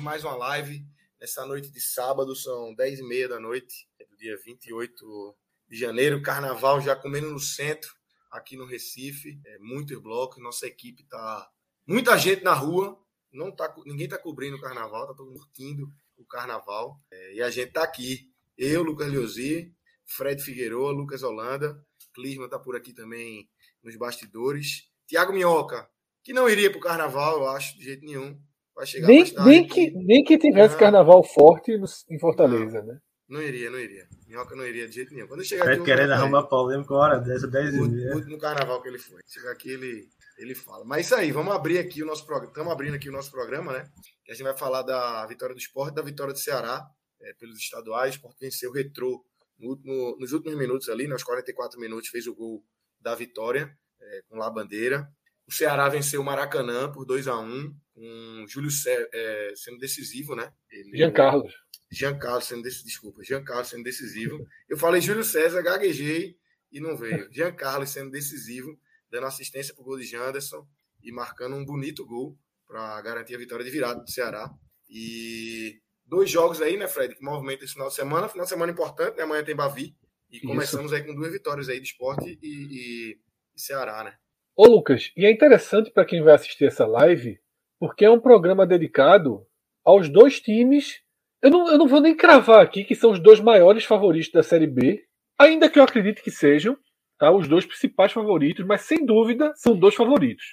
Mais uma live nessa noite de sábado, são 10 e meia da noite, é do dia 28 de janeiro. Carnaval já comendo no centro, aqui no Recife. É, muitos blocos, nossa equipe tá. Muita gente na rua, não tá, ninguém tá cobrindo o carnaval, tá todo curtindo o carnaval. É, e a gente tá aqui. Eu, Lucas Leozzi, Fred Figueroa, Lucas Holanda, Clisma tá por aqui também nos bastidores. Tiago Minhoca, que não iria para o carnaval, eu acho, de jeito nenhum. Vai chegar Nem, mais nem, que, nem que tivesse Não. carnaval forte no- em Fortaleza, né? Não iria, não iria. Minhoca não iria de jeito nenhum. Quando chegar Fred aqui, eu querendo arrumar polêmica hora dessa, 10 e o meia. o último carnaval que ele foi. Chegar aqui, ele, ele fala. Mas isso aí, vamos abrir aqui o nosso programa. Estamos abrindo aqui o nosso programa, né? Que a gente vai falar da vitória do esporte, da vitória do Ceará é, pelos estaduais. O esporte venceu o retrô no último- nos últimos minutos ali, nos 44 minutos, fez o gol da vitória é, com lá a bandeira. O Ceará venceu o Maracanã por 2 a 1 o Júlio Cé- é, sendo decisivo, né? Ele- Jean Carlos. Giancarlo sendo decisivo, desculpa, Giancarlo sendo decisivo. Eu falei Júlio César, gaguejei e não veio. Giancarlo sendo decisivo, dando assistência para o gol de Janderson e marcando um bonito gol para garantir a vitória de virada do Ceará. E dois jogos aí, né, Fred, que movimentam esse final de semana. Final de semana importante, né? Amanhã tem Bavi. E Isso. começamos aí com duas vitórias aí de esporte e, e- e Ceará, né? Ô, Lucas, e é interessante para quem vai assistir essa live, porque é um programa dedicado aos dois times. Eu não, eu não vou nem cravar aqui que são os dois maiores favoritos da Série B, ainda que eu acredite que sejam tá, os dois principais favoritos, mas sem dúvida são dois favoritos.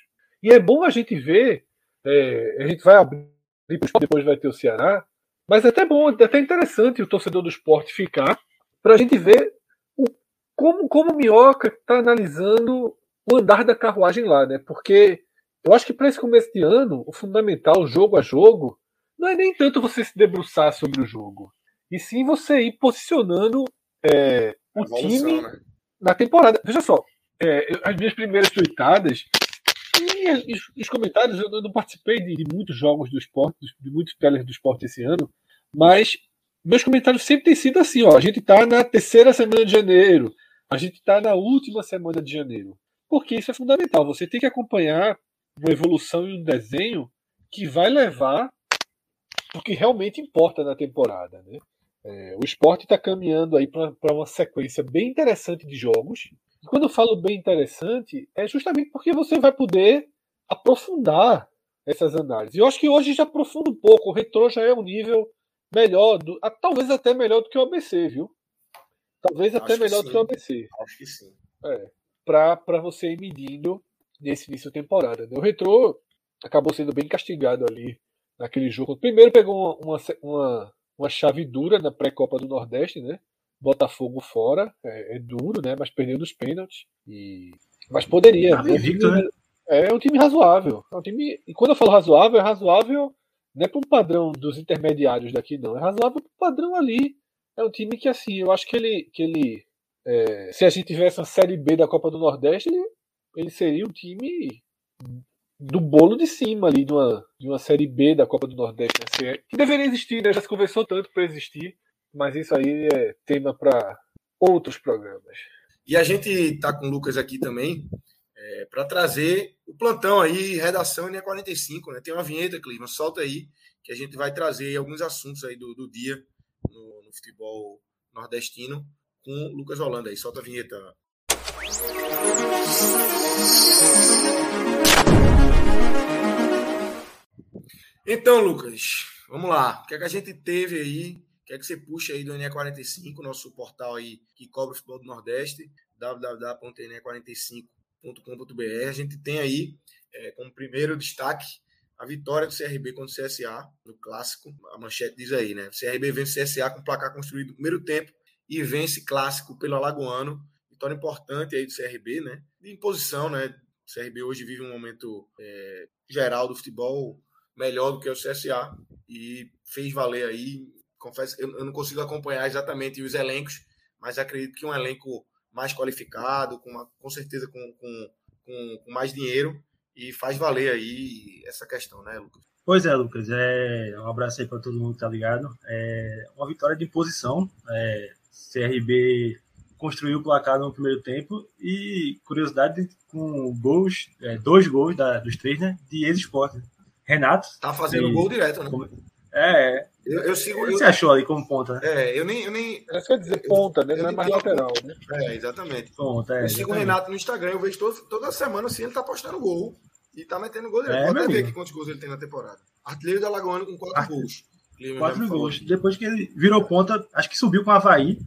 E é bom a gente ver, é, a gente vai abrir, depois vai ter o Ceará, mas é até bom, é até interessante o torcedor do esporte ficar para a gente ver o, como, como o Minhoca está analisando o andar da carruagem lá, né? Porque eu acho que para esse começo de ano, o fundamental, jogo a jogo, não é nem tanto você se debruçar sobre o jogo, e sim você ir posicionando é, o time né? na temporada. Veja só, é, eu- as minhas primeiras tweetadas e os, os comentários, eu não participei de, de muitos jogos do esporte, de muitos teles do esporte esse ano, mas meus comentários sempre têm sido assim, ó, a gente está na terceira semana de janeiro, a gente está na última semana de janeiro. Porque isso é fundamental, você tem que acompanhar uma evolução e um desenho que vai levar o que realmente importa na temporada, né? É, o esporte está caminhando aí para uma sequência bem interessante de jogos. E quando eu falo bem interessante, é justamente porque você vai poder aprofundar essas análises. E eu acho que hoje já aprofunda um pouco. O retrô já é um nível melhor, do, talvez até melhor do que o ABC, viu? Talvez Acho até que melhor do que o ABC Acho que sim. para você ir medindo nesse início de temporada. né? O Retrô acabou sendo bem castigado ali naquele jogo. Primeiro pegou uma, uma, uma, chave dura na pré-copa do Nordeste, né? Botafogo fora, é, é duro, né? Mas perdeu nos pênaltis. E... Mas poderia. É time- né? É um time razoável. É um time... E quando eu falo razoável, é razoável não é para um padrão dos intermediários daqui, não. É razoável para o padrão ali. É um time que, assim, eu acho que ele, que ele é, se a gente tivesse uma Série B da Copa do Nordeste, ele, ele seria um time do bolo de cima ali, de uma, de uma Série B da Copa do Nordeste. né? É- Que deveria existir, né? Já se conversou tanto para existir, mas isso aí é tema para outros programas. E a gente tá com o Lucas aqui também para trazer o plantão aí, redação linha 45, né? Tem uma vinheta, Clima, solta aí, que a gente vai trazer alguns assuntos aí do, do dia no, no futebol nordestino com o Lucas Holanda aí. Solta a vinheta. Então, Lucas, vamos lá. O que, é que a gente teve aí Quer que você puxe aí do NE45, nosso portal aí que cobre o futebol do Nordeste, www.ne45.com.br. A gente tem aí é, como primeiro destaque a vitória do CRB contra o CSA no clássico. A manchete diz aí, né? O CRB vence o CSA com placar construído no primeiro tempo e vence clássico pelo Alagoano. Vitória importante aí do CRB, né? De imposição, né? O CRB hoje vive um momento é, geral do futebol melhor do que o CSA e fez valer aí. Confesso, eu, eu não consigo acompanhar exatamente os elencos, mas acredito que um elenco mais qualificado, com, uma, com certeza com, com, com, mais dinheiro, e faz valer aí essa questão, né, Lucas? Pois é, Lucas. É, um abraço aí para todo mundo que tá ligado. É uma vitória de posição. É, CRB construiu o placar no primeiro tempo e, curiosidade, com gols, é, dois gols da, dos três, né, de ex-esporte. Renato. Tá fazendo e, gol direto, né? Como, é. Eu, eu sigo. Ele eu, achou ali como ponta, né? É, eu nem. Eu nem é quer dizer ponta, né? Não é mais lateral, né? É, exatamente. Ponta, é, eu sigo exatamente. o Renato no Instagram, eu vejo todo, toda semana assim, ele tá postando gol. E tá metendo gol direto. É, Pode até ver aqui quantos gols ele tem na temporada. Artilheiro da Lagoana com quatro Art... gols. Quatro gols. Depois que ele virou ponta, acho que subiu com o Havaí,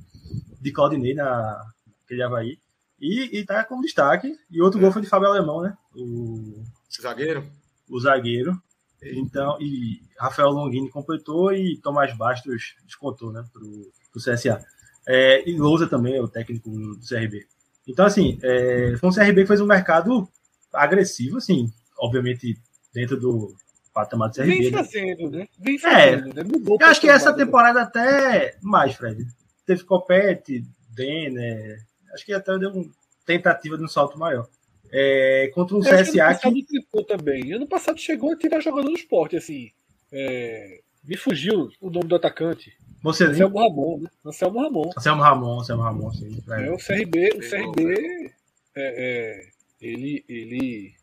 de Claudinei, na aquele Havaí. E, e tá com destaque. E outro é. gol foi de Fábio Alemão, né? O zagueiro. O zagueiro. Então, e Rafael Longini completou e Tomás Bastos descontou, né, pro, pro CSA. É, e Lousa também é o técnico do CRB. Então, assim, é, foi um CRB que fez um mercado agressivo, assim, obviamente dentro do patamar do CRB. Vem né? fazendo, né? Vem fazendo, é, né? Eu acho que essa temporada até mais, Fred. Teve Copete, Denner, acho que até deu uma tentativa de um salto maior. É, contra um CSA que. que... também. Ano passado chegou a tirar jogador no esporte, assim. É... Me fugiu o nome do atacante. Você Anselmo Ramon, né? Anselmo Ramon. Anselmo Ramon, Anselmo Ramon, sim. É, é o CRB, o CRB é, é, ele, ele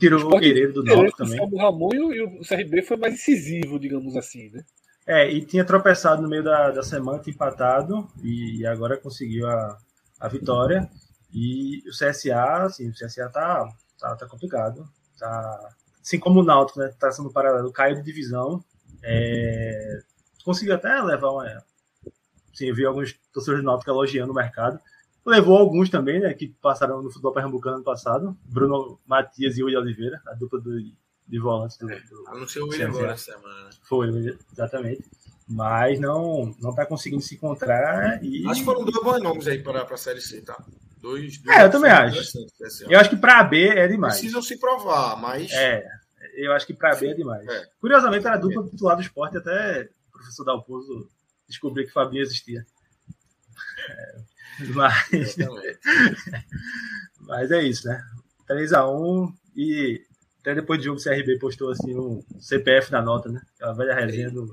tirou o Guerreiro do Norte também. O Ramon e o, CRB foi mais incisivo, digamos assim, né? É, e tinha tropeçado no meio da, da semana, empatado, e agora conseguiu a, a vitória. E o CSA, assim, o CSA tá, tá, tá complicado. Tá, assim como o Náutico, né? Tá sendo paralelo, caiu de divisão. É, conseguiu até levar uma. Sim, eu vi alguns torcedores do Náutico elogiando o mercado. Levou alguns também, né? Que passaram no futebol pernambucano ano passado. Bruno Matias e William Oliveira, a dupla do, de volantes do. do Anunciou o William agora essa semana. Foi, exatamente. Mas não, não tá conseguindo se encontrar. E... Acho que foram dois bons nomes aí para a Série C, tá? Dois, dois é, eu também acho. Eu acho que para B é demais. Precisam se provar, mas. É, eu acho que para B é demais. É. Curiosamente, era a dupla titular do esporte, até o professor Dalpozo descobriu que Fabinho existia. É, mas. mas é isso, né? 3x1 e até depois do jogo o CRB postou assim um CPF na nota, né? Aquela velha resenha do.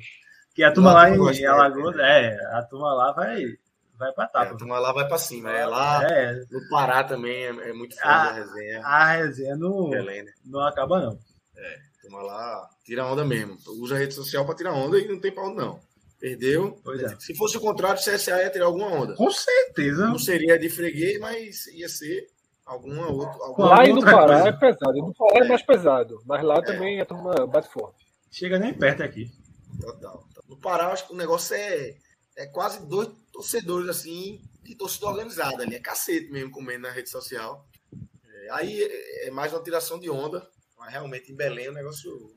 Que a turma lá, lá em Alagoas, é, a turma lá vai vai pra tapa. É, a turma lá vai pra cima. É, lá é. no Pará também é, é muito forte a, a, resenha. A resenha não, Belém, né? não acaba, não. É, a turma lá tira onda mesmo. Usa a rede social pra tirar onda e não tem pra onde não. Perdeu. Pois é. Se fosse o contrário, o CSA ia tirar alguma onda. Com certeza. Não seria de freguês, mas ia ser alguma outra. Alguma lá e no Pará coisa. é pesado. No Pará é. é mais pesado. Mas lá é. também a turma bate forte. Chega nem perto aqui. Total. No Pará, acho que o negócio é, é quase dois torcedores assim, de torcida organizada ali. É cacete mesmo comendo na rede social. É, aí é, é mais uma tiração de onda. Mas realmente em Belém o negócio.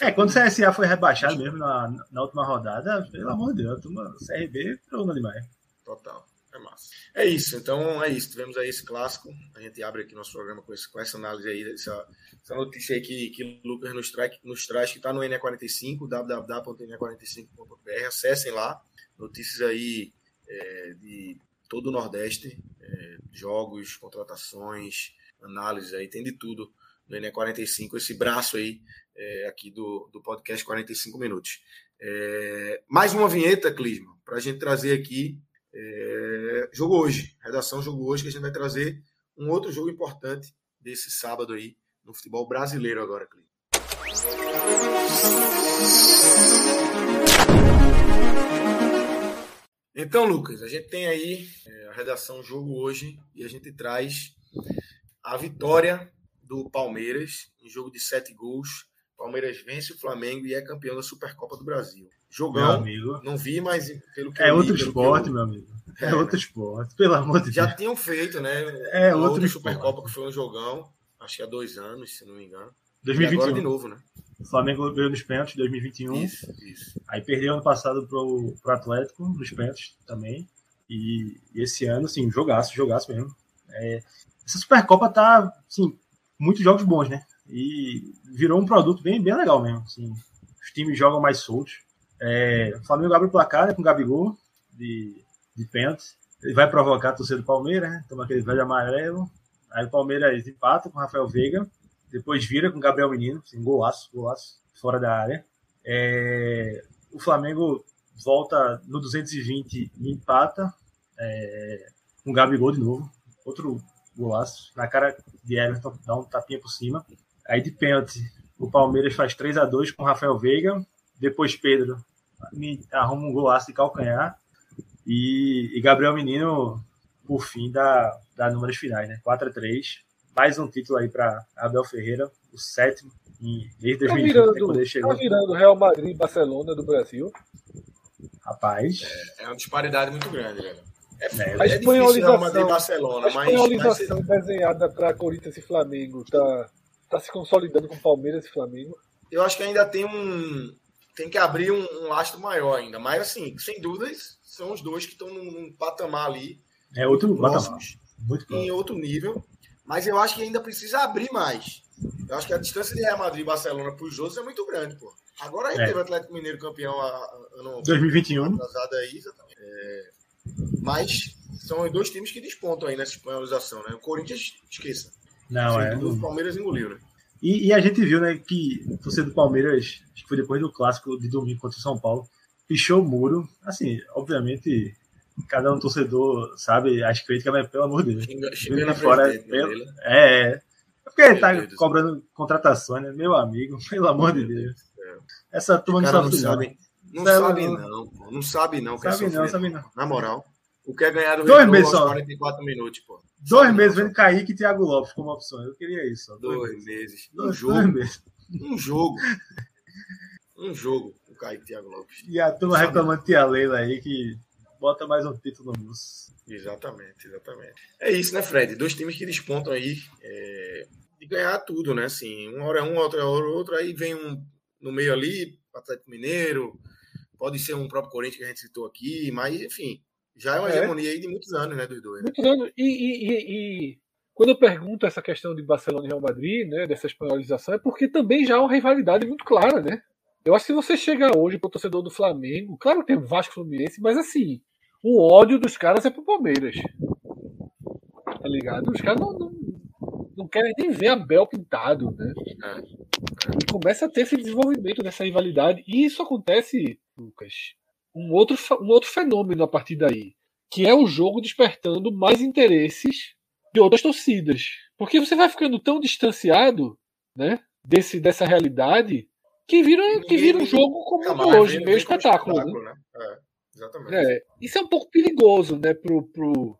É, quando o CSA foi rebaixado mesmo na, na última rodada, pelo amor de Deus, o CRB trona demais. Total. É massa. É isso, então é isso. Tivemos aí esse clássico. A gente abre aqui nosso programa com, esse, com essa análise aí, essa, essa notícia aí que, que o Lucas nos nos traz que está no NE45, www.ne45.br. Acessem lá. Notícias aí é, de todo o Nordeste, é, jogos, contratações, análises aí, tem de tudo no NE45, esse braço aí é, aqui do, do podcast 45 Minutos. É, mais uma vinheta, Clisma, para a gente trazer aqui é, jogo hoje, redação jogo hoje, que a gente vai trazer um outro jogo importante desse sábado aí no futebol brasileiro agora, Clisma. Então, Lucas, a gente tem aí é, a redação jogo hoje e a gente traz a vitória do Palmeiras em jogo de sete gols. Palmeiras vence o Flamengo e é campeão da Supercopa do Brasil. Jogão, não vi, mas pelo que É li, outro que esporte, eu- meu amigo. É, É. outro esporte, pelo amor de Já Deus. tinham feito, né? É outro esporte. Supercopa que foi um jogão, acho que há dois anos, se não me engano. E agora 2021. de novo, né? O Flamengo veio nos pênaltis 2021. Isso, isso. Aí perdeu ano passado pro, pro Atlético, nos pênaltis também. E, e esse ano, sim, jogaço, jogaço mesmo. É, essa Supercopa tá, assim, muitos jogos bons, né? E virou um produto bem, bem legal mesmo. Assim, os times jogam mais soltos. É, o Flamengo abre o placar né, com o Gabigol de, de pênalti. Ele vai provocar a torcida do Palmeiras, né? Toma aquele velho amarelo. Aí o Palmeiras empata com o Rafael Veiga. Depois vira com o Gabriel Menino. Assim, golaço, golaço, fora da área. É, o Flamengo volta no 220 e empata é, com o Gabigol de novo. Outro golaço. Na cara de Everton, dá um tapinha por cima. Aí de pênalti, o Palmeiras faz 3 a 2 com o Rafael Veiga. Depois Pedro me arruma um golaço de calcanhar. E, e Gabriel Menino, por fim, dá, dá números finais, né? 4 a 3 Mais um título aí para Abel Ferreira, o sétimo em, desde Tá 2020, né, virando, quando ele chegou. tá virando Real Madrid e Barcelona do Brasil. Rapaz, É uma disparidade muito grande, velho. É, É, é a difícil Real espanholização- Madrid e Barcelona, A mas, mas espanholização desenhada para Corinthians e Flamengo tá, tá se consolidando com Palmeiras e Flamengo. eu acho que ainda tem um. Tem que abrir um, um lastro maior ainda. Mas, assim, sem dúvidas, são os dois que estão num, num patamar ali, é outro patamar. próximos, Muito em próximo. outro nível. Mas eu acho que ainda precisa abrir mais. Eu acho que a distância de Real Madrid e Barcelona para os outros é muito grande, pô. Agora aí É. teve o Atlético Mineiro campeão ano 2021. atrasado aí, exatamente. É, mas são os dois times que despontam aí nessa espanholização, né? O Corinthians, esqueça. Não, Sem é. dúvida, O Palmeiras engoliu, né? E, e a gente viu, né, que o torcedor do Palmeiras, acho que foi depois do clássico de domingo contra o São Paulo, pichou o muro. Assim, obviamente, cada um torcedor sabe as críticas, mas pelo amor de Deus. Xinga- Vendo Xingando a de fora, pelo- dele. É, é. É porque ele tá Deus do cobrando contratações, né? Meu amigo, pelo amor de Deus. Essa turma não sabe não. sabe, não Sabe não. não, pô. Não sabe não. Sabe não, sabe não. Na moral. O que é ganhar do Dois meses só. 44 minutos, pô. Dois Sabe meses vendo Kaique e Thiago Lopes como opção. Eu queria isso. ó. Dois meses. Um Dois, jogo. dois meses. Um jogo. Um jogo. O Kaique Thiago Lopes. E a turma reclamando de tia Leila aí que bota mais um título no bolso. Exatamente, exatamente. É isso, né, Fred? Dois times que despontam aí é, de ganhar tudo, né? Assim, uma hora é um, outra hora é outro, aí vem um no meio ali, Atlético Mineiro, pode ser um próprio Corinthians que a gente citou aqui, mas enfim, já é uma É. hegemonia aí de muitos anos, né, dos dois. né? Muitos anos. E, e- e- quando eu pergunto essa questão de Barcelona e Real Madrid, né, dessa espanholização, é porque também já há uma rivalidade muito clara, né? Eu acho que se você chegar hoje pro torcedor do Flamengo, claro que tem o Vasco Fluminense, mas assim, o ódio dos caras é pro Palmeiras. Tá ligado? Os caras não, não, não querem nem ver Abel pintado, né? E começa a ter esse desenvolvimento dessa rivalidade. E isso acontece, Lucas, um outro, um outro fenômeno a partir daí, que é o jogo despertando mais interesses de outras torcidas. Porque você vai ficando tão distanciado né, desse, dessa realidade que vira, que vira um jogo como hoje, meio como espetáculo. né? né? É, exatamente. É, isso é um pouco perigoso, né, pro, pro,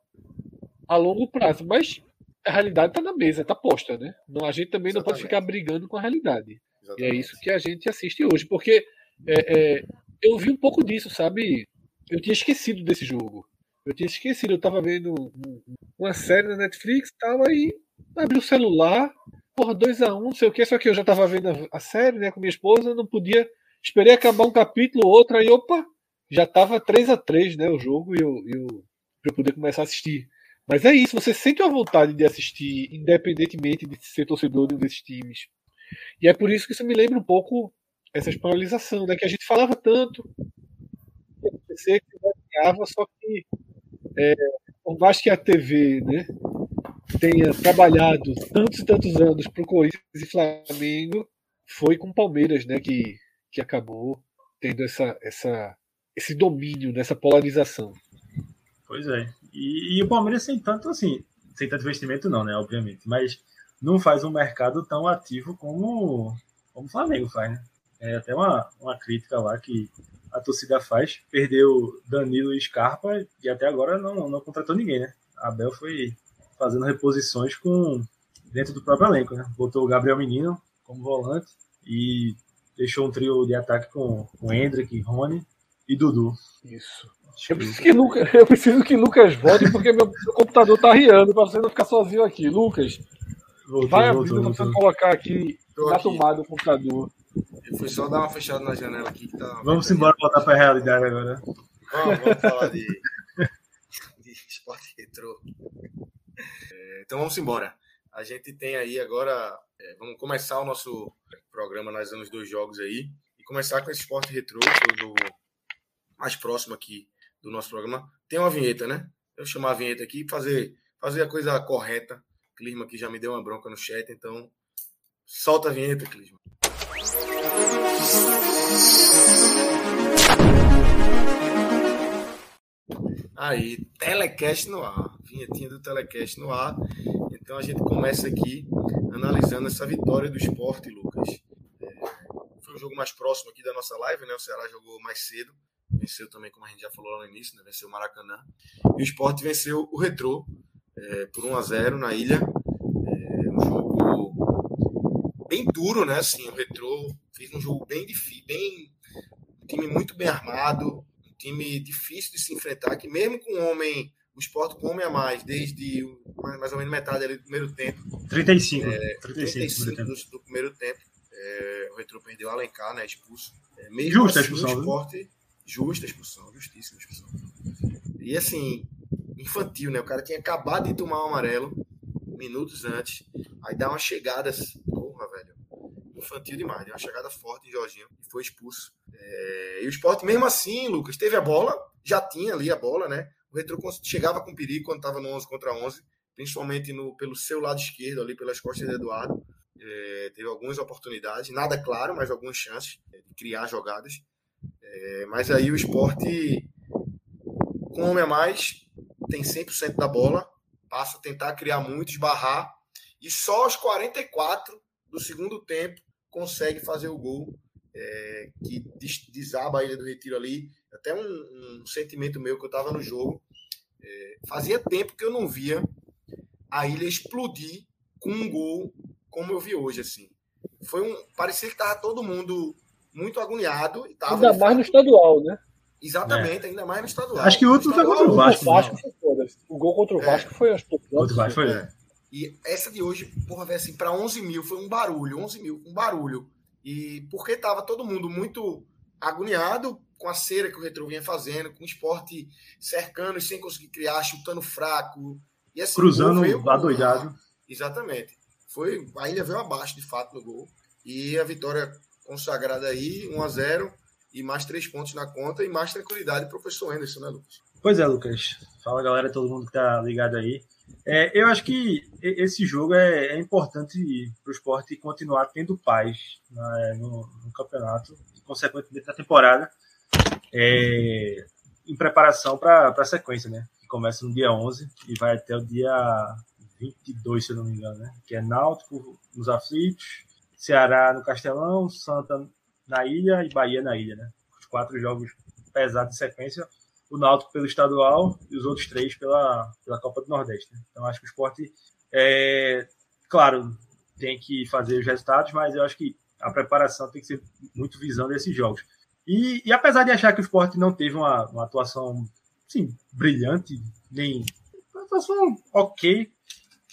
a longo prazo, mas a realidade está na mesa, está posta, né? Não, a gente também não pode Exatamente. ficar brigando com a realidade. E é exatamente. isso que a gente assiste hoje, porque é, é, eu vi um pouco disso, sabe? Eu tinha esquecido desse jogo. Eu tinha esquecido, eu tava vendo um- um- uma série na Netflix e tal, aí abri o celular, porra, 2x1, um, não sei o que, só que eu já tava vendo a, série, né, com minha esposa, não podia. Esperei acabar um capítulo, outro, aí, opa, já tava 3 a 3 né, o jogo, e eu, eu, eu poder começar a assistir. Mas é isso, você sente a vontade de assistir, independentemente de ser torcedor de um desses times. E é por isso que isso me lembra um pouco essa espanholização, né? Que a gente falava tanto, que acontecer, que ganhava, só que é, por mais que a TV né, tenha trabalhado tantos e tantos anos para o Corinthians e Flamengo, foi com o Palmeiras né, que, que acabou tendo essa, essa, esse domínio, nessa polarização. Pois é. E, e o Palmeiras sem tanto assim, sem tanto investimento não, né? Obviamente. Mas não faz um mercado tão ativo como, como o Flamengo faz, né? É até uma, uma crítica lá que a torcida faz. Perdeu Danilo e Scarpa e até agora não, não contratou ninguém, né? A Abel foi fazendo reposições com dentro do próprio elenco, né? Botou o Gabriel Menino como volante e deixou um trio de ataque com, com Hendrick, Rony e Dudu. Isso. Eu preciso, que Lucas, eu preciso que Lucas volte porque meu, meu computador tá riando para você não ficar sozinho aqui. Lucas, voltou, vai abrindo para você colocar aqui Tô na aqui. tomada o computador. Eu fui só dar uma fechada na janela aqui. Que tá vamos embora voltar para a realidade agora. Vamos, vamos falar de, de esporte retrô. É, então vamos embora. A gente tem aí agora. É, vamos começar o nosso programa nós anos dois jogos aí. E começar com esse esporte retrô, que é o jogo mais próximo aqui do nosso programa. Tem uma vinheta, né? Eu chamar a vinheta aqui e fazer, fazer a coisa correta. Clisma aqui já me deu uma bronca no chat, então solta a vinheta, Clisma. Aí, telecast no ar. Vinhetinha do telecast no ar. Então a gente começa aqui analisando essa vitória do esporte, Lucas. É, foi um jogo mais próximo aqui da nossa live, né? O Ceará jogou mais cedo. Venceu também, como a gente já falou lá no início, né? Venceu o Maracanã. E o esporte venceu o Retrô é, por 1 a 0 na ilha. Bem duro, né? Assim, o Retrô fez um jogo bem difícil, bem um time muito bem armado, um time difícil de se enfrentar, que mesmo com um homem, o esporte com um homem a mais, desde mais ou menos metade ali do primeiro tempo. 35. É, 35, 35 do, do, primeiro tempo. É, o Retrô perdeu o Alencar, né? Expulso. É, mesmo Justa assim, a expulsão. O esporte, justa a expulsão, justíssima a expulsão. E assim, infantil, né? O cara tinha acabado de tomar o um amarelo minutos antes. Aí dá uma chegada assim, velho. Infantil demais, deu uma chegada forte em Jorginho e foi expulso. É... E o esporte, mesmo assim, Lucas, teve a bola, já tinha ali a bola, né? O Retro chegava com perigo quando estava no 11 contra 11, principalmente no, pelo seu lado esquerdo, ali pelas costas de Eduardo. É, teve algumas oportunidades, nada claro, mas algumas chances de criar jogadas. É, mas aí o esporte, com homem a mais, tem 100% da bola, passa a tentar criar muito, esbarrar, e só aos 44 do segundo tempo consegue fazer o gol é, que desaba a Ilha do Retiro ali. Até um, um sentimento meu que eu estava no jogo. É, fazia tempo que eu não via a ilha explodir com um gol como eu vi hoje, assim. Foi um. Parecia que tava todo mundo muito agoniado. E tava ainda mais no estadual, né? Exatamente, é. ainda mais no estadual. Acho que o último foi contra o Vasco. O, Vasco foi o gol contra o é. Vasco foi o Vasco foi. É. E essa de hoje, porra, velho, assim, para 11 mil foi um barulho, 11 mil, um barulho. E porque tava todo mundo muito agoniado com a cera que o Retro vinha fazendo, com o esporte cercando e sem conseguir criar, chutando fraco. E assim, Cruzando veio, adoidado. Exatamente. Foi, a ilha veio abaixo, de fato, no gol. E a vitória consagrada aí, 1 a 0 e mais três pontos na conta e mais tranquilidade para o professor Anderson, né, Lucas? Pois é, Lucas. Fala, galera, todo mundo que tá ligado aí. É, eu acho que esse jogo é, é importante para o esporte continuar tendo paz né, no, no, campeonato e, consequentemente, na temporada, é, em preparação para a sequência, né? Que começa no dia 11 e vai até o dia 22, se eu não me engano, né? Que é Náutico nos aflitos, Ceará no Castelão, Santa na ilha e Bahia na ilha, né? Os quatro jogos pesados em sequência, o Náutico pelo estadual e os outros três pela, pela Copa do Nordeste. Né? Então acho que o esporte, é, claro, tem que fazer os resultados, mas eu acho que a preparação tem que ser muito visão desses jogos. E, e apesar de achar que o esporte não teve uma, uma atuação sim, brilhante, nem uma atuação ok,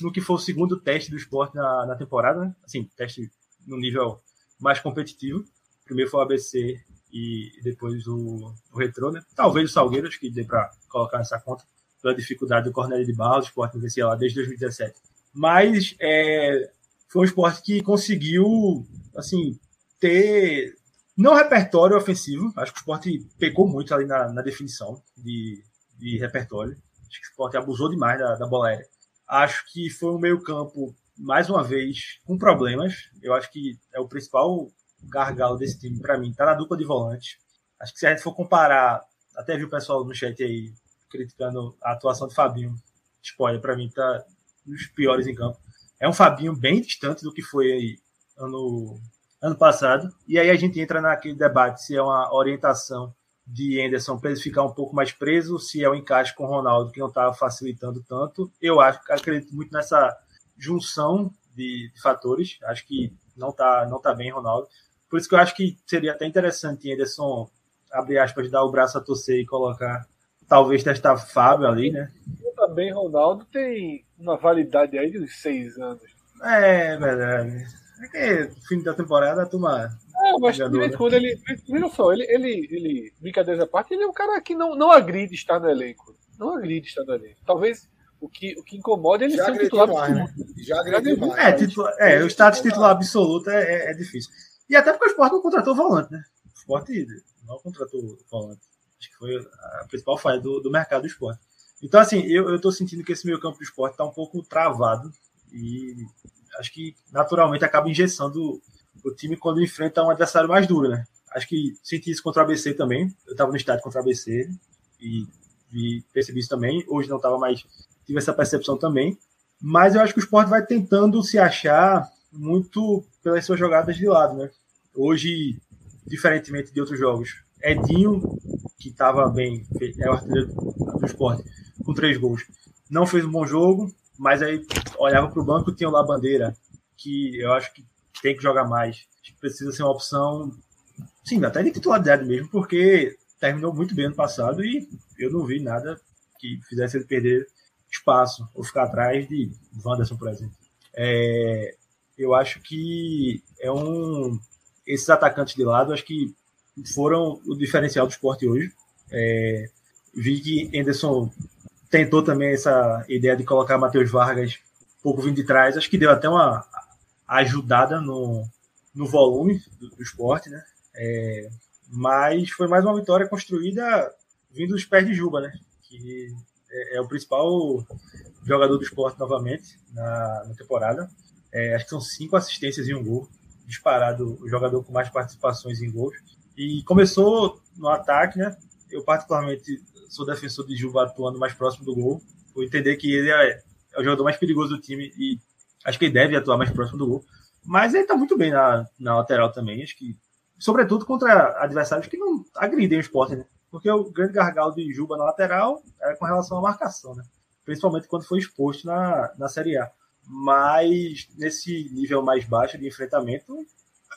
no que foi o segundo teste do esporte na, na temporada, né? assim, teste no nível mais competitivo. Primeiro foi o ABC e depois o, o Retrô, né? Talvez o Salgueiro, acho que dê para colocar nessa conta, pela dificuldade do Cornélio de Barros, o esporte não vencia lá desde 2017. Mas é, foi um esporte que conseguiu, assim, ter não repertório ofensivo, acho que o esporte pecou muito ali na, na definição de, de repertório. Acho que o esporte abusou demais da, da bola aérea. Acho que foi um meio-campo, mais uma vez, com problemas. Eu acho que é o principal gargalo desse time, para mim, tá na dupla de volante. Acho que se a gente for comparar, até vi o pessoal no chat aí criticando a atuação de Fabinho. Spoiler, para mim, tá dos piores em campo. É um Fabinho bem distante do que foi aí ano, ano passado. E aí a gente entra naquele debate se é uma orientação de Anderson para ele ficar um pouco mais preso, se é o um encaixe com o Ronaldo que não estava facilitando tanto. Eu acho, acredito muito nessa junção de, de, fatores. Acho que não tá, não tá bem, Ronaldo. Por isso que eu acho que seria até interessante Ederson, abrir aspas, dar o braço a torcer e colocar, talvez testar Fábio ali, né? Também Ronaldo tem uma validade aí de uns seis anos. É, verdade. É que fim da temporada a turma. É, mas de vez né? quando ele. Veja só, ele, ele, ele. Brincadeira à parte, ele é um cara que não, não agride estar no elenco. Não agride estar no elenco. Talvez o que, o que incomoda é ele Já ser um titular mais, né? Já agrediu mais. É, titular, é, o status titular absoluto é, é, é, difícil. E até porque o Sport não contratou volante, né? O Sport não contratou volante. Acho que foi a principal falha do, do mercado do esporte. Então, assim, eu, tô sentindo que esse meio campo do esporte tá um pouco travado. E acho que naturalmente acaba engessando o time quando enfrenta um adversário mais duro, né? Acho que senti isso contra o ABC também. Eu estava no estádio contra o ABC e, e percebi isso também. Hoje não estava mais, tive essa percepção também. Mas eu acho que o esporte vai tentando se achar muito pelas suas jogadas de lado, né? Hoje, diferentemente de outros jogos, Edinho, que estava bem, é o artilheiro do esporte, com três gols, não fez um bom jogo, mas aí olhava para o banco tinha lá a bandeira, que eu acho que tem que jogar mais. Precisa ser uma opção, sim, até de titularidade mesmo, porque terminou muito bem ano passado e eu não vi nada que fizesse ele perder espaço ou ficar atrás de Wanderson, por exemplo. É, eu acho que é um. Esses atacantes de lado, acho que foram o diferencial do esporte hoje. É, vi que Anderson tentou também essa ideia de colocar Matheus Vargas um pouco vindo de trás, acho que deu até uma ajudada no, no volume do, do esporte, né? É, mas foi mais uma vitória construída vindo dos pés de Juba, né? Que é, é o principal jogador do esporte novamente na, na temporada. É, acho que são cinco assistências e um gol. Disparado o jogador com mais participações em gols. E começou no ataque, né? Eu, particularmente, sou defensor de Juba atuando mais próximo do gol, por entender que ele é, é, o jogador mais perigoso do time e acho que ele deve atuar mais próximo do gol. Mas ele está muito bem na, na lateral também, acho que, sobretudo contra adversários que não agridem o esporte, né? Porque o grande gargalo de Juba na lateral é com relação à marcação, né? Principalmente quando foi exposto na, na Série A. Mas nesse nível mais baixo de enfrentamento,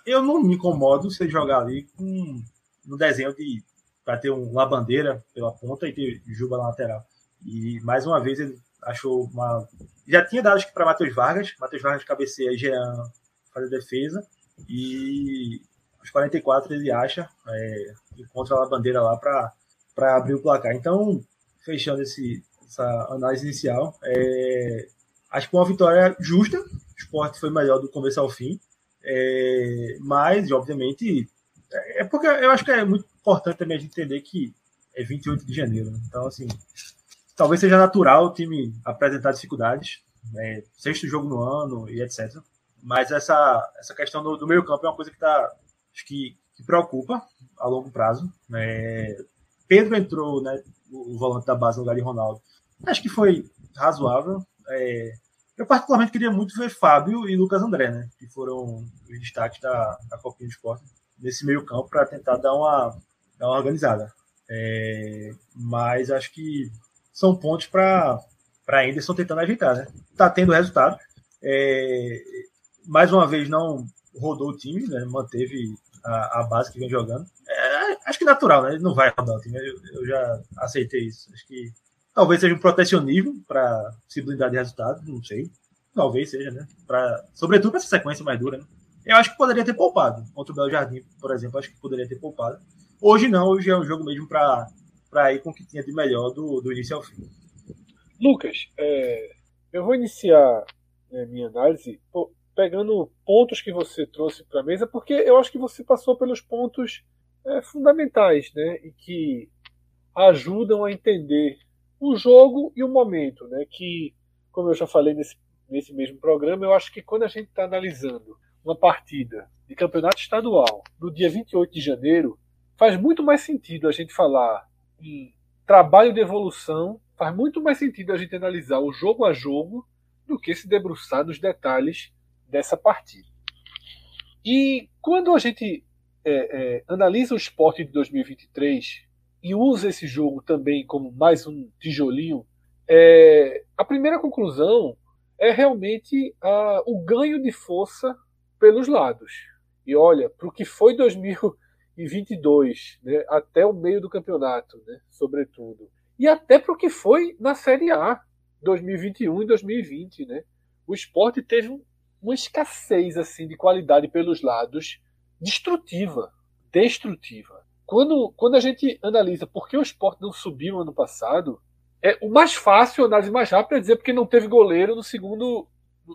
eu não me incomodo se jogar ali com no desenho de para ter uma bandeira pela ponta e ter Juba na lateral. E mais uma vez ele achou uma. Já tinha dado para Matheus Vargas, Matheus Vargas cabeceia e Jean faz a defesa. E aos 44 ele acha, é, encontra a bandeira lá para abrir o placar. Então, fechando esse, essa análise inicial, é, acho que uma vitória justa. O esporte foi melhor do começo ao fim. É, mas, obviamente, é, é porque eu acho que é muito importante também a gente entender que é 28 de janeiro. Né? Então, assim, talvez seja natural o time apresentar dificuldades, né? sexto jogo no ano e etc. Mas essa, essa questão do, do meio campo é uma coisa que tá, que, que preocupa a longo prazo. Né? Pedro entrou, né, o volante da base no lugar de Ronaldo. Acho que foi razoável. É, eu particularmente queria muito ver Fábio e Lucas André, né, que foram os destaques da, da Copinha de Esporte nesse meio campo para tentar dar uma, dar uma organizada. É, mas acho que são pontos para para Anderson tentando ajeitar, né? Tá tendo resultado. É, mais uma vez não rodou o time, né? Manteve a, a base que vem jogando. É, acho que natural, né? Ele não vai rodar o time. Eu, eu já aceitei isso. Acho que talvez seja um protecionismo para se blindar de resultado, não sei. Talvez seja, né? Pra, sobretudo para essa sequência mais dura, né? Eu acho que poderia ter poupado. Contra o Belo Jardim, por exemplo, acho que poderia ter poupado. Hoje não, hoje é um jogo mesmo para ir com o que tinha de melhor do, do início ao fim. Lucas, é, eu vou iniciar né, minha análise pegando pontos que você trouxe para a mesa, porque eu acho que você passou pelos pontos é, fundamentais né, e que ajudam a entender o jogo e o momento. Né, que, como eu já falei nesse, nesse mesmo programa, eu acho que quando a gente está analisando uma partida de campeonato estadual no dia 28 de janeiro, faz muito mais sentido a gente falar em trabalho de evolução, faz muito mais sentido a gente analisar o jogo a jogo do que se debruçar nos detalhes dessa partida. E quando a gente é, é, analisa o esporte de 2023 e usa esse jogo também como mais um tijolinho, é, a primeira conclusão é realmente a, o ganho de força pelos lados. E olha, para o que foi 2022, né, até o meio do campeonato, né, sobretudo, e até para o que foi na Série A 2021 e 2020, né, o esporte teve uma escassez assim de qualidade pelos lados destrutiva, destrutiva. Quando, quando a gente analisa por que o esporte não subiu ano passado, é o mais fácil, a análise mais rápida é dizer porque não teve goleiro no segundo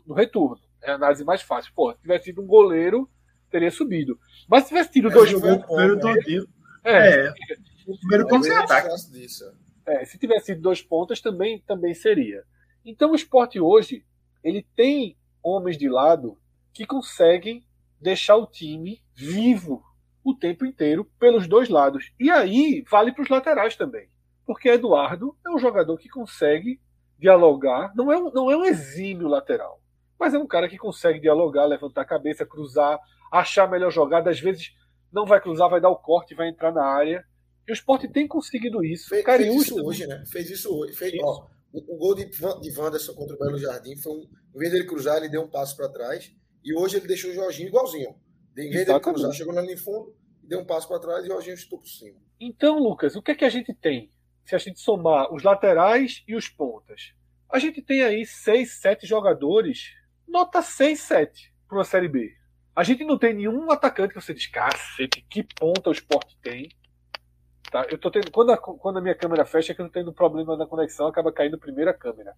no retorno. É a análise mais fácil. Pô, se tivesse tido um goleiro, teria subido. Mas se tivesse tido é, dois pontos. Primeiro todinho. É. é. O primeiro ponto é ataque. É, se tivesse sido dois pontos, também, também seria. Então o esporte hoje, ele tem homens de lado que conseguem deixar o time vivo o tempo inteiro pelos dois lados. E aí vale para os laterais também. Porque Eduardo é um jogador que consegue dialogar, não é um, não é um exímio lateral, mas é um cara que consegue dialogar, levantar a cabeça, cruzar, achar a melhor jogada, às vezes não vai cruzar, vai dar o corte, vai entrar na área. E o esporte tem conseguido isso. Fez, fez isso hoje, né? Fez isso hoje. Fez, Ó, o, o, gol de, de Wanderson contra o Belo Jardim foi um. Em vez dele cruzar, ele deu um passo para trás. E hoje ele deixou o Jorginho igualzinho. Em vez dele cruzar, chegou na linha de fundo, deu um passo para trás e o Jorginho estou por cima. Então, Lucas, o que é que a gente tem? Se a gente somar os laterais e os pontas, a gente tem aí 6, 7 jogadores, nota 6, 7 para uma Série B. A gente não tem nenhum atacante que você diz, cacete, que ponta o esporte tem. Tá? Eu tô tendo, quando, a, quando a minha câmera fecha, é que eu tô tendo problema na conexão, acaba caindo a primeira câmera.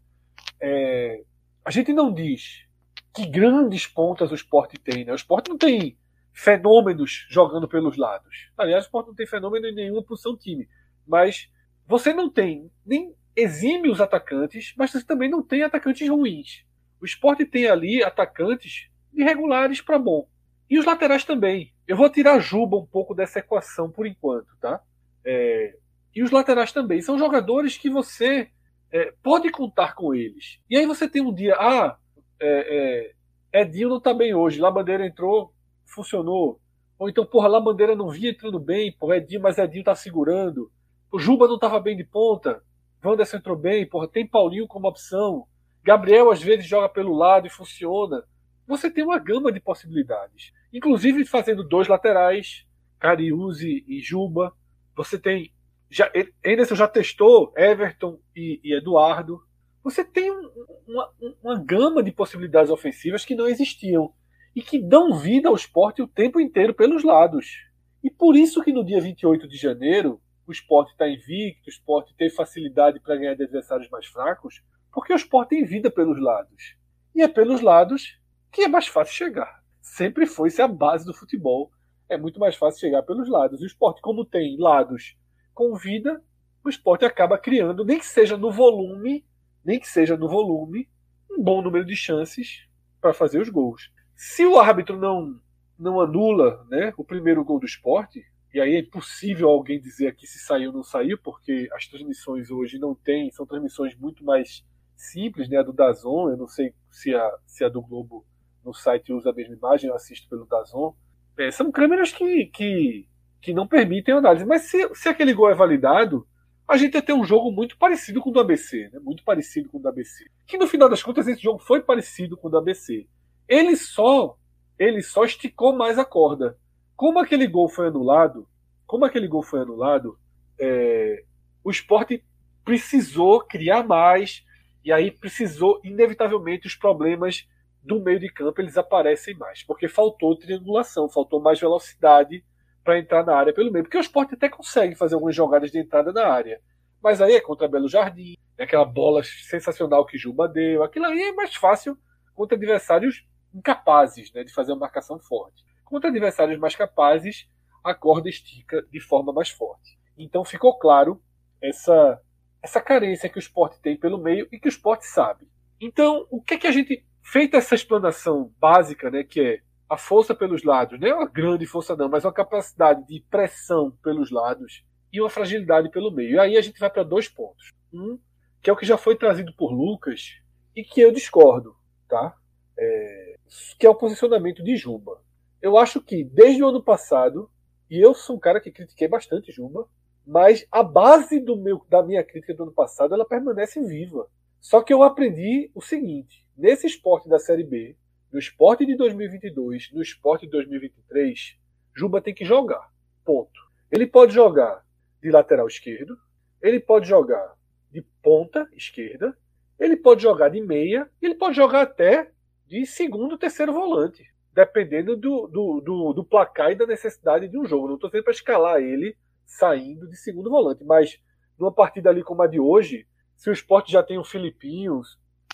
É, a gente não diz que grandes pontas o esporte tem. Né? O esporte não tem fenômenos jogando pelos lados. Aliás, o esporte não tem fenômeno em nenhuma posição time. Mas você não tem nem exímios atacantes, mas você também não tem atacantes ruins. O esporte tem ali atacantes irregulares para bom. E os laterais também. Eu vou tirar Juba um pouco dessa equação por enquanto, tá? É, e os laterais também. São jogadores que você é, pode contar com eles. E aí você tem um dia, ah, é, é, Edinho não tá bem hoje, Labandeira entrou, funcionou. Ou então, porra, Labandeira não vinha entrando bem, porra, Edinho, mas Edinho tá segurando. O Juba não tava bem de ponta, Wanderson entrou bem, porra, tem Paulinho como opção. Gabriel às vezes joga pelo lado e funciona. Você tem uma gama de possibilidades. Inclusive fazendo dois laterais, Cariúzi e Juba. Você tem. Já, Anderson já testou Everton e, e Eduardo. Você tem um, uma, uma gama de possibilidades ofensivas que não existiam e que dão vida ao esporte o tempo inteiro pelos lados. E por isso que no dia 28 de janeiro o esporte está invicto, o esporte tem facilidade para ganhar de adversários mais fracos, porque o esporte tem vida pelos lados. E é pelos lados que é mais fácil chegar. Sempre foi se a base do futebol. É muito mais fácil chegar pelos lados. E o esporte, como tem lados com vida, o esporte acaba criando, nem que seja no volume, nem que seja no volume, um bom número de chances para fazer os gols. Se o árbitro não, não anula né, o primeiro gol do esporte, e aí é impossível alguém dizer aqui se saiu ou não saiu, porque as transmissões hoje não tem, são transmissões muito mais simples, né? A do Dazon, eu não sei se a, se a do Globo no site usa a mesma imagem, eu assisto pelo Dazon. É, são câmeras que, que, que não permitem análise. Mas se, se aquele gol é validado, a gente ia ter um jogo muito parecido com o do ABC, né? Muito parecido com o do ABC. Que no final das contas esse jogo foi parecido com o do ABC. Ele só ele só esticou mais a corda. Como aquele gol foi anulado, como aquele gol foi anulado, é, o esporte precisou criar mais e aí precisou inevitavelmente os problemas do meio de campo eles aparecem mais, porque faltou triangulação, faltou mais velocidade para entrar na área pelo meio, porque o esporte até consegue fazer algumas jogadas de entrada na área, mas aí é contra Belo Jardim, é aquela bola sensacional que Juba deu, aquilo aí é mais fácil contra adversários incapazes né, de fazer uma marcação forte. Contra adversários mais capazes, a corda estica de forma mais forte. Então ficou claro essa, essa carência que o esporte tem pelo meio e que o esporte sabe. Então, o que, é que a gente. Feita essa explanação básica, né, que é a força pelos lados, não é uma grande força, não, mas uma capacidade de pressão pelos lados e uma fragilidade pelo meio. E aí a gente vai para dois pontos. Um, que é o que já foi trazido por Lucas e que eu discordo, tá? é, que é o posicionamento de Juba. Eu acho que desde o ano passado, e eu sou um cara que critiquei bastante Juba, mas a base do meu, da minha crítica do ano passado ela permanece viva. Só que eu aprendi o seguinte: nesse esporte da Série B, no esporte de 2022, no esporte de 2023, Juba tem que jogar. Ponto. Ele pode jogar de lateral esquerdo, ele pode jogar de ponta esquerda, ele pode jogar de meia, ele pode jogar até de segundo, terceiro volante, dependendo do, do, do, do placar e da necessidade de um jogo. Não estou dizendo para escalar ele saindo de segundo volante, mas numa partida ali como a de hoje, se o esporte já tem o Filipinho,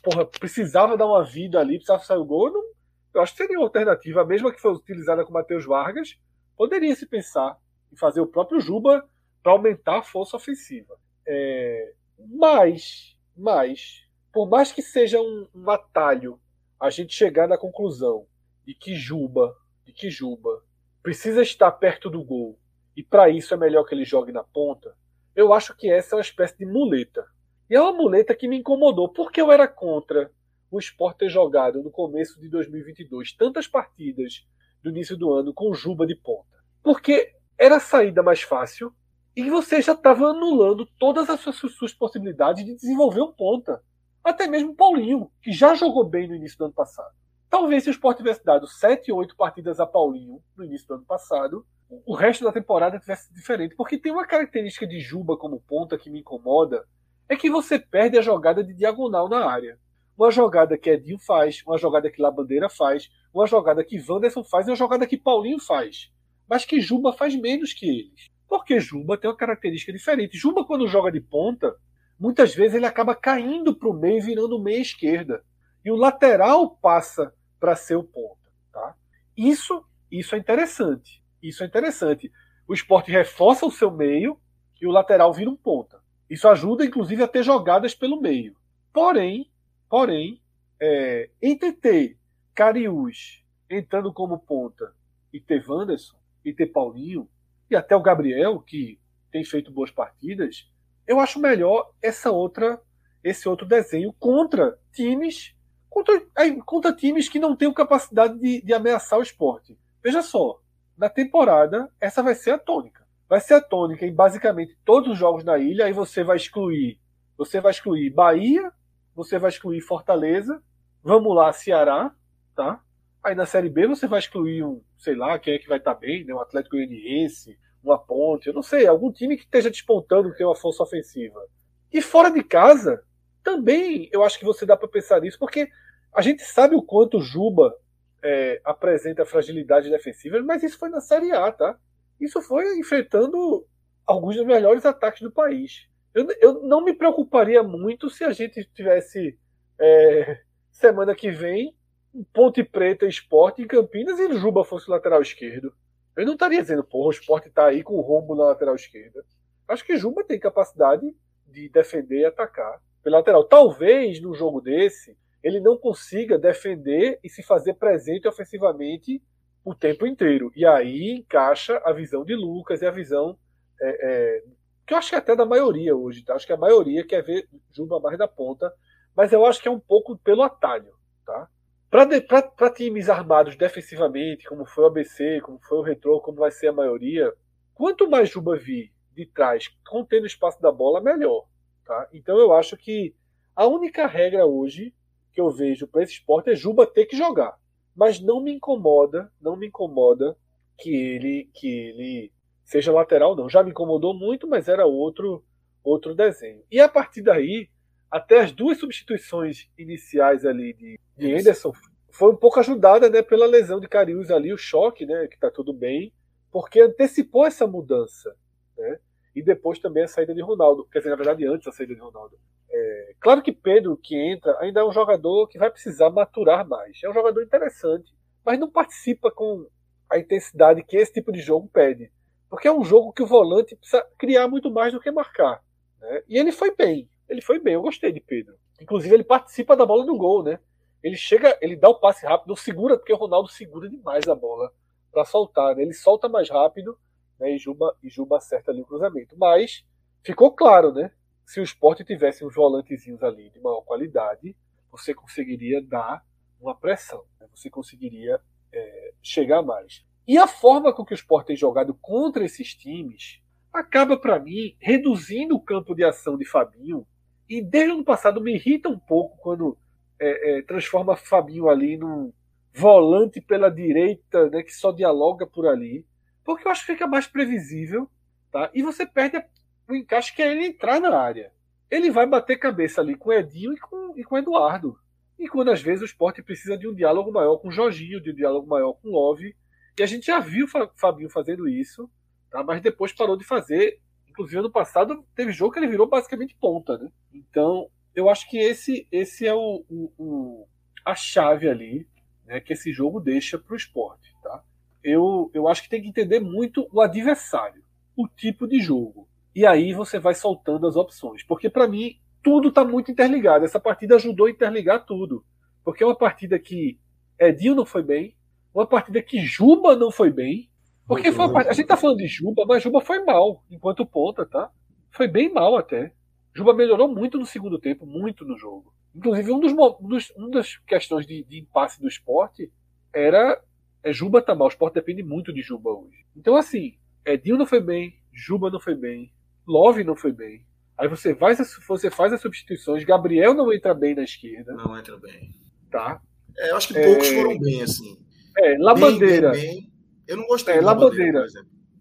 porra, precisava dar uma vida ali, precisava sair o gol, não, eu acho que seria uma alternativa, a mesma que foi utilizada com o Matheus Vargas, poderia se pensar em fazer o próprio Juba para aumentar a força ofensiva. É, mas, mas, por mais que seja um, um atalho a gente chegar na conclusão de que Juba, de que Juba precisa estar perto do gol e para isso é melhor que ele jogue na ponta, eu acho que essa é uma espécie de muleta. E é uma muleta que me incomodou, porque eu era contra o Sport ter jogado no começo de 2022 tantas partidas do início do ano com Juba de ponta. Porque era a saída mais fácil e você já estava anulando todas as suas, suas, possibilidades de desenvolver um ponta. Até mesmo Paulinho, que já jogou bem no início do ano passado. Talvez se o Sport tivesse dado 7 ou 8 partidas a Paulinho no início do ano passado, o resto da temporada tivesse diferente. Porque tem uma característica de Juba como ponta que me incomoda, é que você perde a jogada de diagonal na área. Uma jogada que Edinho faz, uma jogada que Labandeira faz, uma jogada que Wanderson faz e uma jogada que Paulinho faz. Mas que Juba faz menos que eles. Porque Juba tem uma característica diferente. Juba, quando joga de ponta, muitas vezes ele acaba caindo para o meio e virando meia esquerda. E o lateral passa para ser o ponta. Tá? Isso, isso é interessante. Isso é interessante. O esporte reforça o seu meio e o lateral vira um ponta. Isso ajuda, inclusive, a ter jogadas pelo meio. Porém, porém, é, entre ter Cariús entrando como ponta e ter Wanderson e ter Paulinho e até o Gabriel, que tem feito boas partidas, eu acho melhor essa outra esse outro desenho contra times contra, contra times que não têm capacidade de, de ameaçar o esporte. Veja só, na temporada, essa vai ser a tônica. Vai ser a tônica em basicamente todos os jogos na ilha, aí você vai excluir. Você vai excluir Bahia, você vai excluir Fortaleza, vamos lá, Ceará, tá? Aí na Série B você vai excluir um, sei lá, quem é que vai estar tá bem, né? Um Atlético Goianiense, uma Ponte, eu não sei, algum time que esteja despontando, que tem uma força ofensiva. E fora de casa, também eu acho que você dá para pensar nisso, porque a gente sabe o quanto o Juba é, apresenta fragilidade defensiva, mas isso foi na Série A, tá? Isso foi enfrentando alguns dos melhores ataques do país. Eu, eu não me preocuparia muito se a gente tivesse é, semana que vem Ponte Preta Esporte em Campinas e Juba fosse lateral esquerdo. Eu não estaria dizendo, porra, o esporte está aí com o rombo na lateral esquerda. Acho que Juba tem capacidade de defender e atacar pela lateral. Talvez no jogo desse ele não consiga defender e se fazer presente ofensivamente o tempo inteiro. E aí encaixa a visão de Lucas e a visão é, é, que eu acho que é até da maioria hoje, tá? Acho que a maioria quer ver Juba mais da ponta, mas eu acho que é um pouco pelo atalho, tá? Para times armados defensivamente, como foi o ABC, como foi o Retro, como vai ser a maioria, quanto mais Juba vir de trás, contendo o espaço da bola, melhor. Tá? Então eu acho que a única regra hoje que eu vejo para esse esporte é Juba ter que jogar. Mas não me incomoda, não me incomoda que ele que ele seja lateral não. Já me incomodou muito, mas era outro outro desenho. E a partir daí, até as duas substituições iniciais ali de, de Anderson foi um pouco ajudada, né, pela lesão de Carius ali, o choque, né, que tá tudo bem, porque antecipou essa mudança, né? E depois também a saída de Ronaldo, quer dizer, na verdade antes da saída de Ronaldo. É, claro que Pedro, que entra, ainda é um jogador que vai precisar maturar mais. É um jogador interessante, mas não participa com a intensidade que esse tipo de jogo pede. Porque é um jogo que o volante precisa criar muito mais do que marcar. Né? E ele foi bem. Ele foi bem, eu gostei de Pedro. Inclusive, ele participa da bola do gol, né? Ele chega, ele dá o passe rápido, segura, porque o Ronaldo segura demais a bola para soltar. Né? Ele solta mais rápido né? e, Juba, e Juba acerta ali o cruzamento. Mas ficou claro, né? se o esporte tivesse uns volantezinhos ali de maior qualidade, você conseguiria dar uma pressão, né? você conseguiria é, chegar mais. E a forma com que o esporte tem jogado contra esses times acaba, para mim, reduzindo o campo de ação de Fabinho. E desde o ano passado me irrita um pouco quando é, é, transforma Fabinho ali num volante pela direita, né, que só dialoga por ali, porque eu acho que fica mais previsível, tá? E você perde o encaixe que é ele entrar na área. Ele vai bater cabeça ali com o Edinho e com, e com o Eduardo. E quando às vezes o esporte precisa de um diálogo maior com o Jorginho, de um diálogo maior com o Love. E a gente já viu o Fabinho fazendo isso, tá? mas depois parou de fazer. Inclusive, ano passado teve jogo que ele virou basicamente ponta. Né? Então, eu acho que esse, esse é o, o, o a chave ali né, que esse jogo deixa para o esporte. Tá? Eu, eu acho que tem que entender muito o adversário, o tipo de jogo. E aí você vai soltando as opções. Porque, para mim, tudo está muito interligado. Essa partida ajudou a interligar tudo. Porque é uma partida que Edinho não foi bem, uma partida que Juba não foi bem. Porque foi partida, a gente tá falando de Juba, mas Juba foi mal enquanto ponta, tá? Foi bem mal até. Juba melhorou muito no segundo tempo, muito no jogo. Inclusive, um dos, um dos uma das questões de, de, impasse do esporte era é, Juba tá mal. O esporte depende muito de Juba hoje. Então, assim, Edinho não foi bem, Juba não foi bem, Love não foi bem. Aí você faz, as, você faz as substituições. Gabriel não entra bem na esquerda. Não entra bem. Tá. É, eu acho que poucos é... foram bem, assim. É, Labandeira. Bem, bem, bem. Eu não gostei é, Labandeira.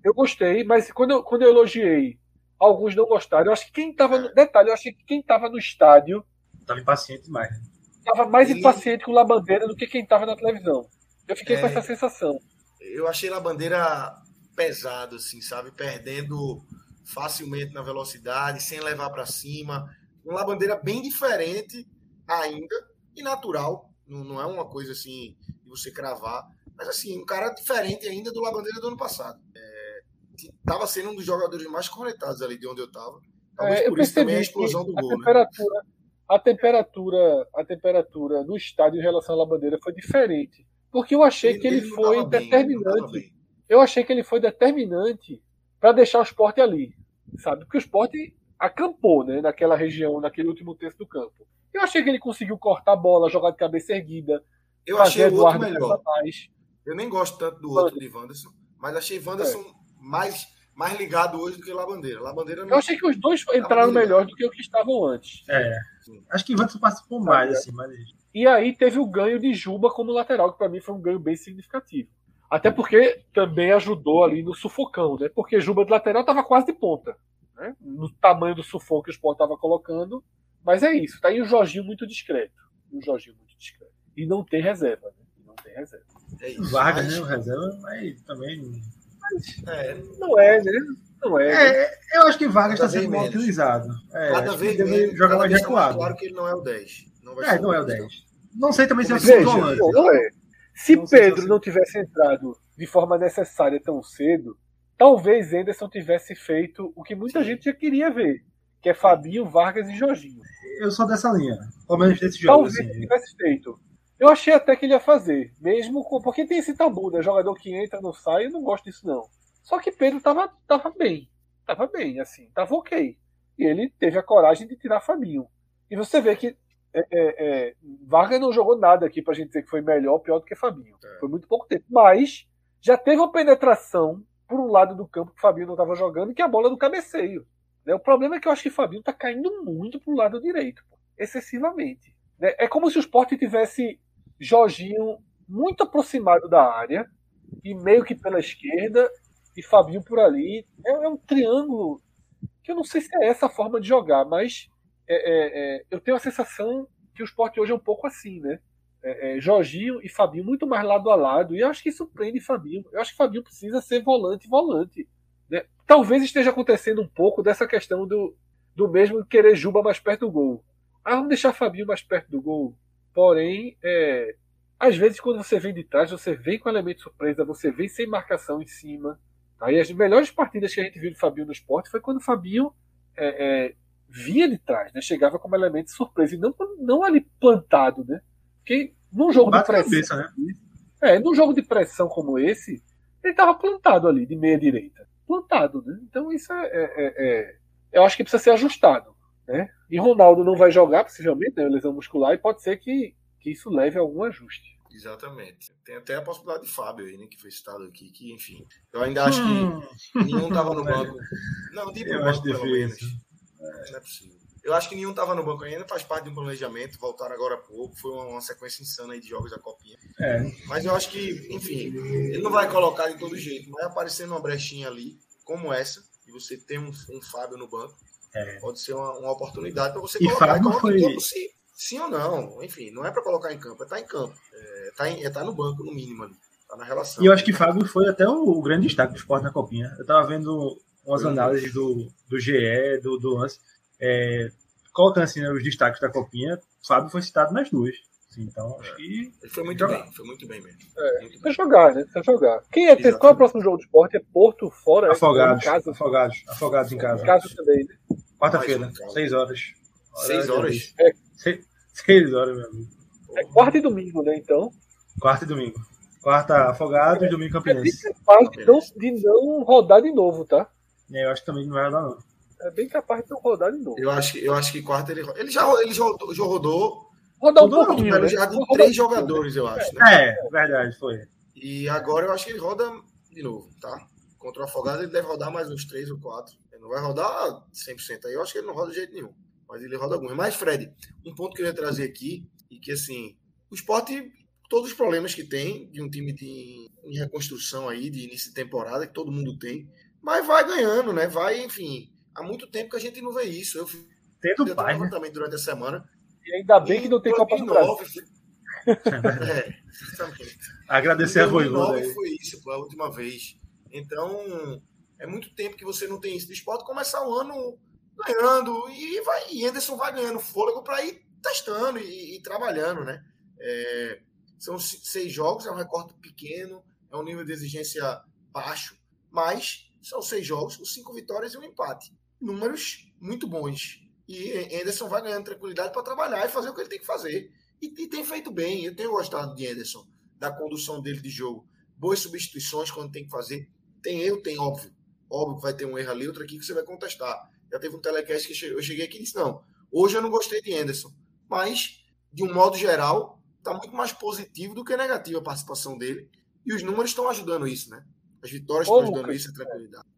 Eu gostei, mas quando eu, quando eu elogiei, alguns não gostaram. Eu acho que quem estava. No... Detalhe, eu achei que quem estava no estádio. Estava impaciente demais. Estava mais Ele... impaciente com Labandeira do que quem estava na televisão. Eu fiquei é... com essa sensação. Eu achei Labandeira pesado, assim, sabe? Perdendo facilmente na velocidade, sem levar para cima. Uma bandeira bem diferente ainda e natural. Não, não é uma coisa assim de você cravar. Mas assim, um cara diferente ainda do Labandeira do ano passado. É, tava sendo um dos jogadores mais conectados ali de onde eu tava. Talvez é, por isso também a explosão do a gol. Né? Temperatura, né? A temperatura, a temperatura no estádio em relação à Labandeira foi diferente. Porque eu achei ele, que ele, ele foi determinante. Bem, eu achei que ele foi determinante para deixar o esporte ali, sabe? Porque o esporte acampou, né, naquela região, naquele último terço do campo. Eu achei que ele conseguiu cortar a bola, jogar de cabeça erguida. Eu achei o outro melhor. Mais. Eu nem gosto tanto do outro de Wanderson, mas achei Wanderson é. mais, mais ligado hoje do que Labandeira. Labandeira não... Eu achei que os dois entraram melhor do que o que estavam antes. É. Acho que Wanderson participou mais, é. assim, mas... E aí teve o ganho de Juba como lateral, que para mim foi um ganho bem significativo. Até porque também ajudou ali no sufocão, né? Porque Juba de lateral estava quase de ponta, né? No tamanho do sufoco que o Sport estava colocando. Mas é isso, tá aí o Jorginho muito discreto. O Jorginho muito discreto. E não tem reserva, né? não tem reserva. É isso, Vargas, mas... né? O reserva, mas também. Mas, é, não é, né? Não é. é né? Eu acho que Vargas está sendo mal utilizado. É, cada vez deve jogar mais recuado. Claro que ele não é o 10. Não vai é, não é o 10. Não sei também se é o volante. Não é. Se não Pedro se não tivesse entrado de forma necessária tão cedo, talvez Anderson tivesse feito o que muita Sim. gente já queria ver, que é Fabinho, Vargas e Jorginho. Eu sou dessa linha, pelo menos desse jogo. Talvez assim. tivesse feito. Eu achei até que ele ia fazer, mesmo com, porque tem esse tabu, né? Jogador que entra, não sai, eu não gosto disso não. Só que Pedro tava, tava bem, tava bem, assim, tava ok. E ele teve a coragem de tirar Fabinho. E você vê que é, é, é, Vargas não jogou nada aqui pra gente dizer que foi melhor ou pior do que Fabinho. É. Foi muito pouco tempo. Mas já teve uma penetração por um lado do campo que o Fabinho não estava jogando, que é a bola do cabeceio. Né? O problema é que eu acho que o Fabinho está caindo muito pro lado direito, pô, excessivamente. Né? É como se o esporte tivesse Jorginho muito aproximado da área e meio que pela esquerda e Fabinho por ali. É, é um triângulo que eu não sei se é essa a forma de jogar, mas é, é, é, eu tenho a sensação que o esporte hoje é um pouco assim, né? É, é, Jorginho e Fabinho muito mais lado a lado, e eu acho que isso prende Fabinho. Eu acho que Fabinho precisa ser volante volante. Né? Talvez esteja acontecendo um pouco dessa questão do, do mesmo querer Juba mais perto do gol. Ah, vamos deixar Fabinho mais perto do gol. Porém, é, às vezes quando você vem de trás, você vem com elemento surpresa, você vem sem marcação em cima. Aí as melhores partidas que a gente viu de Fabinho no esporte foi quando o Fabinho é, é, vinha de trás, né? Chegava como elemento surpresa e não, não ali plantado, né? Porque num jogo Bate de pressão, cabeça, né? é, num jogo de pressão como esse, ele estava plantado ali de meia direita, plantado, né? Então isso é, é, é, é, eu acho que precisa ser ajustado, né? E Ronaldo não vai jogar possivelmente, né? Lesão muscular e pode ser que, que isso leve a algum ajuste. Exatamente. Tem até a possibilidade de Fábio aí, né? Que foi citado aqui, que enfim. Eu ainda acho que hum. nenhum estava no banco. Não, de banco, pelo menos. Não é possível. Eu acho que nenhum estava no banco ainda, faz parte de um planejamento, voltaram agora há pouco, foi uma, uma sequência insana aí de jogos da Copinha. É. Mas eu acho que, enfim, ele não vai colocar de todo jeito, vai aparecendo uma brechinha ali, como essa, e você tem um, um Fábio no banco, É. pode ser uma, uma oportunidade para você E colocar Fábio coloca foi- em campo se, sim ou não. Enfim, não é para colocar em campo, é estar em campo. É tá, em- é tá no banco, no mínimo ali. Tá na relação. E eu acho que Fábio foi até o, o grande destaque do esporte na Copinha. Eu tava vendo umas Foi análises do, do GE, do, do lance, é, colocando assim, né, os destaques da Copinha. Fábio foi citado nas duas. Então, acho que. Ele foi muito bem, foi muito bem mesmo. É, Muito bem. Precisa jogar, né? Precisa jogar. Quem é, qual é o próximo jogo do esporte? É Porto fora? é Afogados, Em casa. afogados, afogados em casa. Em casa também, né? Quarta-feira, seis horas. Seis horas? Seis, seis horas, meu amigo. É quarta e domingo, né? Então. Quarta e domingo. Quarta afogados, domingo É bem capaz de não, de não rodar de novo, tá? E aí eu acho que também não vai dar, não. É bem capaz de não rodar de novo. Eu acho, que- eu acho que quarta ele, ele já, ele já rodou, já rodou Rodar um Rodou, pouquinho, né? jardim Rodar três jogadores, eu acho. Né? É, verdade, foi. E agora eu acho que ele roda de novo, tá? Contra o Afogado ele deve rodar mais uns três ou quatro. Não vai rodar 100%. Aí eu acho que ele não roda de jeito nenhum. Mas ele roda alguns. Mas, Fred, um ponto que eu ia trazer aqui, e que assim, o esporte, todos os problemas que tem de um time de, em reconstrução aí, de início de temporada, que todo mundo tem, mas vai ganhando, né? Vai, enfim. Há muito tempo que a gente não vê isso. Eu fiz Tendo um pai, né? levantamento durante a semana. E ainda bem que não tem Em Copa do Brasil. 2009, É, exatamente. Agradecer a Voivoda 2009 aí. foi isso, foi a última vez. Então, é muito tempo que você não tem isso. O esporte começar o ano ganhando e vai e Anderson vai ganhando fôlego para ir testando e, e trabalhando, né? É, são se- seis jogos, é um recorte pequeno, é um nível de exigência baixo, mas são seis jogos com cinco vitórias e um empate. Números muito bons. E Anderson vai ganhando tranquilidade para trabalhar e fazer o que ele tem que fazer. E, e tem feito bem. Eu tenho gostado de Anderson, da condução dele de jogo. Boas substituições quando tem que fazer. Tem erro, tem óbvio. Óbvio que vai ter um erro ali, outro aqui que você vai contestar. Já teve um telecast que eu cheguei aqui e disse: não, hoje eu não gostei de Anderson. Mas, de um modo geral, está muito mais positivo do que negativo a participação dele. E os números estão ajudando isso, né? As vitórias estão ajudando Lucas, isso, a tranquilidade.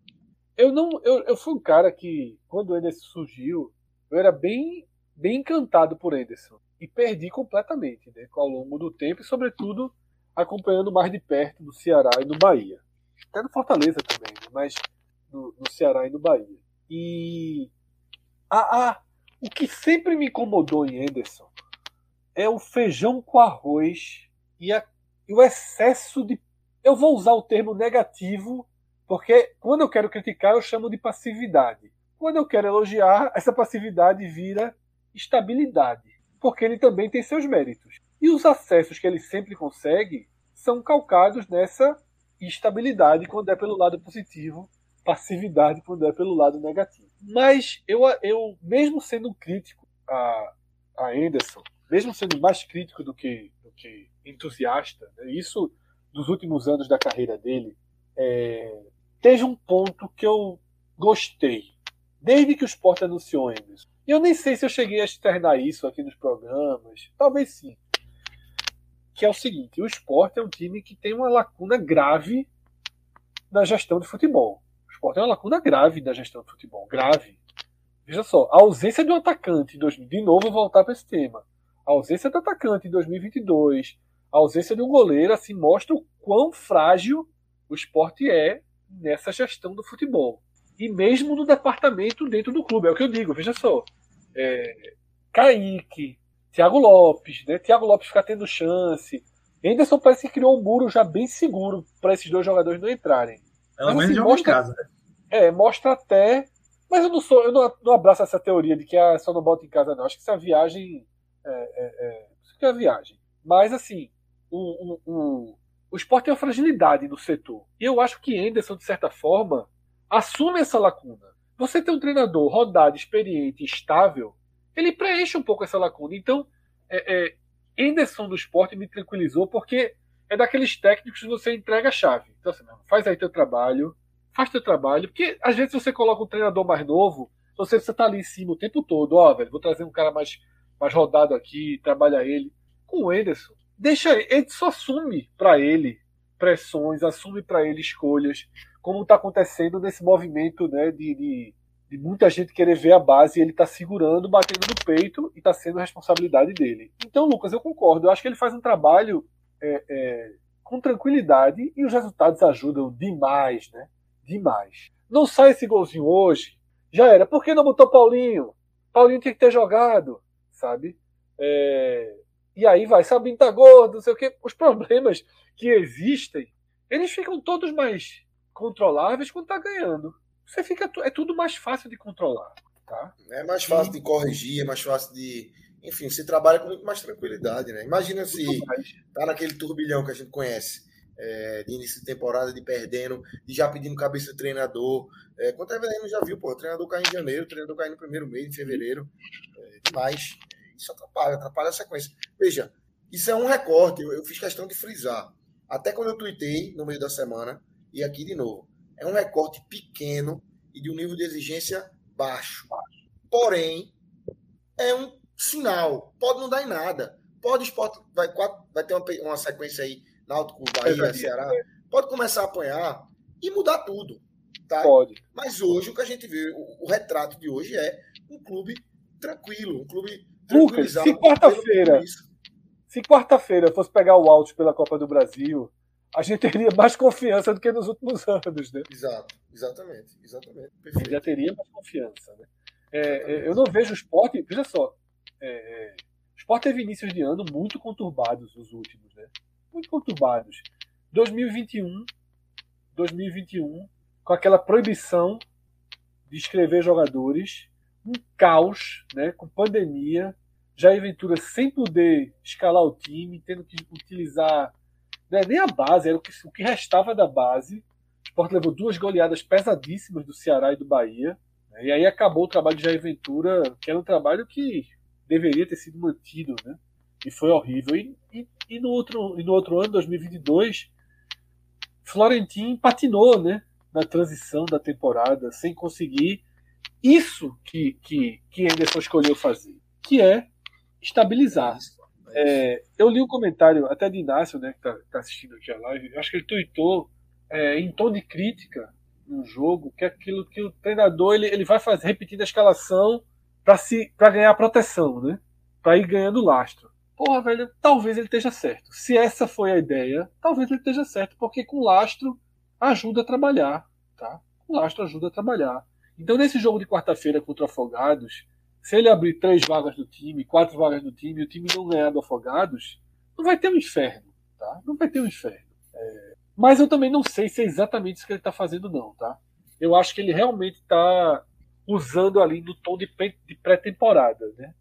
Eu não, eu, eu fui um cara que, quando o Anderson surgiu, eu era bem, bem encantado por Anderson. E perdi completamente, né? Ao longo do tempo, e sobretudo acompanhando mais de perto no Ceará e no Bahia. Até no Fortaleza também, né? mas no, Ceará e no Bahia. E a, a- o que sempre me incomodou em Anderson é o feijão com arroz e, a- e o excesso de. Eu vou usar o termo negativo porque quando eu quero criticar, eu chamo de passividade. Quando eu quero elogiar, essa passividade vira estabilidade. Porque ele também tem seus méritos. E os acessos que ele sempre consegue são calcados nessa estabilidade quando é pelo lado positivo, passividade quando é pelo lado negativo. Mas eu, eu mesmo sendo crítico a, a Anderson, mesmo sendo mais crítico do que, do que entusiasta, né, isso dos últimos anos da carreira dele, é, teve um ponto que eu gostei. Desde que o Sport anunciou Anderson. E eu nem sei se eu cheguei a externar isso aqui nos programas. Talvez sim. Que é o seguinte: o Sport é um time que tem uma lacuna grave na gestão de futebol. O Sport é uma lacuna grave na gestão de futebol. Grave. Veja só, a ausência de um atacante em 2000, de novo voltar para esse tema. A ausência do atacante em 2022, a ausência de um goleiro, assim, mostra o quão frágil o esporte é nessa gestão do futebol. E mesmo no departamento dentro do clube. É o que eu digo, veja só. É, Kaique, Thiago Lopes, né? Thiago Lopes fica tendo chance. Anderson parece que criou um muro já bem seguro para esses dois jogadores não entrarem. Pelo Mas, menos assim, joga em mostra- casa. né? É, mostra até. Mas eu não sou, eu não, não abraço essa teoria de que ah, só não bota em casa, não. Acho que essa viagem. É, é, é, isso que é viagem. Mas assim, o, o, o, o esporte tem uma fragilidade no setor. E eu acho que Anderson, de certa forma, assume essa lacuna. Você tem um treinador rodado, experiente, estável, ele preenche um pouco essa lacuna. Então, é, é, Anderson do esporte me tranquilizou porque é daqueles técnicos que você entrega a chave. Então, assim, faz aí teu trabalho, faz teu trabalho, porque às vezes você coloca um treinador mais novo, você precisa estar ali em cima o tempo todo, ó, velho, vou trazer um cara mais, mais rodado aqui, trabalha ele. Com o Anderson, deixa ele, ele só assume para ele pressões, assume para ele escolhas, como está acontecendo nesse movimento né, de, de, de muita gente querer ver a base e ele está segurando, batendo no peito e está sendo responsabilidade dele. Então, Lucas, eu concordo. Eu acho que ele faz um trabalho é, é, com tranquilidade e os resultados ajudam demais, né? Demais. Não sai esse golzinho hoje, já era. Por que não botou Paulinho? Paulinho tinha que ter jogado, sabe? É... E aí vai, Sabinho tá gordo, não sei o quê. Os problemas que existem, eles ficam todos mais controláveis quando tá ganhando você fica é tudo mais fácil de controlar, tá? É mais fácil e... de corrigir, é mais fácil de, enfim, se trabalha com muito mais tranquilidade, né? Imagina se tá naquele turbilhão que a gente conhece. É, de início de temporada, de perdendo, de já pedindo cabeça do treinador. É, quantas vezes a gente já viu, pô, o treinador cair em janeiro, o treinador cair no primeiro mês, em fevereiro. É, demais. Isso atrapalha, atrapalha a sequência. Veja, isso é um recorte, eu, eu fiz questão de frisar. Até quando eu tuitei no meio da semana, e aqui de novo é um recorte pequeno e de um nível de exigência baixo. Porém, é um sinal. Pode não dar em nada. Pode o esporte vai, vai ter uma, uma sequência aí, Náutico, Bahia, Ceará. Pode começar a apanhar e mudar tudo. Tá? Pode. Mas hoje o que a gente vê, o, o retrato de hoje é um clube tranquilo, um clube Lucas, se quarta-feira, se quarta-feira fosse pegar o Alto pela Copa do Brasil, a gente teria mais confiança do que nos últimos anos, né? Exato, exatamente, exatamente. Perfeito. Já teria mais confiança, né? É, é, eu não vejo o esporte, veja só, é, é, o esporte teve inícios de ano muito conturbados os últimos, né? Muito conturbados. 2021, 2021, com aquela proibição de escrever jogadores, um caos, né? Com pandemia, Jair Ventura sem poder escalar o time, tendo que utilizar não é nem a base, era o que, o que restava da base. O Sport levou duas goleadas pesadíssimas do Ceará e do Bahia. Né? E aí acabou o trabalho de Jair Ventura, que era um trabalho que deveria ter sido mantido, né? E foi horrível. E, e, e no, outro, e no outro ano, 2022, Florentin patinou, né? Na transição da temporada, sem conseguir isso que, que, que Anderson escolheu fazer, que é estabilizar. É, eu li um comentário até de Inácio, né, que está tá assistindo aqui a live, eu acho que ele tweetou é, em tom de crítica no jogo, que é aquilo que o treinador ele, ele vai fazer, repetindo a escalação para ganhar proteção, né? Para ir ganhando lastro. Porra, velho, talvez ele esteja certo. Se essa foi a ideia, talvez ele esteja certo, porque com lastro ajuda a trabalhar, tá? Com lastro ajuda a trabalhar. Então, nesse jogo de quarta-feira contra o Afogados, se ele abrir três vagas do time, quatro vagas do time, e o time não ganhar do Afogados, não vai ter um inferno, tá? Não vai ter um inferno. É... Mas eu também não sei se é exatamente isso que ele está fazendo, não, tá? Eu acho que ele realmente está usando ali no tom de pré-temporada, né?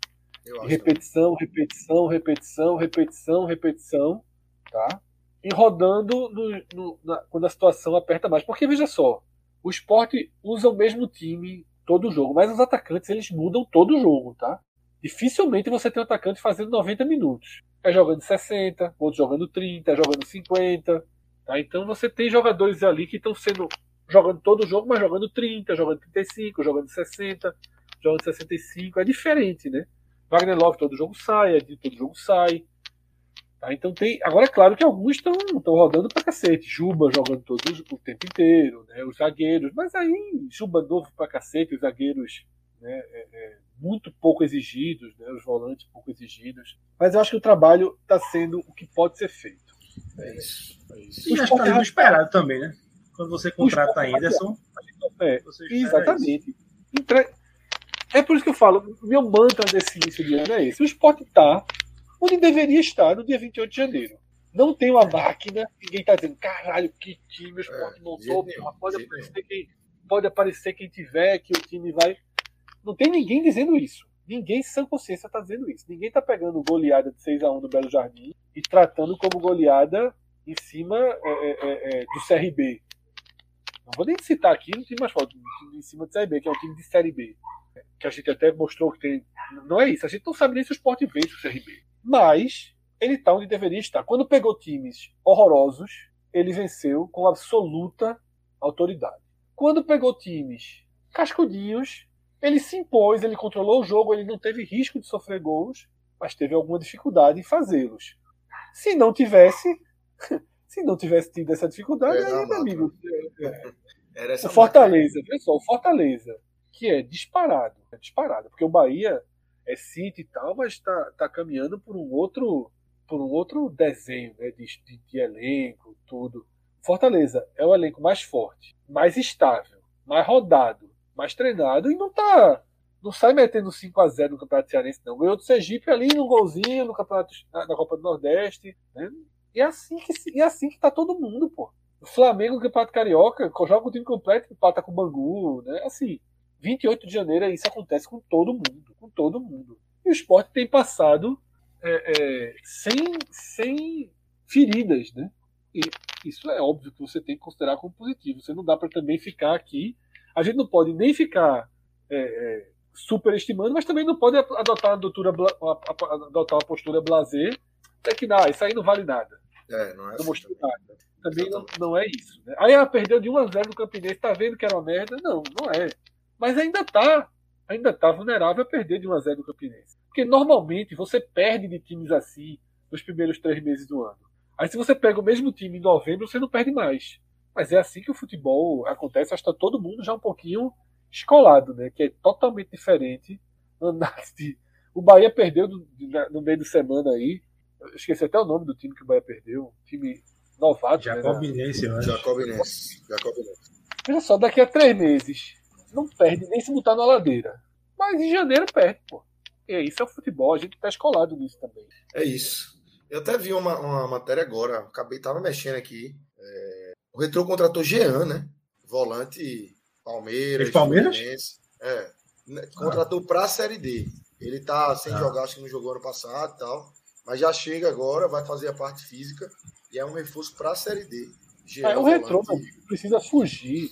repetição, repetição, repetição, repetição, repetição, tá? E rodando no, no, na, quando a situação aperta mais. Porque veja só, o esporte usa o mesmo time todo jogo. Mas os atacantes, eles mudam todo jogo, tá? Dificilmente você tem um atacante fazendo 90 minutos. É jogando 60, outro jogando 30, é jogando 50. Tá? Então você tem jogadores ali que estão sendo jogando todo o jogo, mas jogando 30, jogando 35, jogando 60, jogando 65. É diferente, né? Wagner Love todo jogo sai, Edinho todo jogo sai. Tá? Então tem. Agora é claro que alguns estão rodando pra cacete. Juba jogando todo o tempo inteiro, né? Os zagueiros. Mas aí, Juba novo pra cacete, os zagueiros né? É, é, muito pouco exigidos, né? Os volantes pouco exigidos. Mas eu acho que o trabalho está sendo o que pode ser feito. É isso. É isso. E já está esperado também, né? Quando você contrata ainda, são. É, exatamente. Entre... É por isso que eu falo, meu mantra desse início de ano é esse. O esporte está onde deveria estar no dia 28 de janeiro. Não tem uma máquina, ninguém está dizendo, caralho, que time o esporte é, montou, pode aparecer, quem, pode aparecer quem tiver, que o time vai. Não tem ninguém dizendo isso. Ninguém sem consciência está dizendo isso. Ninguém está pegando goleada de 6 a 1 do Belo Jardim e tratando como goleada em cima é, é, é, é do CRB. Não vou nem citar aqui um time mais time em cima do CRB, que é um time de Série B. Que a gente até mostrou que tem. Não é isso, a gente não sabe nem se o esporte vence o CRB mas ele está onde deveria estar. Quando pegou times horrorosos, ele venceu com absoluta autoridade. Quando pegou times cascudinhos, ele se impôs, ele controlou o jogo, ele não teve risco de sofrer gols, mas teve alguma dificuldade em fazê-los. Se não tivesse, se não tivesse tido essa dificuldade, aí, meu amigo, é, é. o Fortaleza, pessoal, o Fortaleza que é disparado. É disparado. Porque o Bahia é City e tal, mas está tá caminhando por um outro por um outro desenho né, de, de, de elenco, tudo. Fortaleza é o elenco mais forte, mais estável, mais rodado, mais treinado e não tá. Não sai metendo 5 a 0 no Campeonato Cearense, não. Ganhou do Sergipe ali no golzinho, no Campeonato na, na Copa do Nordeste. Né? E é assim que e é assim que tá todo mundo, pô. O Flamengo, Campeonato Carioca, joga o time completo, empata com o Bangu, né? Assim, 28 de janeiro isso acontece com todo mundo, com todo mundo. E o esporte tem passado é, é, sem, sem feridas, né? E isso é óbvio que você tem que considerar como positivo. Você não dá para também ficar aqui. A gente não pode nem ficar é, é superestimando, mas também não pode adotar uma, doutora, adotar uma postura blazer. É que não, isso aí não vale nada. É, não é não assim também. Também não, não, é isso. Né? Aí ela perdeu de 1 a 0 no Campinense, tá vendo que era uma merda? Não, não é. Mas ainda tá. Ainda tá vulnerável a perder de 1 a 0 no Campinense. Porque normalmente você perde de times assim nos primeiros três meses do ano. Aí se você pega o mesmo time em novembro, você não perde mais. Mas é assim que o futebol acontece, acho que tá todo mundo já um pouquinho escolado, né? Que é totalmente diferente. O Bahia perdeu no meio de semana aí. Eu esqueci até o nome do time que o Bahia perdeu. Um time novato. Né, Jacobinense, né? eu acho. Jacobinense. Jacobinense. Veja só, daqui a três meses, não perde nem se botar na ladeira. Mas em janeiro perde, pô. E isso é o futebol, a gente tá escolado nisso também. É isso. Eu até vi uma, uma matéria agora, acabei, tava mexendo aqui. É, o Retro contratou Jean, né? Volante Palmeiras. Palmeiras? É. Né, contratou ah. pra Série D. Ele tá sem ah. jogar, acho que não jogou ano passado e tal. Mas já chega agora, vai fazer a parte física e é um reforço para a Série D. Jean, é, o Retro precisa fugir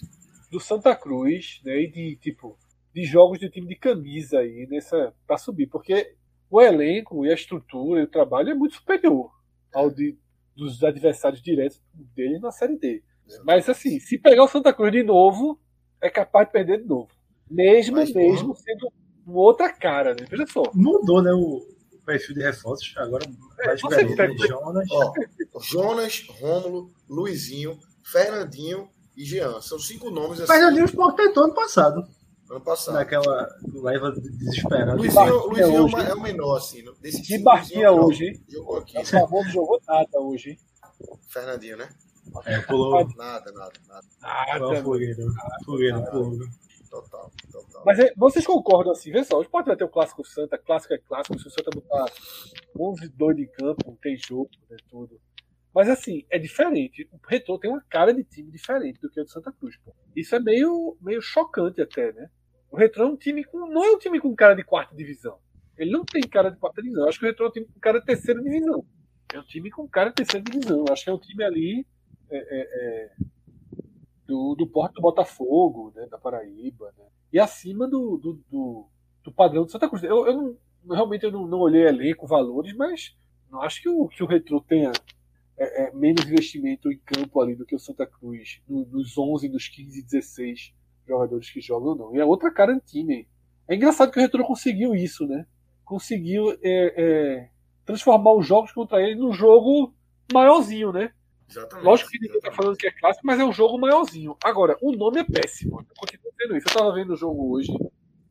do Santa Cruz, né? E de tipo de jogos de time de camisa aí nessa para subir, porque o elenco e a estrutura e o trabalho é muito superior ao de, dos adversários diretos dele na Série D. Mas assim, se pegar o Santa Cruz de novo, é capaz de perder de novo. Mesmo, Mas, mesmo sendo uma outra cara, né? Veja só. Mudou, né? O perfil de reforços. Agora é, mais diferente. Pega... Jonas. Ó, Jonas, Rômulo, Luizinho, Fernandinho e Jean. São cinco nomes assim. Fernandinho o Sport tentou ano passado. Ano passado. Naquela leva desesperada. Luizinho, Luizinho hoje, é o menor, assim. Desse de Barquinha hoje, hein? Jogou aqui. O famoso jogou nada hoje, hein? Fernandinho, né? É, pulou. Nada, nada, nada. Nada. Fogueiro. Fogueiro, fogo. Total, total. Mas é, vocês concordam assim, vê só, hoje pode vai ter o clássico Santa, clássico é clássico, se o Santa botar 11 doido em campo, tem jogo, né, tudo. Mas assim, é diferente. O Retrô tem uma cara de time diferente do que o do Santa Cruz. Pô. Isso é meio, meio chocante até, né? O Retrô é um time com. Não é um time com cara de quarta divisão. Ele não tem cara de quarta divisão. Eu acho que o Retrô é um time com cara de terceira divisão. É um time com cara de terceira divisão. Eu acho que é um time ali. É, é, é, do, do Porto do Botafogo, né, da Paraíba. Né? E acima do, do, do, do, padrão do Santa Cruz. Eu, eu não, realmente eu não, não olhei elenco, valores, mas não acho que o, que o Retrô tenha é, é, menos investimento em campo ali do que o Santa Cruz, no, nos 11, nos 15, 16 jogadores que jogam, não. E é outra cara de time. É engraçado que o Retro conseguiu isso, né? Conseguiu é, é, transformar os jogos contra ele num jogo maiorzinho, né? Exatamente. Lógico que ninguém está falando que é clássico, mas é um jogo maiorzinho. Agora, o nome é péssimo. Eu continuo vendo isso. Eu estava vendo o jogo hoje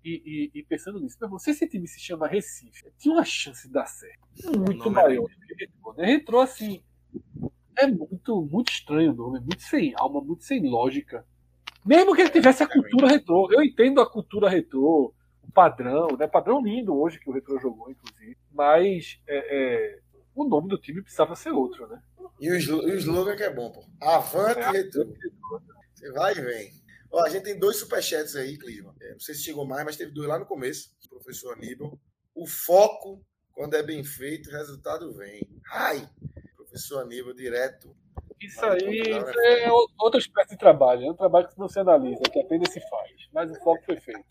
e, e, e pensando nisso. Mas se esse time se chama Recife, tinha uma chance de dar certo. Muito é maior. Né? Retro, assim, é muito, muito estranho o nome, muito sem alma, muito sem lógica. Mesmo que ele tivesse a cultura retrô, eu entendo a cultura retrô, o padrão, né? Padrão lindo hoje que o retrô jogou, inclusive. Mas é, é, o nome do time precisava ser outro, né? E o, o slogan que é bom, pô. Avante é, retrô. Você vai e vem. Ó, a gente tem dois superchats aí, Clima. É, não sei se chegou mais, mas teve dois lá no começo. Professor Aníbal. O foco, quando é bem feito, o resultado vem. Ai! Professor Aníbal, direto isso aí isso é outra espécie de trabalho. É um trabalho que não se analisa, que apenas se faz. Mas o foco foi feito.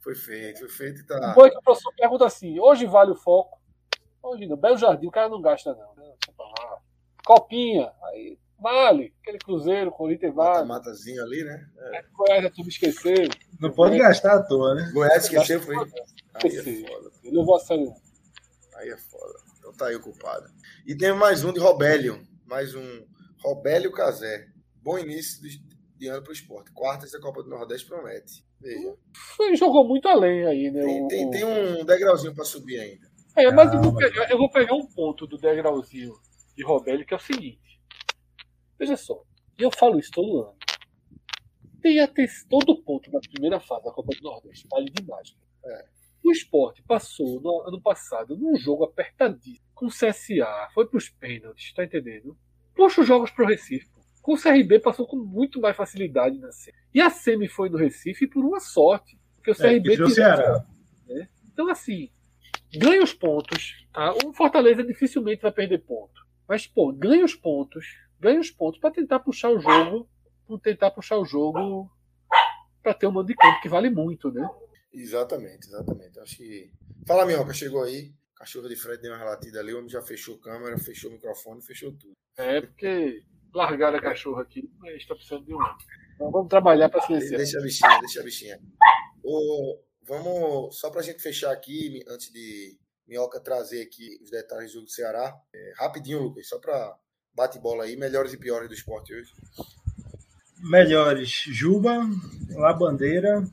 Foi feito, foi feito e tá. Depois que o professor pergunta assim: hoje vale o foco? Hoje não. Belo Jardim, o cara não gasta, não. Copinha, aí vale. Aquele Cruzeiro, Corinthians vale. Matazinho ali, né? É. Goiás, tu me esqueceu. Não pode gastar à toa, né? Goiás esqueceu, foi. Aí é foda. Levou a sério. Aí é foda. Então tá aí o culpado. E tem mais um de Robélio. Mais um Robélio Casé. Bom início de, de ano para o esporte. Quartas da Copa do Nordeste promete. Veja. Foi, jogou muito além aí, né? Tem, tem, tem um degrauzinho para subir ainda. É, mas eu, vou pegar, eu vou pegar um ponto do degrauzinho de Robelli, que é o seguinte. Veja só, e eu falo isso todo ano. Tem até todo ponto da primeira fase da Copa do Nordeste, vale demais. É. O esporte passou no ano passado num jogo apertadíssimo, com o CSA, foi pros pênaltis, tá entendendo? Puxa os jogos pro Recife. Com o CRB passou com muito mais facilidade na SEMI. E a SEMI foi no Recife por uma sorte. Porque o É, CRB tirou Ceará. então, assim, ganha os pontos. Tá? O Fortaleza dificilmente vai perder ponto. Mas, pô, ganha os pontos. Ganha os pontos para tentar puxar o jogo. Pra tentar puxar o jogo para ter um mando de campo que vale muito, né? Exatamente, exatamente. Acho que. Fala, Minhoca, chegou aí. Cachorro de Fred deu uma relatida ali, o homem já fechou a câmera, fechou o microfone, fechou tudo. É porque largaram a cachorra aqui, mas está precisando de um. Então vamos trabalhar para silenciar. Deixa a bichinha, deixa a bichinha. Ô, vamos, só pra gente fechar aqui, antes de Minhoca trazer aqui os detalhes do jogo do Ceará. é, rapidinho, Lucas, só pra bate bola aí, melhores e piores do esporte hoje. Melhores, Juba, Labandeira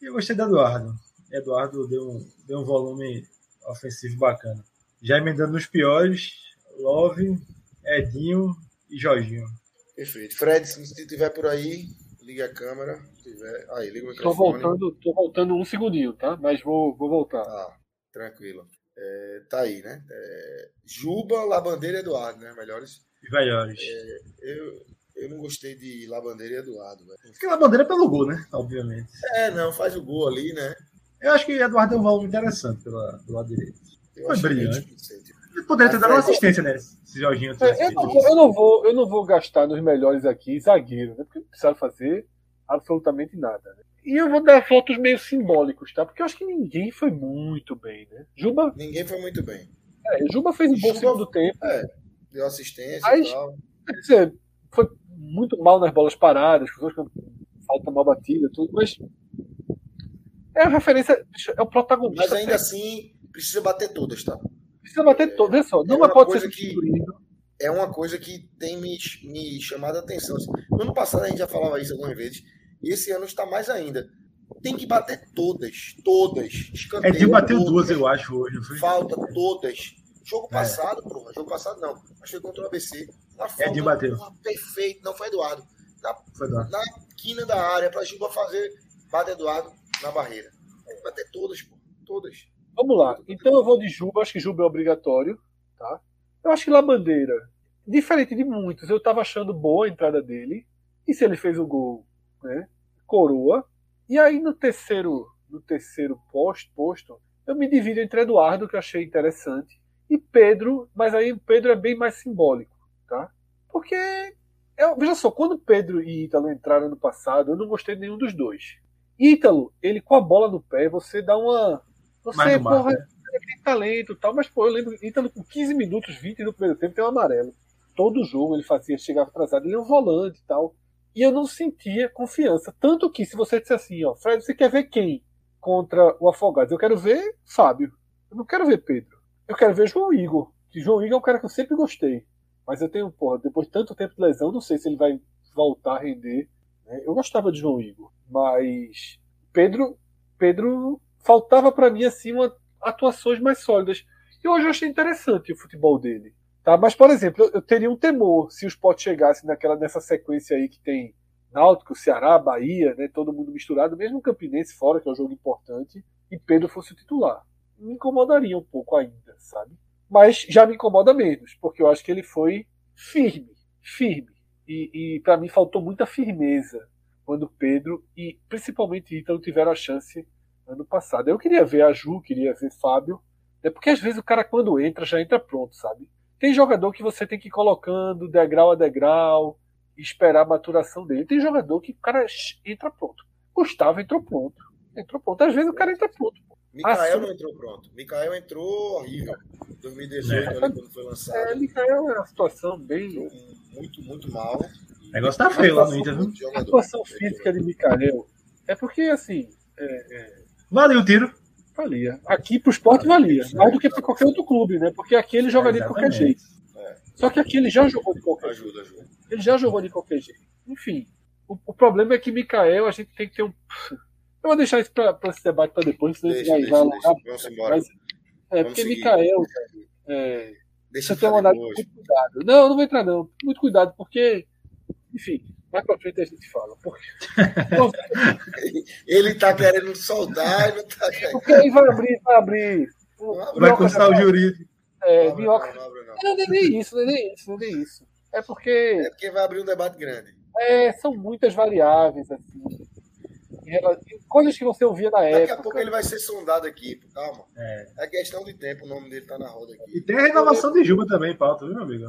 e eu gostei do Eduardo. Eduardo deu um, deu um volume ofensivo bacana. Já emendando nos piores, Love, Edinho e Jorginho. Perfeito. Fred, se você estiver por aí, liga a câmera. Tiver... Aí, liga o Tô microfone. voltando, tô voltando um segundinho, tá? Mas vou, vou voltar. Tá, tranquilo. É, tá aí, né? É, Juba, Labandeira e Eduardo, né? Melhores. Melhores. Eu, eu não gostei de Labandeira e Eduardo, velho. Porque Labandeira é pelo gol, né? Obviamente. É, não, faz o gol ali, né? Eu acho que Eduardo deu um volume interessante pela, pelo lado direito. Eu Foi meio brilhante. Ele poderia ter dado uma Fred- assistência, né? Se Jorginho É, eu, não, eu não vou, eu não vou gastar nos melhores aqui zagueiro, né? Porque não precisaram fazer absolutamente nada. Né? E eu vou dar fotos meio simbólicos, tá? Porque eu acho que ninguém foi muito bem, né? Juba, Ninguém foi muito bem. é, Juba fez um bom Juba- segundo tempo. Deu assistência Mas- e tal. Quer dizer, foi muito mal nas bolas paradas, falta mal batida, tudo, mas é a referência, é o protagonista. Mas ainda assim, precisa bater todas, tá? precisa bater todo, vê só, não uma pode ser que- substituído. É uma coisa que tem me, me chamado a atenção. assim. No ano passado a gente já falava isso algumas vezes. E esse ano está mais ainda. Tem que bater todas. Todas. Escanteio, Edinho bateu todas, duas, eu acho, hoje. foi? Falta, todas. Jogo É. passado, porra. Jogo passado não. Acho que foi contra o ABC. Uma falta Edinho bateu. porra, perfeita. Não foi Eduardo. Na Foi lá. quina da área para Juba fazer. Bate Eduardo na barreira. Tem que bater todas, pô. Todas. Vamos lá. Então eu vou de Juba, acho que Juba é obrigatório, tá? Eu acho que Labandeira, diferente de muitos, eu tava achando boa a entrada dele. E se ele fez o gol, né? Coroa. E aí no terceiro, no terceiro posto, posto, eu me divido entre Eduardo, que eu achei interessante, e Pedro, mas aí o Pedro é bem mais simbólico, tá? Porque eu, veja só, quando Pedro e Ítalo entraram no passado, eu não gostei de nenhum dos dois. Ítalo, ele com a bola no pé, você dá uma. Você, mar, porra, né? ele tem talento e tal, mas pô, eu lembro Ítalo com 15 minutos, 20 no primeiro tempo tem um amarelo. Todo jogo ele fazia, chegava atrasado, ele é um volante e tal. E eu não sentia confiança. Tanto que, se você disser assim, ó, Fred, você quer ver quem contra o Afogados? Eu quero ver Fábio. Eu não quero ver Pedro. Eu quero ver João Igor. Que João Igor é um cara que eu sempre gostei. Mas eu tenho, porra, depois de tanto tempo de lesão, não sei se ele vai voltar a render. né? Eu gostava de João Igor. Mas Pedro, Pedro faltava para mim assim uma atuações mais sólidas. E hoje eu achei interessante o futebol dele. Tá? Mas, por exemplo, eu, eu teria um temor se o Sport chegasse naquela, nessa sequência aí que tem Náutico, Ceará, Bahia, né, todo mundo misturado, mesmo o Campinense fora, que é um jogo importante, e Pedro fosse o titular. Me incomodaria um pouco ainda, sabe? Mas já me incomoda menos, porque eu acho que ele foi firme, firme. E, e para mim faltou muita firmeza quando Pedro e principalmente Ítalo tiveram a chance ano passado. Eu queria ver a Ju, queria ver Fábio, né, porque às vezes o cara quando entra já entra pronto, sabe? Tem jogador que você tem que ir colocando degrau a degrau, esperar a maturação dele. Tem jogador que o cara entra pronto. Gustavo entrou pronto. Entrou pronto. Às vezes o cara entra pronto. Mikael Assim- não entrou pronto. Mikael entrou horrível. 2018, ali, quando foi lançado. É, Mikael é uma situação bem. Muito, muito mal. O negócio tá feio lá no Inter, viu? A situação física de Mikael é porque, assim, é, é, Valeu o tiro. Valia. Aqui pro esporte valia. Mais do que para qualquer outro clube, né? Porque aqui ele jogaria de qualquer jeito. Só que aqui ele já jogou de qualquer jeito. Ajuda, ajuda. Ele já jogou de qualquer jeito. Enfim, o, o problema é que Mikael a gente tem que ter um. Eu vou deixar isso para esse debate para depois, senão Deixa, vai, deixa, vai deixa. Vamos embora. Mas, é, Vamos porque seguir. Mikael, é, Deixa eu uma falar andado com depois. muito cuidado. Não, não vou entrar, não. Muito cuidado, porque, enfim, mais pra frente a gente fala. Porque, Ele tá querendo soltar e não tá querendo. porque aí vai abrir, vai abrir. O- Vai já o jurídico. É, Não minhoca. não, não não. Não, é nem isso, não é nem isso, não é nem isso. É porque É porque vai abrir um debate grande. é, são muitas variáveis, assim. Coisas que você ouvia na Daqui época. a pouco ele vai ser sondado aqui, pô, calma. É. É questão de tempo, o nome dele tá na roda aqui. E tem a renovação de Juba também, pauta, viu, meu amigo?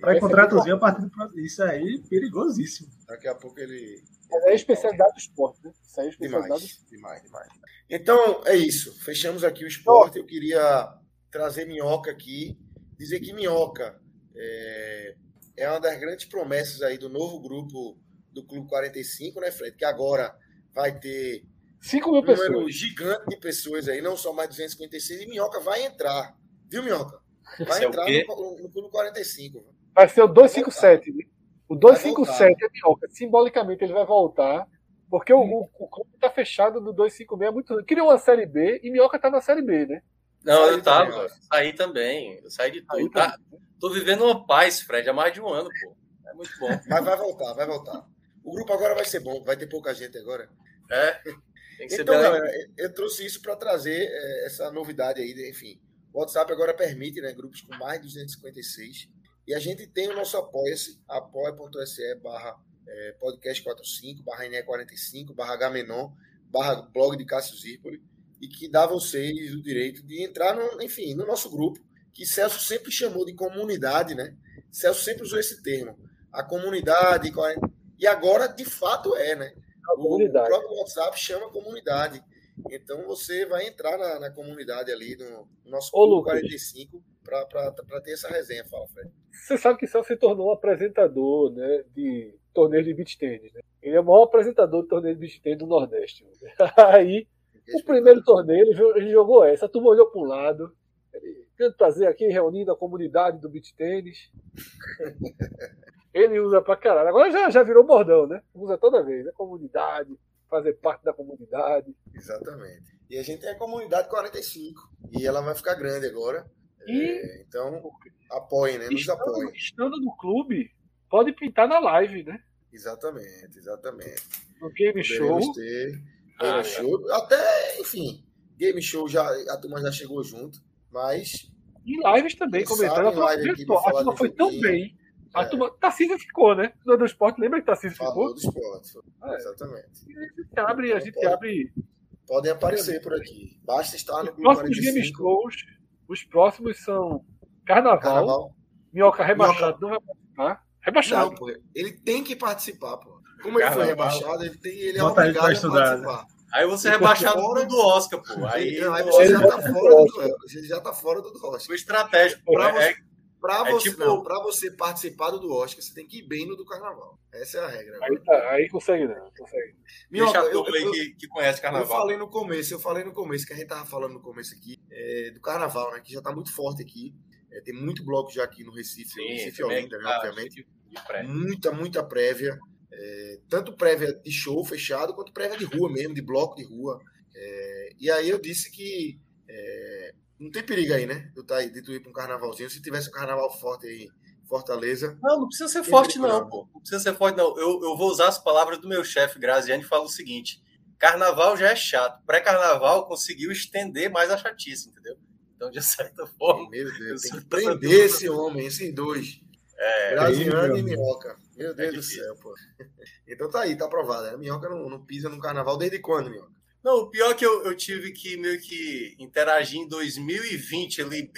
Para Esse contratozinho a partir do próximo. Isso aí, perigosíssimo. Daqui a pouco ele. Mas é a especialidade do esporte, né? Isso aí é a especialidade Demais, demais, demais. Então, é isso. Fechamos aqui o esporte. Eu queria trazer Minhoca aqui. Dizer que Minhoca é, é uma das grandes promessas aí do novo grupo do Clube 45, né, Fred? Que agora vai ter do 5 mil um número pessoas. gigante de pessoas aí, não só mais 256, e Minhoca vai entrar. Viu, Minhoca? Vai entrar no, no Clube 45. Vai ser o 257. né? O Vai 257 é minhoca. Simbolicamente ele vai voltar. Porque o, o, o clube tá fechado no 256 há muito Criou uma série B e Minhoca tá na série B, né? Não, Saí eu tava. também, Saí também. Eu saí de tudo. tá. Tô vivendo uma paz, Fred, há mais de um ano, pô. É muito bom. Mas vai voltar, vai voltar. O grupo agora vai ser bom, vai ter pouca gente agora. É. Tem que ser Então, bem galera, eu trouxe isso para trazer é, essa novidade aí, enfim. O WhatsApp agora permite, né, grupos com mais de 256. E a gente tem o nosso apoia-se, apoia.se barra é, podcast45, barra NE45, barra Gamenon, barra blog de Cássio Zirpoli, e que dá a vocês o direito de entrar, no, enfim, no nosso grupo, que Celso sempre chamou de comunidade, né? Celso sempre usou esse termo. A comunidade, e agora de fato é, né? A comunidade. O próprio WhatsApp chama comunidade. Então você vai entrar na, na comunidade ali no, no nosso Ô, Clube Lucas. 45 para ter essa resenha. Fala, Fred. Você sabe que Celso se tornou um apresentador né, de torneios de beach tennis. Né? Ele é o maior apresentador de torneio de beach tennis do Nordeste. Aí, o primeiro torneio, ele, jo- ele jogou essa. A turma olhou para um lado. Ele, Grande prazer aqui reunindo a comunidade do beach tennis. Ele usa pra caralho. Agora já, já virou bordão, né? Usa toda vez. né? Comunidade, fazer parte da comunidade. Exatamente. E a gente tem a comunidade 45. E ela vai ficar grande agora. E É, então, apoiem, né? Nos estando, apoiem. estando no clube, pode pintar na live, né? Exatamente, exatamente. No game show. Poderemos ter game Ah, é. show. Até, enfim, game show já, a turma já chegou junto. Mas E lives também, comentando. live aqui a falar turma foi tão bem. A É. turma. Tarcísio ficou, né? No do esporte, lembra que Tarcísio falou ficou? do esporte. É. Exatamente. E a gente abre, a gente Pode. abre Podem aparecer por aqui. Basta estar no os próximos game 45. shows. Os próximos são Carnaval. Carnaval. Minhoca rebaixado não vai participar. Rebaixado. Não, pô. Ele tem que participar, pô. Como ele foi Carnaval. rebaixado, ele, tem, ele é Bota obrigado a estudar, né? participar. Aí você é rebaixado fora. do Oscar, pô. Aí, Não, aí você já tá fora do Oscar. Você já tá fora do Oscar. foi estratégico, pô. Pra É, você- Pra É você, tipo- não, pra você participar do Oscar, você tem que ir bem no do Carnaval. Essa é a regra. Aí, tá, aí consegue não. Consegue. Minhoca, deixa a eu, aí eu- que, que conhece eu carnaval. falei no começo, eu falei no começo, que a gente tava falando no começo aqui, é, do Carnaval, né? Que já tá muito forte aqui. É, tem muito bloco já aqui no Recife, no Recife Olinda, né, ah, obviamente. muita, muita prévia. é, tanto prévia de show fechado, quanto prévia de rua mesmo, de bloco de rua. É, e aí eu disse que é, não tem perigo aí, né? De, tá, de tu ir para um carnavalzinho. Se tivesse um carnaval forte aí Fortaleza. Não, não precisa ser forte, não, não. pô. Não precisa ser forte, não. Eu, eu vou usar as palavras do meu chefe, Graziani, e falo o seguinte: carnaval já é chato. Pré-carnaval conseguiu estender mais a chatice, entendeu? Então, de certa forma. Meu Deus, tem eu que prender esse homem, esses dois. É, Graziano e meu Minhoca. Meu Deus do difícil. céu, pô. Então tá aí, tá aprovado. né? Minhoca não, não pisa no carnaval desde quando, Minhoca? Não, o pior é que eu, eu tive que meio que interagir em 2020, ali,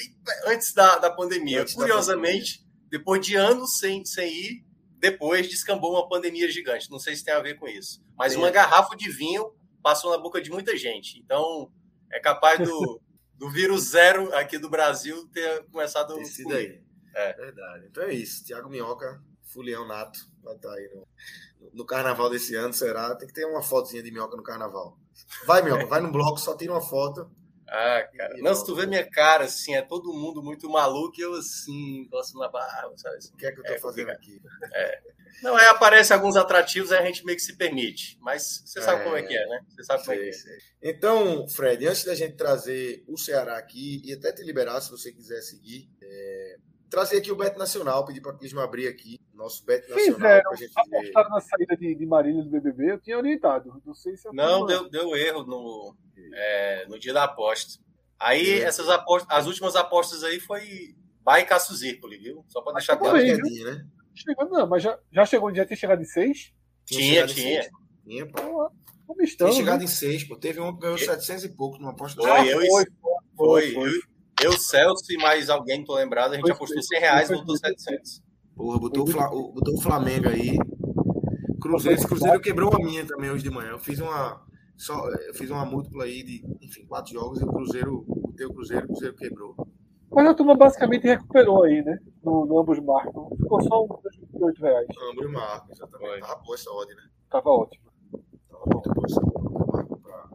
antes da, da pandemia. Antes da Curiosamente, depois de anos sem, sem ir, depois descambou uma pandemia gigante. Não sei se tem a ver com isso. Mas uma garrafa de vinho passou na boca de muita gente. Então, é capaz do, do vírus zero aqui do Brasil ter começado. Tem sido comigo. aí. É. Verdade. Então é isso. Tiago Minhoca, Fulião Nato, vai estar aí no, no carnaval desse ano, será? Tem que ter uma fotozinha de Minhoca no carnaval. Vai, Minhoca, vai no bloco, só tira uma foto. Ah, cara. Não, se tu vê minha cara, assim, é todo mundo muito maluco e eu, assim, gosto na barra, sabe? Assim. O que é que eu tô É fazendo aqui? Não, aí aparece alguns atrativos, aí a gente meio que se permite. Mas você sabe É. como é que é, né? Você sabe como é que Sei, é. sei. Então, Fred, antes da gente trazer o Ceará aqui e até te liberar, se você quiser seguir, é, trazer aqui o Bet Nacional, pedir para Clisma abrir aqui nosso Bet Nacional Fizeram, para gente ver. apostaram na saída de, de Marília do BBB, eu tinha orientado. Não sei se eu Não, deu, deu erro no, é, no dia da aposta. Aí, É. essas apostas, as últimas apostas aí foi Cássio Zirpoli, viu? Só pra deixar claro. bem, quedinha, né? Chegando, não, mas já, já chegou, já tinha chegado em seis? Tinha, tinha. seis. Tinha, pô. Como Tinha chegado né? em seis, pô. Teve um que ganhou 700 e pouco numa aposta. Foi, eu, foi, foi, foi. eu, eu, Celso e mais alguém, tô lembrado, a gente Foi, apostou foi, 100 reais e foi. 700. Porra, botou o, Fla- o- botou o Flamengo aí. Cruzeiro, esse Cruzeiro quebrou a minha também hoje de manhã. Eu fiz uma. Só, eu fiz uma múltipla aí de, enfim, quatro jogos e o Cruzeiro, botei o Cruzeiro, o Cruzeiro quebrou. Mas a turma basicamente recuperou aí, né? No, no ambos marcam. Ficou só uns 28 reais. Ambos e Marco, exatamente. Tava boa essa odd, né? Tava ótimo. Tava muito boa essa odd. Marco pra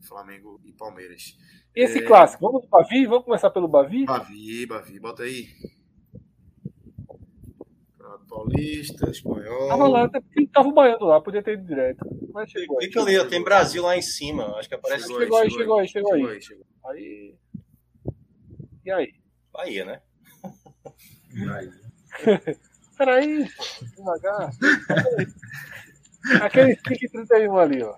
Flamengo e Palmeiras. Esse É. clássico, vamos no Bavi? Vamos começar pelo Bavi? Bavi, Bavi, bota aí. Paulista, Espanhol. Tava lá, até porque tava o baiano lá, podia ter ido direto. Mas chegou aí. Ali, tem Brasil lá em cima. Acho que aparece Chegou aí, chegou aí, chegou aí. chegou. Aí. E aí? Bahia, né? Aí. Peraí, devagar. Aquele pique 31 ali, ó.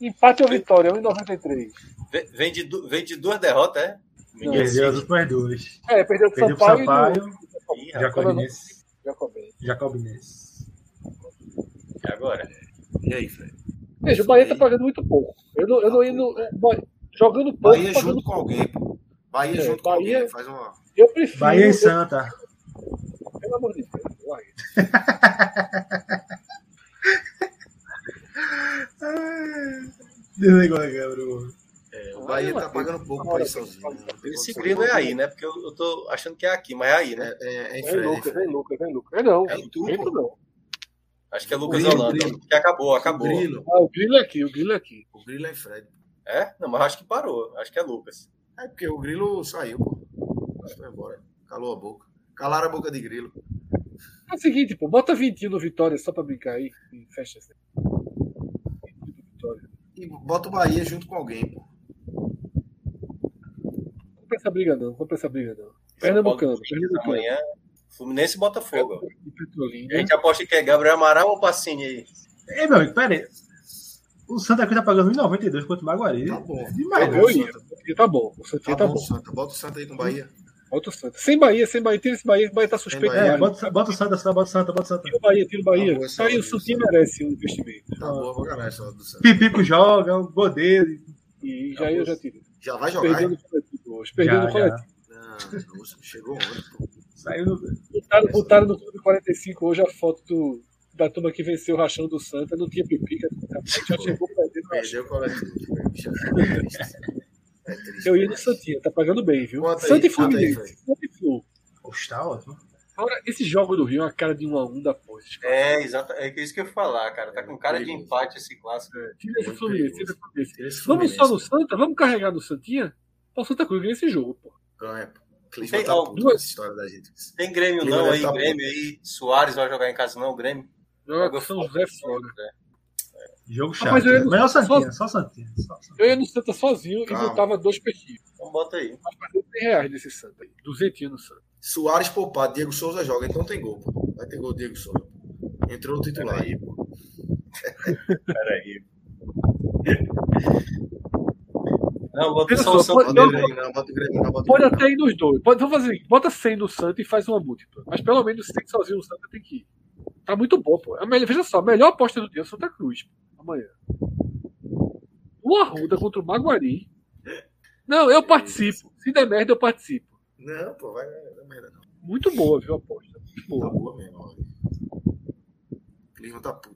Empate ou vitória, 1,93. Vem- de, vem de duas derrotas, é? Menino Perdeu as últimas duas. É, perdeu pro Perdeu pro Sampaio, Sampaio, e do... Jacobinense. Jacobinense. Jacobinense. E agora? E aí, Fred? Veja, o Bahia tá pagando muito pouco. Eu não, eu não indo. é, Bahia- Jogando pouco, Bahia junto com alguém, pô. Bahia É, junto com Bahia- alguém. Faz uma. Eu prefiro. Bahia e eu- Santa. Pelo amor de Deus. vai. Desligou a câmera, o Bahia tá pagando pouco pra ir sozinho. né? Esse grilo é aí, né? Porque eu, eu tô achando que é aqui, mas é aí, né? É, é, é. Lucas, vem Lucas, vem Lucas. É não. É em. Acho que é Lucas Grilo, Holanda. grilo. Que acabou, acabou. O Grilo. Ah, o Grilo é aqui, o Grilo é aqui. O Grilo é em Fred. É? Não, mas acho que parou. Acho que é Lucas. É porque o Grilo saiu, pô. Foi embora. Calou a boca. Calaram a boca de Grilo. É o seguinte, pô, bota 20 no Vitória só pra brincar aí. E fecha assim. Vitória. E bota o Bahia junto com alguém, pô. Essa briga não, não compra essa briga não. Pernambucano, Pernambucano. Amanhã, Fluminense e Botafogo. ó. E Petrolina. A gente aposta que é Gabriel Amaral ou Pacini aí? Ei, meu amigo, pera aí. O Santa Cruz tá pagando 1,92 contra o Maguari. Tá bom. Demais, Tá né? bom, Eu. Porque tá bom. O Santinha Tá tá bom, bom. Santa. Bota o Santa aí com o Bahia. Bota o Santa. Sem Bahia, sem Bahia. Tira esse Bahia. O Bahia tá suspeito. Bahia. É, bota, bota o Santa, bota o Santa, bota o Santa. Tira o Bahia, tira o Bahia. Tá boa Tá aí, o hora, Santinha merece um investimento. Tá boa, vou ganhar essa do Santa. Pipico joga, o Godeiro. E Tá já eu bom. já tirei. Já vai jogar? É? coletivo hoje. Perdeu Já, no coletivo. Não, nossa, chegou ontem. Saiu do. Botaram, botaram no Clube 45 hoje a foto do, da turma que venceu o rachão do Santa. Não tinha pipica. Já chegou perdendo. Perdeu o coletivo. É triste. É triste. Eu ia no Santinha, tá pagando bem, viu? Bota aí, Santa e aí, Fluminense. Fred. Santa e Flu. Poxa, tá ótimo. Agora, esse jogo do Rio é uma cara de um a um da porra. É, exato. É isso que eu ia falar, cara. Tá com cara de empate esse clássico. Tira esse Fluminense, tira esse Fluminense. Vamos Fluminense, só no Santa? Vamos carregar no Santinha? O Santa Cruz ganha esse jogo, pô. Ganha, pô. Clisma Tem tá puto essa história da gente. Tem Grêmio Grêmio não aí, tá Grêmio aí. Soares vai jogar em casa não, Grêmio. Joga com São José fora. Jogo chato. Rapaz, eu ia né? no- Melhor só- Santinha, só Santinha. Santinha. Eu ia no Santa sozinho Calma. e botava dois peixinhos. Então bota aí. Mas perdeu 100 reais nesse Santa aí. Duzentinho no Santa. Soares poupado, Diego Souza joga, então tem gol, pô. Vai ter gol Diego Souza. Entrou o titular aí, pô. Peraí. Não, bota só o São pode- não, bota o Grêmio, não, bota o Pode até ir nos dois. Pode, vamos fazer. Bota 100 no Santa e faz uma múltipla. Mas pelo menos 100 sozinho no Santa tem que ir. Tá muito bom, pô. É a melhor- veja só, a melhor aposta do dia é Santa Cruz. pô, Amanhã. O Arruda contra o Maguari. Não, eu participo. Se der merda, eu participo. não. Pô, vai dar merda, não. Muito boa, viu, a aposta. Muito Tá boa. boa mesmo. O Clisma tá gente.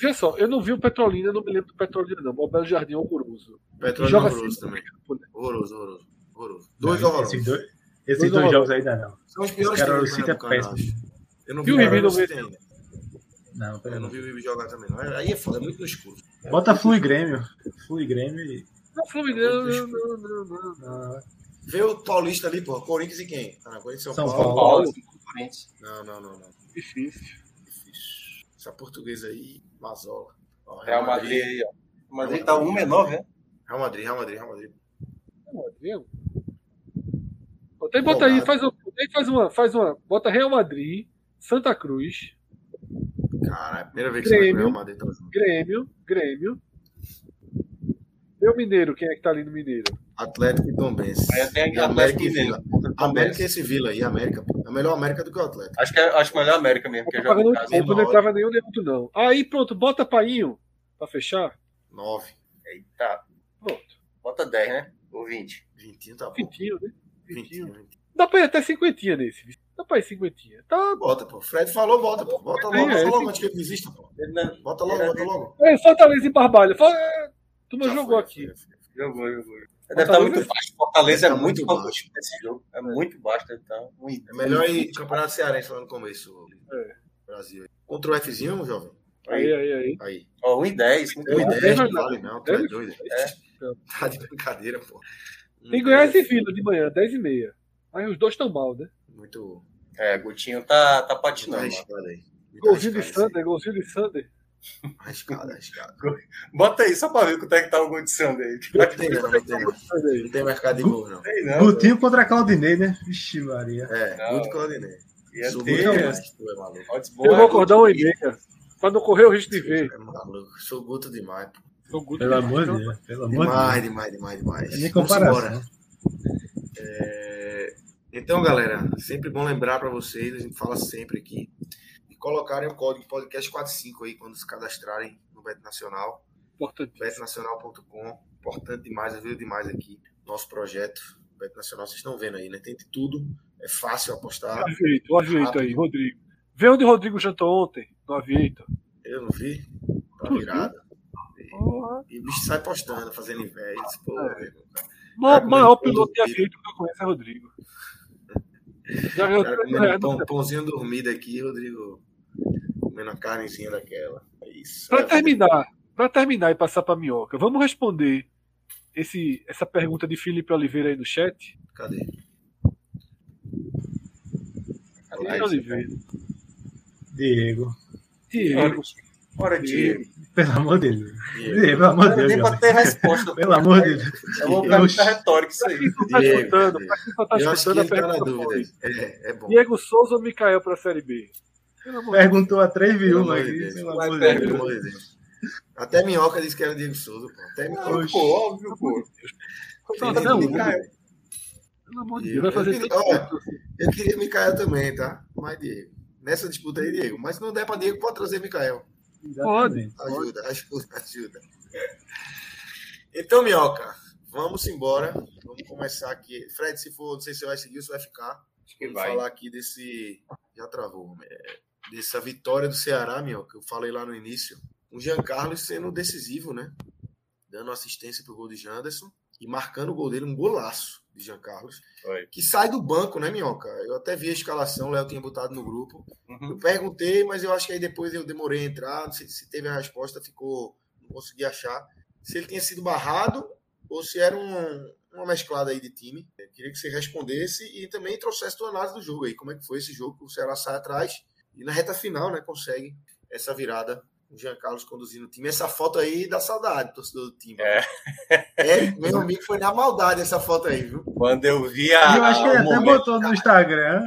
Veja só, eu não vi o Petrolina, eu não me lembro do Petrolina, não. O Belo Jardim é horroroso. Petróleo Joga horroroso assim, também. pô. Horroroso, horroroso. Horroroso. Dois Não, horrorosos. Esses dois, esses Dois dois jogos ainda não. São os piores City é péssimo. acho. Eu não vi o Ribeiro ainda. Não, Eu não não. vi o Ribeiro jogar também, não. Aí é foda, é muito no escuro. Bota Flu e Grêmio. Flu e Grêmio e. Não, Fluminense. Não, não, não, não, não. Vê o Paulista ali, pô. Corinthians e quem? Ah, Corinthians São, São Paulo. Paulo. Paulo. Não, não, não, não. Difícil. Essa portuguesa aí, Mazola. Ó, Real Madrid aí, ó. O Madrid tá um menor, né? Real Madrid, Real Madrid, Real Madrid. Viu? Bota aí, bota aí, faz, um, faz uma, faz uma. Bota Real Madrid, Santa Cruz, Caralho, primeira vez que você Grêmio. Real Madrid. Então, Grêmio, Grêmio. Meu Mineiro, quem é que tá ali no Mineiro? Atlético e Tombense. Aí tem E América e. Vila. América e esse Vila aí, América. pô. É melhor América do que o Atlético. Acho que é, acho melhor a América mesmo, porque Não joga em casa. tempo, não entrava nenhum nem outro, não. Aí pronto, bota Painho pra fechar. Nove. Eita, Pronto. bota 10, né? Ou 20. Vintinho tá bom. Vintinho, né? Vintinho. Dá pra ir até cinquentinha nesse. Dá pra ir cinquentinha. Tá. Bota, pô. Fred falou, bota, pô. Bota logo, É, bota é, logo antes que ele desista, pô. Não- Bota logo, bota logo. É, Fortaleza e Barbalho. Fala, é, Tu Já jogou foi, aqui. Jogou, jogou. Deve Fortaleza- estar muito baixo. Fortaleza é Tá muito favorito nesse jogo. É muito baixo, deve estar. É melhor ir Campeonato Cearense lá no começo. É. Brasil. Contra o Fzinho, jovem? Aí, aí, aí. Aí. Ó, 1 e 10. Muito 1 e bom. 10, tem não razão. vale não. Tu é Deve- doido. É. Tá de brincadeira, pô. Tem Goiás e Vila de manhã, 10 e meia. Aí os dois estão mal, né? Muito, É, Gutinho tá, tá patinando. Golzinho de Sander, golzinho de Sander. Arriscado, arriscado. Bota aí só pra ver quanto é que tá o gol de Sander aí. Não tem, não, não tem, não. Tem mercado de gol, não. Não, Gutinho contra Claudinei, né? Vixe, Maria. É, muito Claudinei. Ia Sou ter- é Eu vou acordar uma e meia. Pra não correr o risco de ver. É maluco. Sou Guto demais, pô. Sou Guto Pelo demais, amor de então. Deus. Pelo amor de Demais, Deus. demais, demais, demais. É nem Vamos comparação. embora. É, Então, galera, sempre bom lembrar para vocês, a gente fala sempre aqui, colocarem o código podcast45 aí quando se cadastrarem no Bet Nacional, betnacional.com. Importante demais, ajuda demais aqui nosso projeto. Bet Nacional, vocês estão vendo aí, né? Tem de tudo, é fácil apostar. O Aviator, o Aviator aí, Rodrigo. Vê onde o Rodrigo jantou ontem, no Aviator. Eu não vi, tá virada. E o bicho sai postando, fazendo inveja. Pô, É. Ma- Cara, maior piloto de Aviator que eu conheço é Rodrigo. Já ganhou O cara 3 reais comendo no pão, pãozinho dormido aqui, Rodrigo comendo a carnezinha daquela. É isso. Para É, terminar, para terminar e passar para minhoca, vamos responder esse, essa pergunta de Felipe Oliveira aí no chat? Cadê? Felipe Oliveira. Diego. Diego. Bora, Diego. Pelo amor de Deus. Diego. Diego, pelo amor de dá nem Deus. pra ter resposta. Pelo amor de Deus. É uma pergunta retórica isso Pra aí. tá Diego, escutando, pra só tá escutando, a tá pergunta É, é bom. Diego Souza ou Mikael para a Série B? Perguntou a 3 Pelo viúvas. Até Minhoca disse que era Diego Souza, pô. Até Minhoca. Pô, óbvio, pô. Não, Não, não. Pelo amor de. Deus, vai fazer Eu queria- tanto olha, Eu queria Mikael também, tá? Mas Diego. Nessa disputa aí, Diego. Mas se não der pra Diego, pode trazer Mikael. Exatamente. Ajuda, ajuda, ajuda. Então, Minhoca, vamos embora. Vamos começar aqui. Fred, se for, não sei se você vai seguir ou se vai ficar. que Vamos vai. falar aqui desse. Já travou. É, dessa vitória do Ceará, Minhoca, que eu falei lá no início. O Jean Carlos sendo decisivo, né? Dando assistência pro gol de Janderson e marcando o gol dele, um golaço de Jean Carlos. Foi. Que sai do banco, né, Minhoca? Eu até vi a escalação, o Léo tinha botado no grupo. Uhum. Eu perguntei, mas eu acho que aí depois eu demorei a entrar. Não sei se teve a resposta, ficou. Não consegui achar. Se ele tinha sido barrado ou se era um- uma mesclada aí de time. Eu queria que você respondesse e também trouxesse tua análise do jogo aí. Como é que foi esse jogo que o Ceará sai atrás e na reta final, né, consegue essa virada. O Jean Carlos conduzindo o time. Essa foto aí dá saudade, torcedor do time. É. É, meu amigo, foi na maldade essa foto aí, viu? Quando eu vi a. Eu acho que ele o até momento- botou no Instagram.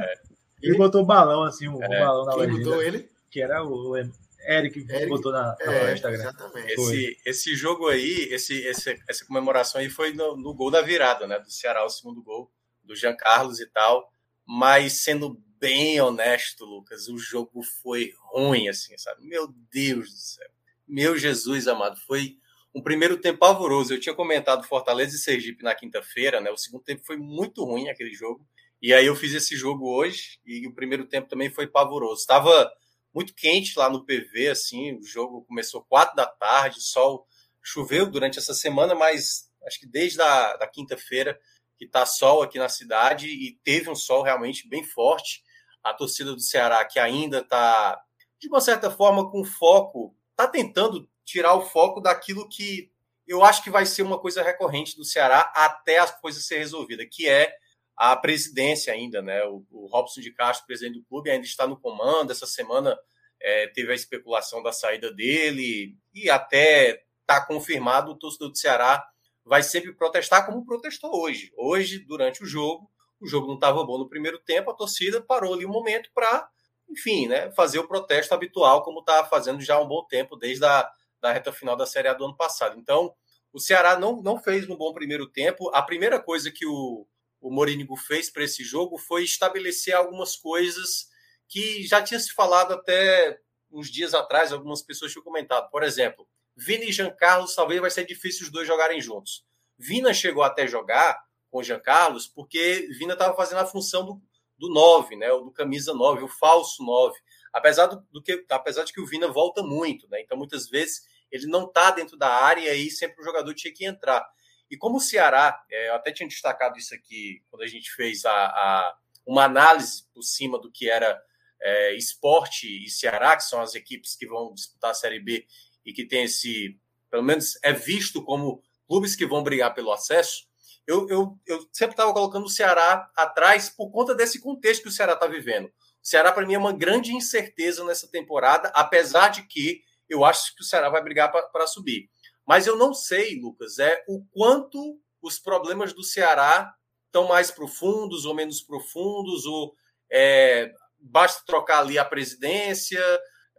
Ele botou balão, assim, um É. balão na Quem legenda. botou ele? Que era o Eric que Eric. botou na, na É, Instagram. exatamente. Esse, esse jogo aí, esse, esse- essa comemoração aí foi no, no gol da virada, né? Do Ceará, o segundo gol do Jean Carlos e tal. Mas sendo bem honesto, Lucas, o jogo foi ruim, assim, sabe? Meu Deus do céu. Meu Jesus amado, foi um primeiro tempo pavoroso. Eu tinha comentado Fortaleza e Sergipe na quinta-feira, né? O segundo tempo foi muito ruim aquele jogo. E aí eu fiz esse jogo hoje e o primeiro tempo também foi pavoroso. Estava muito quente lá no PV, assim, o jogo começou quatro da tarde, sol choveu durante essa semana, mas acho que desde a da quinta-feira que tá sol aqui na cidade e teve um sol realmente bem forte. A torcida do Ceará que ainda tá de uma certa forma com foco, tá tentando tirar o foco daquilo que eu acho que vai ser uma coisa recorrente do Ceará até as coisas ser resolvida, que é a presidência ainda, né? O, o Robson de Castro, presidente do clube, ainda está no comando. Essa semana é, teve a especulação da saída dele e até está confirmado o torcedor do Ceará vai sempre protestar como protestou hoje. Hoje, durante o jogo, o jogo não estava bom no primeiro tempo, a torcida parou ali um momento para, enfim, né, fazer o protesto habitual, como está fazendo já há um bom tempo, desde a da reta final da Série A do ano passado. Então, o Ceará não, não fez um bom primeiro tempo. A primeira coisa que o, o Morínigo fez para esse jogo foi estabelecer algumas coisas que já tinha se falado até uns dias atrás, algumas pessoas tinham comentado. Por exemplo, Vina e Jean Carlos talvez vai ser difícil os dois jogarem juntos. Vina chegou até jogar com o Jean Carlos porque Vina estava fazendo a função do, do 9, né, o do camisa 9, o falso 9. Apesar, do, do, que, apesar de que o Vina volta muito, né? Então, muitas vezes, ele não está dentro da área e aí sempre o jogador tinha que entrar. E como o Ceará, é, eu até tinha destacado isso aqui quando a gente fez a, a uma análise por cima do que era é, esporte e Ceará, que são as equipes que vão disputar a Série B e que tem esse, pelo menos é visto como clubes que vão brigar pelo acesso, eu, eu, eu sempre estava colocando o Ceará atrás por conta desse contexto que o Ceará está vivendo. O Ceará, para mim, é uma grande incerteza nessa temporada, apesar de que eu acho que o Ceará vai brigar para subir. Mas eu não sei, Lucas, é o quanto os problemas do Ceará estão mais profundos ou menos profundos, ou é, basta trocar ali a presidência,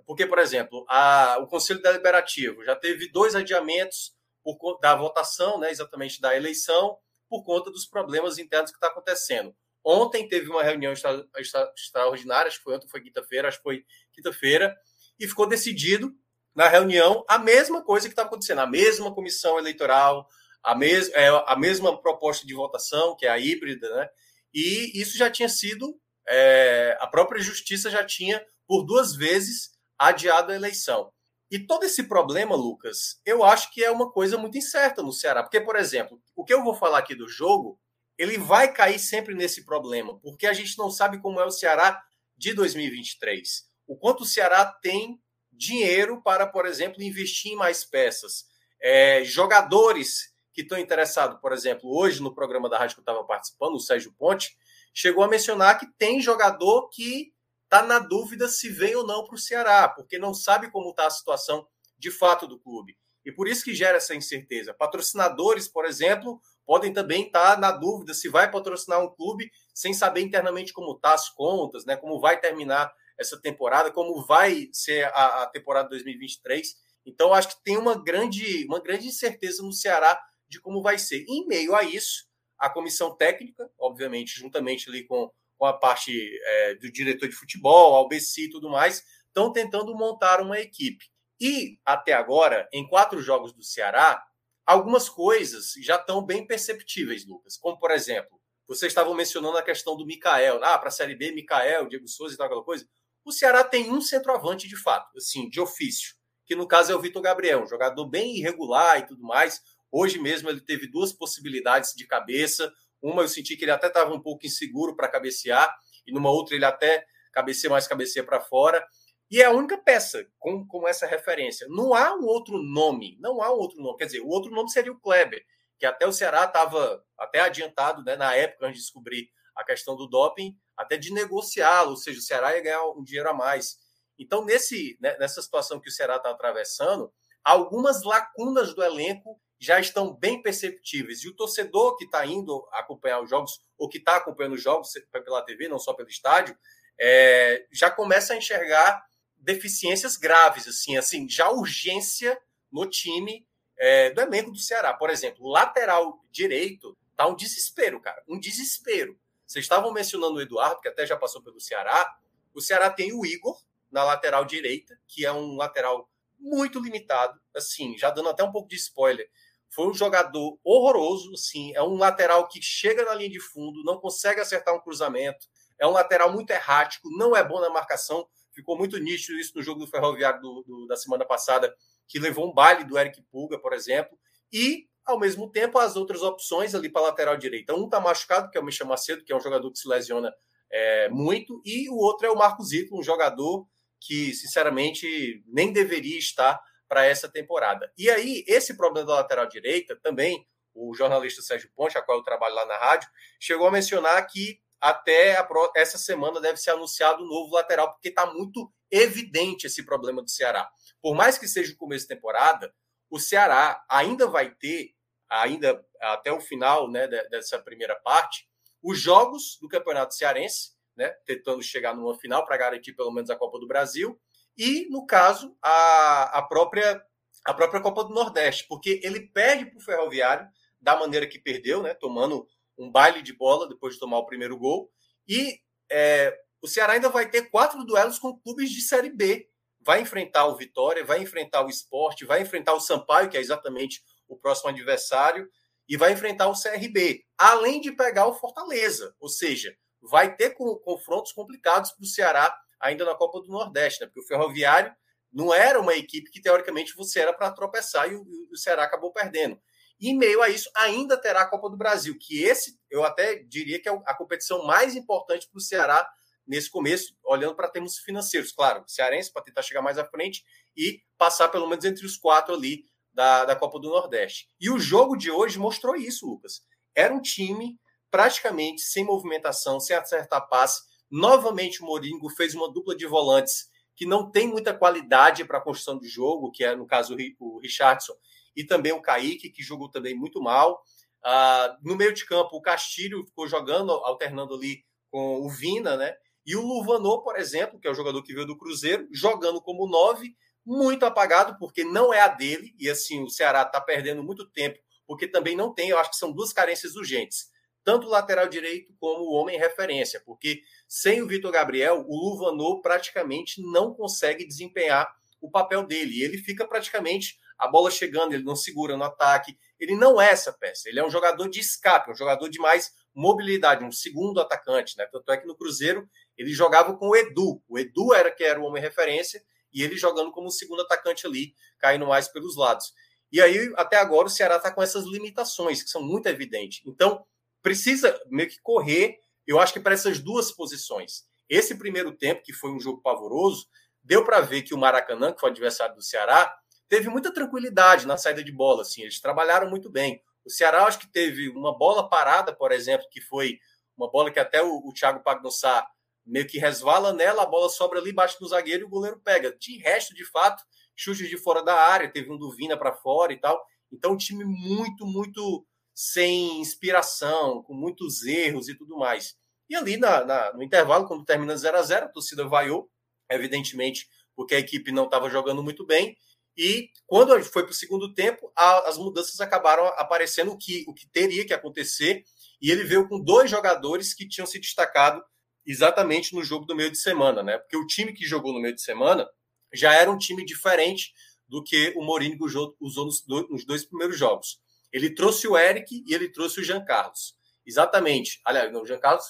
porque, por exemplo, a, o Conselho Deliberativo já teve dois adiamentos por, da votação, né, exatamente da eleição, por conta dos problemas internos que está acontecendo. Ontem teve uma reunião extra, extra, extraordinária, acho que foi ontem, foi quinta-feira, acho que foi quinta-feira, e ficou decidido na reunião a mesma coisa que estava acontecendo, a mesma comissão eleitoral, a, mes, é, a mesma proposta de votação, que é a híbrida, né? E isso já tinha sido, é, a própria justiça já tinha, por duas vezes, adiado a eleição. E todo esse problema, Lucas, eu acho que é uma coisa muito incerta no Ceará. Porque, por exemplo, o que eu vou falar aqui do jogo, ele vai cair sempre nesse problema, porque a gente não sabe como é o Ceará de 2023. O quanto o Ceará tem dinheiro para, por exemplo, investir em mais peças. É, jogadores que estão interessados, por exemplo, hoje no programa da rádio que eu estava participando, o Sérgio Ponte, chegou a mencionar que tem jogador que está na dúvida se vem ou não para o Ceará, porque não sabe como está a situação de fato do clube. E por isso que gera essa incerteza. Patrocinadores, por exemplo, podem também estar tá na dúvida se vai patrocinar um clube sem saber internamente como tá as contas, né? Como vai terminar essa temporada, como vai ser a, a temporada 2023. Então, acho que tem uma grande, uma grande incerteza no Ceará de como vai ser. Em meio a isso, a comissão técnica, obviamente, juntamente ali com com a parte é, do diretor de futebol, Albeci e tudo mais, estão tentando montar uma equipe. E, até agora, em quatro jogos do Ceará, algumas coisas já estão bem perceptíveis, Lucas. Como, por exemplo, vocês estavam mencionando a questão do Mikael. Ah, para a Série B, Mikael, Diego Souza e tal, aquela coisa. O Ceará tem um centroavante de fato, assim, de ofício, que no caso é o Vitor Gabriel, um jogador bem irregular e tudo mais. Hoje mesmo ele teve duas possibilidades de cabeça, uma eu senti que ele até estava um pouco inseguro para cabecear, e numa outra ele até cabeceia mais cabeceia para fora. E é a única peça com, com essa referência. Não há um outro nome, não há um outro nome. Quer dizer, o outro nome seria o Kleber, que até o Ceará estava até adiantado, né, na época, antes de descobrir a questão do doping, até de negociá-lo, ou seja, o Ceará ia ganhar um dinheiro a mais. Então, nesse, né, nessa situação que o Ceará está atravessando, algumas lacunas do elenco já estão bem perceptíveis. E o torcedor que está indo acompanhar os jogos, ou que está acompanhando os jogos pela TV, não só pelo estádio, é, já começa a enxergar deficiências graves, assim, assim, já urgência no time é, do elenco do Ceará. Por exemplo, o lateral direito tá um desespero, cara, um desespero. Vocês estavam mencionando o Eduardo, que até já passou pelo Ceará. O Ceará tem o Igor na lateral direita, que é um lateral muito limitado, assim, já dando até um pouco de spoiler. Foi um jogador horroroso, sim. É um lateral que chega na linha de fundo, não consegue acertar um cruzamento. É um lateral muito errático, não é bom na marcação. Ficou muito nítido isso no jogo do Ferroviário do, do, da semana passada, que levou um baile do Eric Pulga, por exemplo. E, ao mesmo tempo, as outras opções ali para lateral direita. Um está machucado, que é o Michel Macedo, que é um jogador que se lesiona é, muito, e o outro é o Marcos Zito, um jogador que, sinceramente, nem deveria estar para essa temporada. E aí, esse problema da lateral direita também, o jornalista Sérgio Ponte, a qual eu trabalho lá na rádio, chegou a mencionar que até essa semana deve ser anunciado o um novo lateral, porque está muito evidente esse problema do Ceará. Por mais que seja o começo de temporada, o Ceará ainda vai ter, ainda até o final né, dessa primeira parte, os jogos do Campeonato Cearense, né, tentando chegar numa final para garantir pelo menos a Copa do Brasil, e, no caso, a, a, própria, a própria Copa do Nordeste, porque ele perde para o Ferroviário da maneira que perdeu, né, tomando um baile de bola depois de tomar o primeiro gol, e é, o Ceará ainda vai ter quatro duelos com clubes de Série B. Vai enfrentar o Vitória, vai enfrentar o Esporte, vai enfrentar o Sampaio, que é exatamente o próximo adversário, e vai enfrentar o CRB, além de pegar o Fortaleza. Ou seja, vai ter confrontos complicados para o Ceará ainda na Copa do Nordeste, né? porque o Ferroviário não era uma equipe que teoricamente você era para tropeçar e o, o Ceará acabou perdendo. E em meio a isso, ainda terá a Copa do Brasil, que esse eu até diria que é a competição mais importante para o Ceará nesse começo, olhando para termos financeiros. Claro, cearense para tentar chegar mais à frente e passar pelo menos entre os quatro ali da, da Copa do Nordeste. E o jogo de hoje mostrou isso, Lucas. Era um time praticamente sem movimentação, sem acertar passe. Novamente o Moringo fez uma dupla de volantes que não tem muita qualidade para a construção de jogo, que é, no caso, o Richardson e também o Kaique, que jogou também muito mal. Uh, no meio de campo, o Castilho ficou jogando, alternando ali com o Vina, né? E o Luvanô, por exemplo, que é o jogador que veio do Cruzeiro, jogando como nove, muito apagado, porque não é a dele, e assim, o Ceará está perdendo muito tempo, porque também não tem, eu acho que são duas carências urgentes. Tanto o lateral direito como o homem referência, porque sem o Vitor Gabriel, o Luvanô praticamente não consegue desempenhar o papel dele. Ele fica praticamente a bola chegando, ele não segura no ataque. Ele não é essa peça. Ele é um jogador de escape, um jogador de mais mobilidade, um segundo atacante, né? Tanto é que no Cruzeiro ele jogava com o Edu. O Edu era que era o homem referência e ele jogando como segundo atacante ali, caindo mais pelos lados. E aí, até agora, o Ceará está com essas limitações, que são muito evidentes. Então, precisa meio que correr, eu acho que para essas duas posições. Esse primeiro tempo, que foi um jogo pavoroso, deu para ver que o Maracanã, que foi adversário do Ceará, teve muita tranquilidade na saída de bola. Assim, eles trabalharam muito bem. O Ceará, acho que teve uma bola parada, por exemplo, que foi uma bola que até o, o Thiago Pagnussá meio que resvala nela, a bola sobra ali, bate no zagueiro e o goleiro pega. De resto, de fato, chutes de fora da área, teve um do Vina para fora e tal. Então, um time muito, muito sem inspiração, com muitos erros e tudo mais. E ali na, na, no intervalo, quando termina 0 a 0 a torcida vaiou, evidentemente, porque a equipe não estava jogando muito bem. E quando foi para o segundo tempo, a, as mudanças acabaram aparecendo o que, o que teria que acontecer. E ele veio com dois jogadores que tinham se destacado exatamente no jogo do meio de semana, né? Porque o time que jogou no meio de semana já era um time diferente do que o Mourinho usou nos dois primeiros jogos. Ele trouxe o Eric e ele trouxe o Jean Carlos. Exatamente. Aliás, não, o Jean Carlos,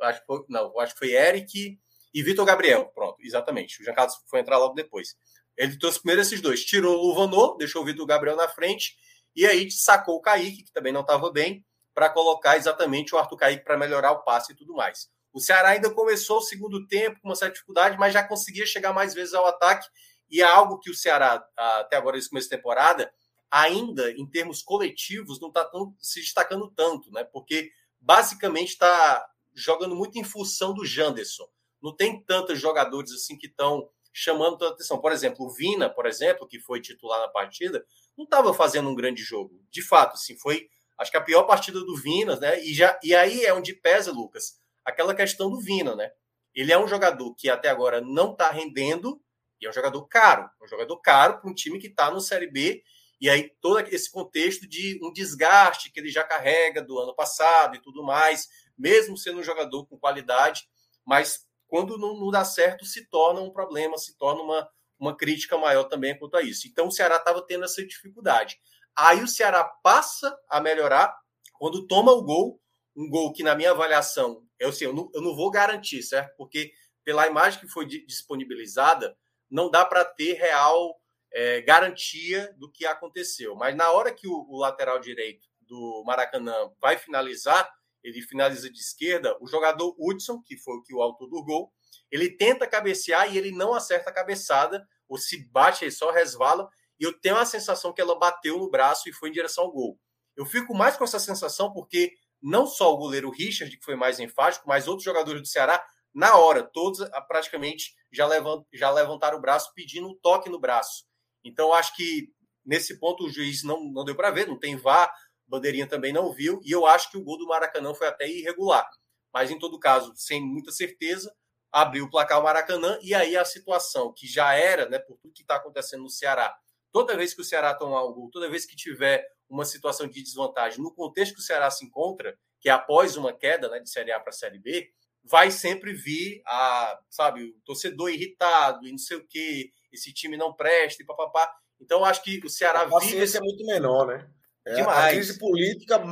acho que foi, não, acho que foi Eric e Vitor Gabriel. Pronto, exatamente. O Jean Carlos foi entrar logo depois. Ele trouxe primeiro esses dois. Tirou o Luvanô, deixou o Vitor Gabriel na frente e aí sacou o Kaique, que também não estava bem, para colocar exatamente o Arthur Kaique para melhorar o passe e tudo mais. O Ceará ainda começou o segundo tempo com uma certa dificuldade, mas já conseguia chegar mais vezes ao ataque. E é algo que o Ceará, até agora, nesse começo de temporada, ainda em termos coletivos, não está se destacando tanto, né? Porque basicamente está jogando muito em função do Janderson. Não tem tantos jogadores assim que estão chamando tanta atenção. Por exemplo, o Vina, por exemplo, que foi titular na partida, não estava fazendo um grande jogo. De fato, assim, foi acho que a pior partida do Vina, né? E, já, e aí é onde pesa, Lucas, aquela questão do Vina, né? Ele é um jogador que até agora não está rendendo e é um jogador caro, um jogador caro para um time que está no Série B e aí todo esse contexto de um desgaste que ele já carrega do ano passado e tudo mais, mesmo sendo um jogador com qualidade, mas quando não, não dá certo se torna um problema, se torna uma, uma crítica maior também quanto a isso. Então o Ceará estava tendo essa dificuldade. Aí o Ceará passa a melhorar quando toma o gol, um gol que na minha avaliação eu, assim, eu, não, eu não vou garantir, certo? Porque pela imagem que foi disponibilizada, não dá para ter real é, garantia do que aconteceu. Mas na hora que o, o, lateral direito do Maracanã vai finalizar, ele finaliza de esquerda, o jogador Hudson, que foi o que o autor do gol, ele tenta cabecear e ele não acerta a cabeçada, ou se bate, ele só resvala, e eu tenho a sensação que ela bateu no braço e foi em direção ao gol. Eu fico mais com essa sensação porque não só o goleiro Richard, que foi mais enfático, mas outros jogadores do Ceará, na hora, todos ah, praticamente já, já levantaram o braço pedindo um toque no braço. Então, acho que nesse ponto o juiz não, não deu para ver, não tem vá, bandeirinha também não viu, e eu acho que o gol do Maracanã foi até irregular. Mas, em todo caso, sem muita certeza, abriu o placar o Maracanã, e aí a situação que já era, né, por tudo que está acontecendo no Ceará, toda vez que o Ceará tomar um gol, toda vez que tiver uma situação de desvantagem, no contexto que o Ceará se encontra, que é após uma queda né, de Série A para Série B, vai sempre vir a, sabe, o torcedor irritado e não sei o que, esse time não presta e papapá. Então, acho que o Ceará a vive. Esse... é muito menor, né? É a crise política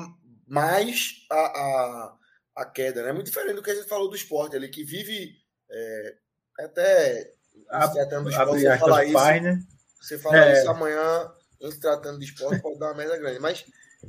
mais a, a, a, queda, né? É muito diferente do que a gente falou do esporte ali, que vive é, até a, tratando do esporte, você falar isso. Pai, né? Você falar é. isso amanhã, em se tratando de esporte, pode dar uma merda grande. Mas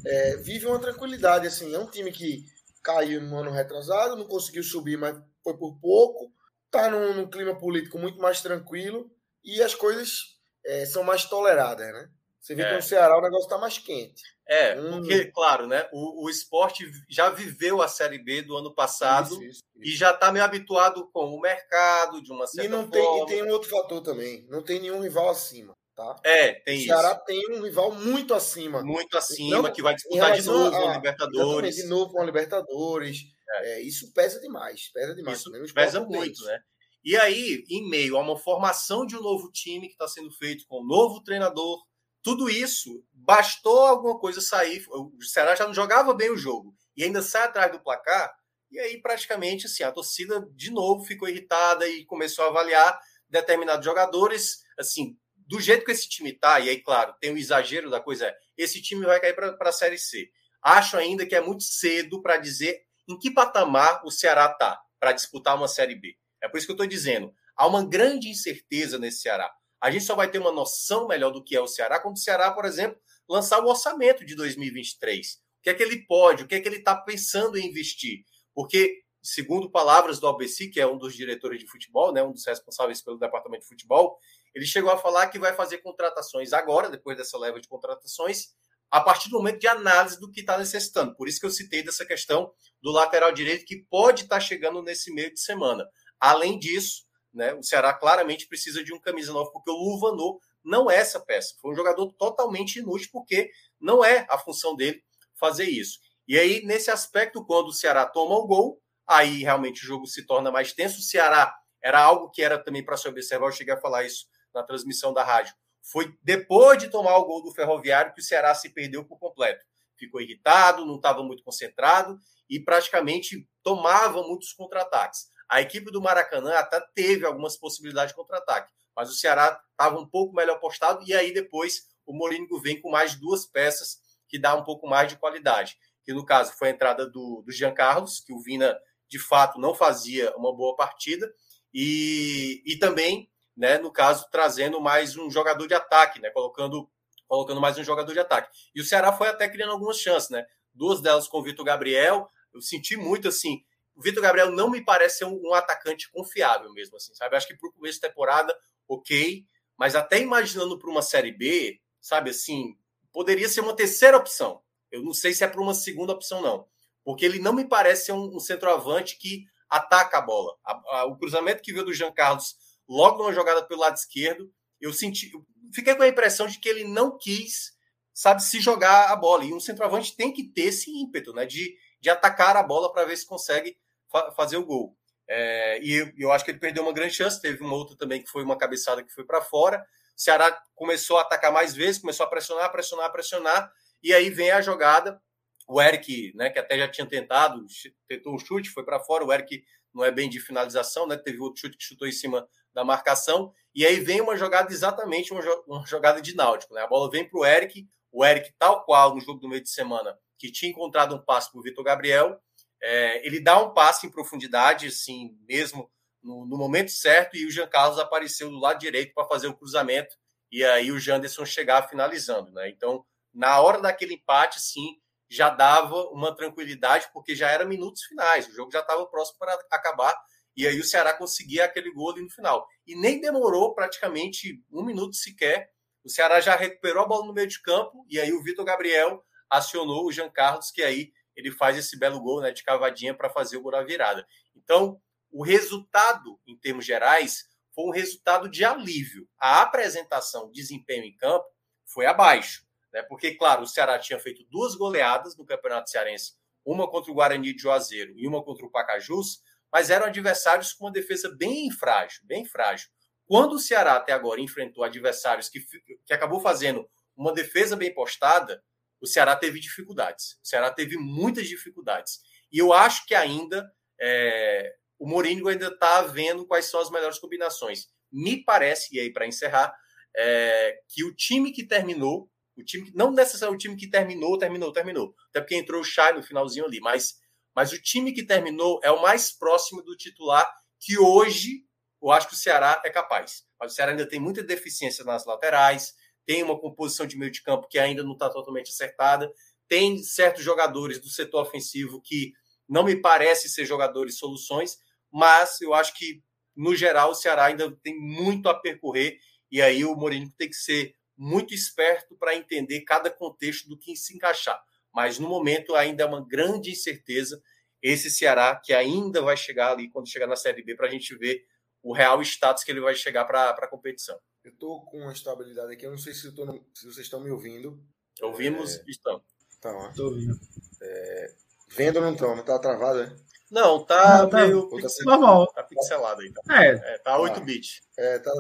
é, vive uma tranquilidade, assim. É um time que caiu no ano retrasado, não conseguiu subir, mas foi por pouco. Tá num, num clima político muito mais tranquilo e as coisas é, são mais toleradas, né? Você vê é. que no Ceará o negócio está mais quente. É, hum. porque, claro, né? O, o esporte já viveu a Série B do ano passado isso, isso, isso. e já está meio habituado com o mercado, de uma certa e não forma. Tem, e tem um outro fator também: não tem nenhum rival acima. Tá? É, tem o Ceará isso. tem um rival muito acima. Muito acima, que vai disputar de novo a, a Libertadores. De novo com a Libertadores. É. É, isso pesa demais. Pesa demais. Isso pesa muito, né? E aí, em meio a uma formação de um novo time que está sendo feito com um novo treinador, tudo isso, bastou alguma coisa sair. O Ceará já não jogava bem o jogo e ainda sai atrás do placar. E aí, praticamente, assim, a torcida de novo ficou irritada e começou a avaliar determinados jogadores. Assim, do jeito que esse time tá, e aí, claro, tem o um exagero da coisa, é, esse time vai cair para a Série C. Acho ainda que é muito cedo para dizer em que patamar o Ceará tá para disputar uma Série B. É por isso que eu estou dizendo, há uma grande incerteza nesse Ceará. A gente só vai ter uma noção melhor do que é o Ceará quando o Ceará, por exemplo, lançar o orçamento de 2023. O que é que ele pode, o que é que ele está pensando em investir. Porque, segundo palavras do Albeci, que é um dos diretores de futebol, né, um dos responsáveis pelo departamento de futebol, ele chegou a falar que vai fazer contratações agora, depois dessa leva de contratações, a partir do momento de análise do que está necessitando. Por isso que eu citei dessa questão do lateral direito que pode estar tá chegando nesse meio de semana. Além disso, né, o Ceará claramente precisa de um camisa nova, porque o Luvanô não é essa peça. Foi um jogador totalmente inútil, porque não é a função dele fazer isso. E aí, nesse aspecto, quando o Ceará toma o gol, aí realmente o jogo se torna mais tenso. O Ceará era algo que era também para se observar, eu cheguei a falar isso na transmissão da rádio. Foi depois de tomar o gol do Ferroviário que o Ceará se perdeu por completo. Ficou irritado, não estava muito concentrado e praticamente tomava muitos contra-ataques. A equipe do Maracanã até teve algumas possibilidades de contra-ataque, mas o Ceará estava um pouco melhor postado e aí depois o Molínigo vem com mais duas peças que dá um pouco mais de qualidade. Que no caso foi a entrada do, do Jean Carlos, que o Vina de fato não fazia uma boa partida, e, e também né? No caso, trazendo mais um jogador de ataque, né? Colocando, colocando mais um jogador de ataque. E o Ceará foi até criando algumas chances, né? Duas delas com o Vitor Gabriel. Eu senti muito assim. O Vitor Gabriel não me parece ser um, um, atacante confiável mesmo, assim, sabe? Acho que para o começo da temporada, ok. Mas até imaginando para uma Série B, sabe assim, poderia ser uma terceira opção. Eu não sei se é para uma segunda opção, não. Porque ele não me parece ser um, um centroavante que ataca a bola. A, a, o cruzamento que veio do Jean Carlos logo numa jogada pelo lado esquerdo, eu senti, eu fiquei com a impressão de que ele não quis, sabe, se jogar a bola. E um centroavante tem que ter esse ímpeto, né, de, de atacar a bola para ver se consegue fa fazer o gol. É, e eu, acho que ele perdeu uma grande chance. Teve uma outra também que foi uma cabeçada que foi para fora. O Ceará começou a atacar mais vezes, começou a pressionar, pressionar, pressionar. E aí vem a jogada. O Eric, né, que até já tinha tentado, tentou um chute, foi para fora. O Eric não é bem de finalização, né? Teve outro chute que chutou em cima da marcação. E aí vem uma jogada exatamente uma, uma jogada de náutico. Né? A bola vem para o Eric, o Eric, tal qual no jogo do meio de semana, que tinha encontrado um passe para o Vitor Gabriel, é, ele dá um passe em profundidade, assim, mesmo no, no, momento certo, e o Jean Carlos apareceu do lado direito para fazer o cruzamento, e aí o Janderson chegar finalizando. Né? Então, na hora daquele empate, sim, já dava uma tranquilidade, porque já era minutos finais, o jogo já estava próximo para acabar, e aí o Ceará conseguia aquele gol ali no final. E nem demorou praticamente um minuto sequer. o Ceará já recuperou a bola no meio de campo e aí o Vitor Gabriel acionou o Jean Carlos, que aí ele faz esse belo gol né, de cavadinha para fazer o gol da virada. Então, o resultado, em termos gerais, foi um resultado de alívio. A apresentação, desempenho em campo, foi abaixo. Né? Porque, claro, o Ceará tinha feito duas goleadas no Campeonato Cearense, uma contra o Guarani de Juazeiro e uma contra o Pacajus, mas eram adversários com uma defesa bem frágil, bem frágil. Quando o Ceará até agora enfrentou adversários que, que acabou fazendo uma defesa bem postada, o Ceará teve dificuldades. O Ceará teve muitas dificuldades. E eu acho que ainda é, o Mourinho ainda está vendo quais são as melhores combinações. Me parece, e aí para encerrar, é, que o time que terminou, o time não necessariamente o time que terminou, terminou, terminou. Até porque entrou o Chay no finalzinho ali, mas, mas o time que terminou é o mais próximo do titular que hoje eu acho que o Ceará é capaz. Mas o Ceará ainda tem muita deficiência nas laterais, tem uma composição de meio de campo que ainda não está totalmente acertada, tem certos jogadores do setor ofensivo que não me parece ser jogadores soluções, mas eu acho que, no geral, o Ceará ainda tem muito a percorrer e aí o Mourinho tem que ser muito esperto para entender cada contexto do que se encaixar. Mas no momento ainda é uma grande incerteza esse Ceará que ainda vai chegar ali quando chegar na Série B para a gente ver o real status que ele vai chegar para a competição. Eu estou com uma estabilidade aqui, eu não sei se, no... se vocês estão me ouvindo. Ouvimos, é... estão. Tá, Estou ouvindo. É... Vendo ou não estão? Não está travado, né? Não, tá não, tá, meio tá normal. Tá pixelado aí. Tá, é. é tá 8 ah, bits. É, tá.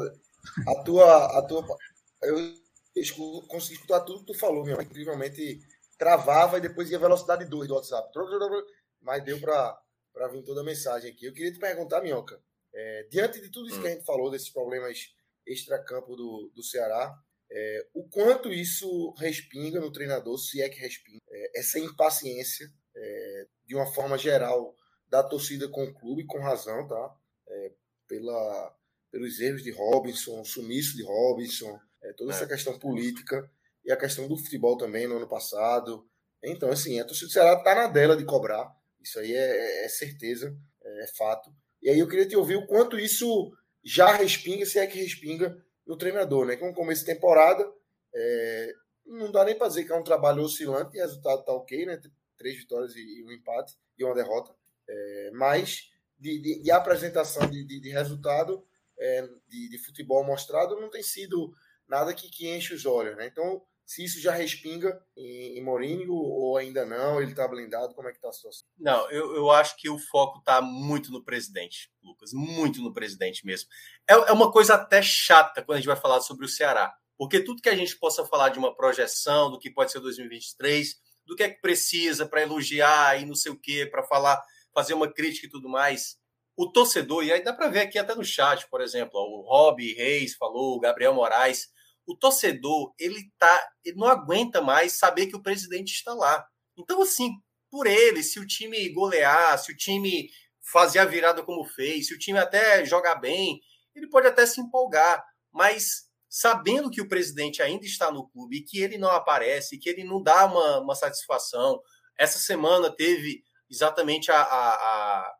A tua, a tua. Eu consegui escutar tudo que tu falou, meu. Incrivelmente travava e depois ia velocidade 2 do WhatsApp. Mas deu para vir toda a mensagem aqui. Eu queria te perguntar, Minhoca, é, diante de tudo isso que a hum. gente falou, desses problemas extracampo do, do Ceará, é, o quanto isso respinga no treinador, se é que respinga, é, essa impaciência, é, de uma forma geral, da torcida com o clube, com razão, tá? É, pela, pelos erros de Robinson, sumiço de Robinson, é, toda essa questão política e a questão do futebol também no ano passado. Então, assim, a torcida do Ceará está na dela de cobrar, isso aí é certeza, é fato. E aí eu queria te ouvir o quanto isso já respinga, se é que respinga no treinador, né? Com começo de temporada, é, não dá nem para dizer que é um trabalho oscilante, o resultado tá ok, né? Três vitórias e um empate e uma derrota. É, mas de, de, de apresentação de, de resultado é, de, futebol mostrado não tem sido nada que, que enche os olhos, né? Então se isso já respinga em, em Mourinho ou ainda não, ele está blindado, como é que está a situação? Não, eu, eu acho que o foco está muito no presidente, Lucas, muito no presidente mesmo. É, é uma coisa até chata quando a gente vai falar sobre o Ceará, porque tudo que a gente possa falar de uma projeção, do que pode ser 2023, do que é que precisa para elogiar e não sei o quê, para falar, fazer uma crítica e tudo mais, o torcedor, e aí dá para ver aqui até no chat, por exemplo, o Rob Reis falou, o Gabriel Moraes, o torcedor ele tá, ele não aguenta mais saber que o presidente está lá. Então, assim, por ele, se o time golear, se o time fazer a virada como fez, se o time até jogar bem, ele pode até se empolgar, mas sabendo que o presidente ainda está no clube e que ele não aparece, que ele não dá uma, uma satisfação. Essa semana teve exatamente a, a, a,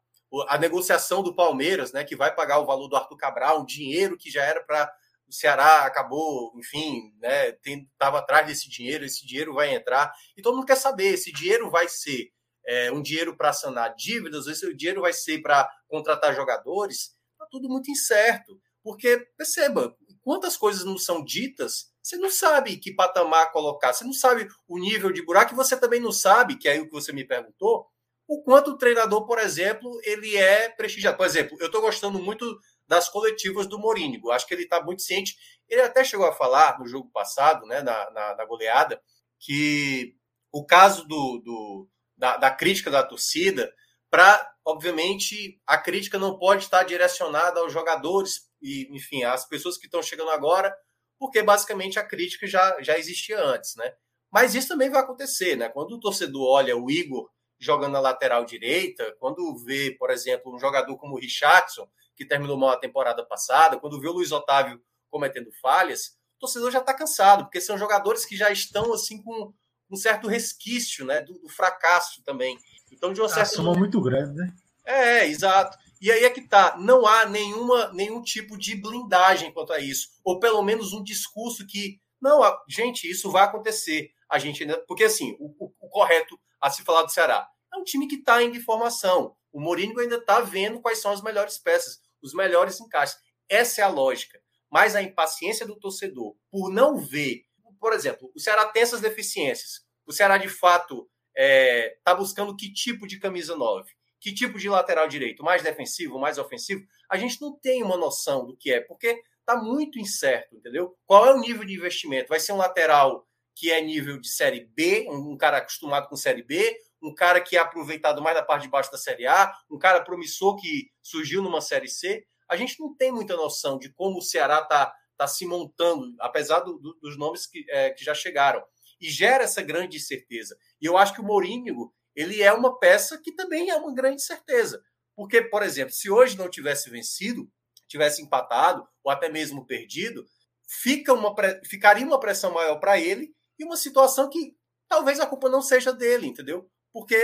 a negociação do Palmeiras, né, que vai pagar o valor do Arthur Cabral, um dinheiro que já era para o Ceará acabou, enfim, né, estava atrás desse dinheiro, esse dinheiro vai entrar, e todo mundo quer saber, esse dinheiro vai ser é, um dinheiro para sanar dívidas, esse dinheiro vai ser para contratar jogadores, está tudo muito incerto, porque, perceba, quantas coisas não são ditas, você não sabe que patamar colocar, você não sabe o nível de buraco, e você também não sabe, que é aí o que você me perguntou, o quanto o treinador, por exemplo, ele é prestigiado. Por exemplo, eu estou gostando muito das coletivas do Mourinho. Acho que ele está muito ciente. Ele até chegou a falar no jogo passado, né, na, na, na goleada, que o caso do, do da, da, crítica da torcida, para, obviamente, a crítica não pode estar direcionada aos jogadores e, enfim, às pessoas que estão chegando agora, porque basicamente a crítica já, já existia antes, né? Mas isso também vai acontecer, né? Quando o torcedor olha o Igor jogando na lateral direita, quando vê, por exemplo, um jogador como o Richardson, que terminou mal a temporada passada, quando viu o Luiz Otávio cometendo falhas, o torcedor já está cansado, porque são jogadores que já estão assim com um certo resquício né, do, do fracasso também. Então, de uma certa. Soma muito grande, né? É, exato. E aí é que tá, não há nenhuma, nenhum tipo de blindagem quanto a isso, ou pelo menos um discurso que Não, a, gente, isso vai acontecer. A gente ainda. Porque, assim, o, o, o correto a se falar do Ceará é um time que está em formação. O Mourinho ainda está vendo quais são as melhores peças, os melhores encaixes. Essa é a lógica. Mas a impaciência do torcedor por não ver. Por exemplo, o Ceará tem essas deficiências. O Ceará, de fato, está é, tá buscando que tipo de camisa 9? Que tipo de lateral direito? Mais defensivo, mais ofensivo? A gente não tem uma noção do que é, porque está muito incerto, entendeu? Qual é o nível de investimento? Vai ser um lateral que é nível de Série B, um cara acostumado com Série B, um cara que é aproveitado mais da parte de baixo da Série A, um cara promissor que surgiu numa Série C. A gente não tem muita noção de como o Ceará está tá se montando, apesar do, do, dos nomes que, é, que já chegaram. E gera essa grande certeza. E eu acho que o Mourinho ele é uma peça que também é uma grande certeza. Porque, por exemplo, se hoje não tivesse vencido, tivesse empatado ou até mesmo perdido, fica uma, ficaria uma pressão maior para ele e uma situação que talvez a culpa não seja dele, entendeu? Porque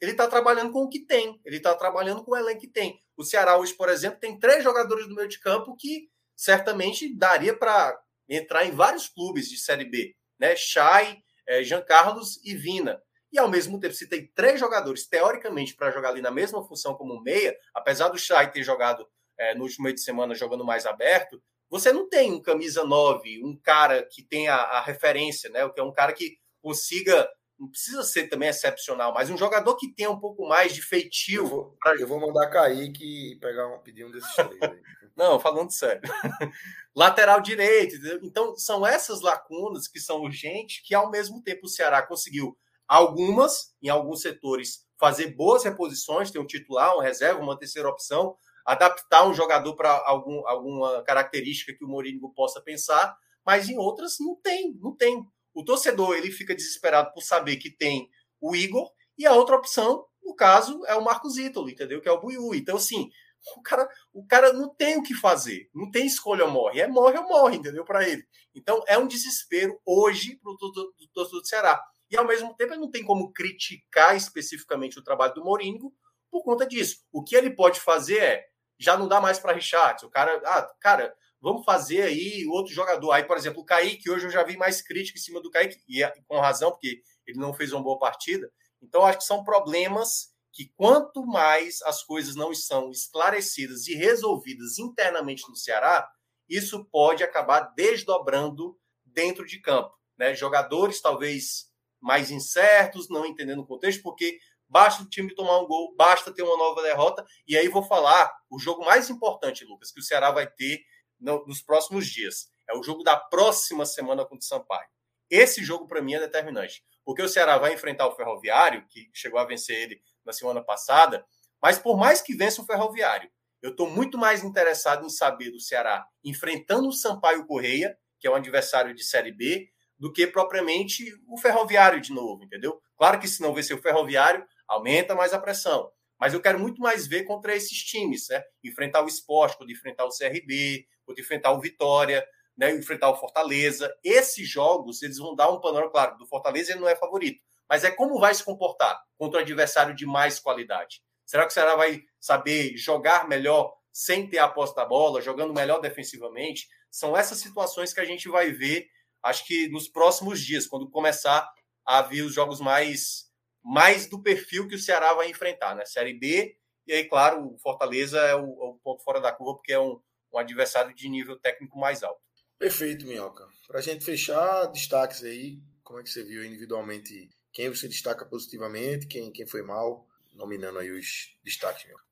ele está trabalhando com o que tem, ele está trabalhando com o elenco que tem. O Ceará hoje, por exemplo, tem três jogadores no meio de campo que certamente daria para entrar em vários clubes de Série B, né? Chay, é, Jean Carlos e Vina. E ao mesmo tempo, se tem três jogadores, teoricamente, para jogar ali na mesma função como meia, apesar do Chay ter jogado é, no último meio de semana jogando mais aberto, você não tem um camisa 9, um cara que tenha a, referência, né? Que é um cara que consiga. Não precisa ser também excepcional, mas um jogador que tenha um pouco mais de feitio. Eu vou, pra... eu vou mandar Kaique e pegar um, pedir um desses três aí. não, falando sério. Lateral direito. Então, são essas lacunas que são urgentes que, ao mesmo tempo, o Ceará conseguiu Algumas, em alguns setores, fazer boas reposições, ter um titular, uma reserva, uma terceira opção, adaptar um jogador para algum, alguma característica que o Mourinho possa pensar, mas em outras não tem, não tem. O torcedor ele fica desesperado por saber que tem o Igor e a outra opção, no caso, é o Marcos Ítalo, entendeu? Que é o Buiú. Então, assim, o cara, o cara não tem o que fazer, não tem escolha ou morre, é morre ou morre, entendeu? Para ele. Então, é um desespero hoje para o torcedor do Ceará. E ao mesmo tempo ele não tem como criticar especificamente o trabalho do Mourinho por conta disso. O que ele pode fazer é já não dá mais para Richard. O cara, ah, cara, vamos fazer aí outro jogador. Aí, por exemplo, o Kaique, hoje eu já vi mais crítica em cima do Kaique, e é com razão, porque ele não fez uma boa partida. Então, acho que são problemas que, quanto mais as coisas não são esclarecidas e resolvidas internamente no Ceará, isso pode acabar desdobrando dentro de campo. Né? Jogadores talvez mais incertos, não entendendo o contexto, porque basta o time tomar um gol, basta ter uma nova derrota. E aí vou falar o jogo mais importante, Lucas, que o Ceará vai ter no, nos próximos dias. É o jogo da próxima semana contra o Sampaio. Esse jogo, para mim, é determinante. Porque o Ceará vai enfrentar o Ferroviário, que chegou a vencer ele na semana passada, mas por mais que vença o Ferroviário, eu estou muito mais interessado em saber do Ceará enfrentando o Sampaio Correia, que é um adversário de Série B, do que propriamente o ferroviário de novo, entendeu? Claro que se não vencer o ferroviário, aumenta mais a pressão. Mas eu quero muito mais ver contra esses times, né? Enfrentar o esporte, poder enfrentar o CRB, poder enfrentar o Vitória, né? enfrentar o Fortaleza. Esses jogos, eles vão dar um panorama, claro, do Fortaleza ele não é favorito, mas é como vai se comportar contra um adversário de mais qualidade. Será que o Ceará vai saber jogar melhor sem ter a posse da bola, jogando melhor defensivamente? São essas situações que a gente vai ver acho que nos próximos dias, quando começar a vir os jogos mais, mais do perfil que o Ceará vai enfrentar, né? Série B, e aí, claro, o Fortaleza é o, é o ponto fora da curva, porque é um, um adversário de nível técnico mais alto. Perfeito, Minhoca. Para a gente fechar, destaques aí, como é que você viu individualmente quem você destaca positivamente, quem, quem foi mal, nominando aí os destaques, Minhoca.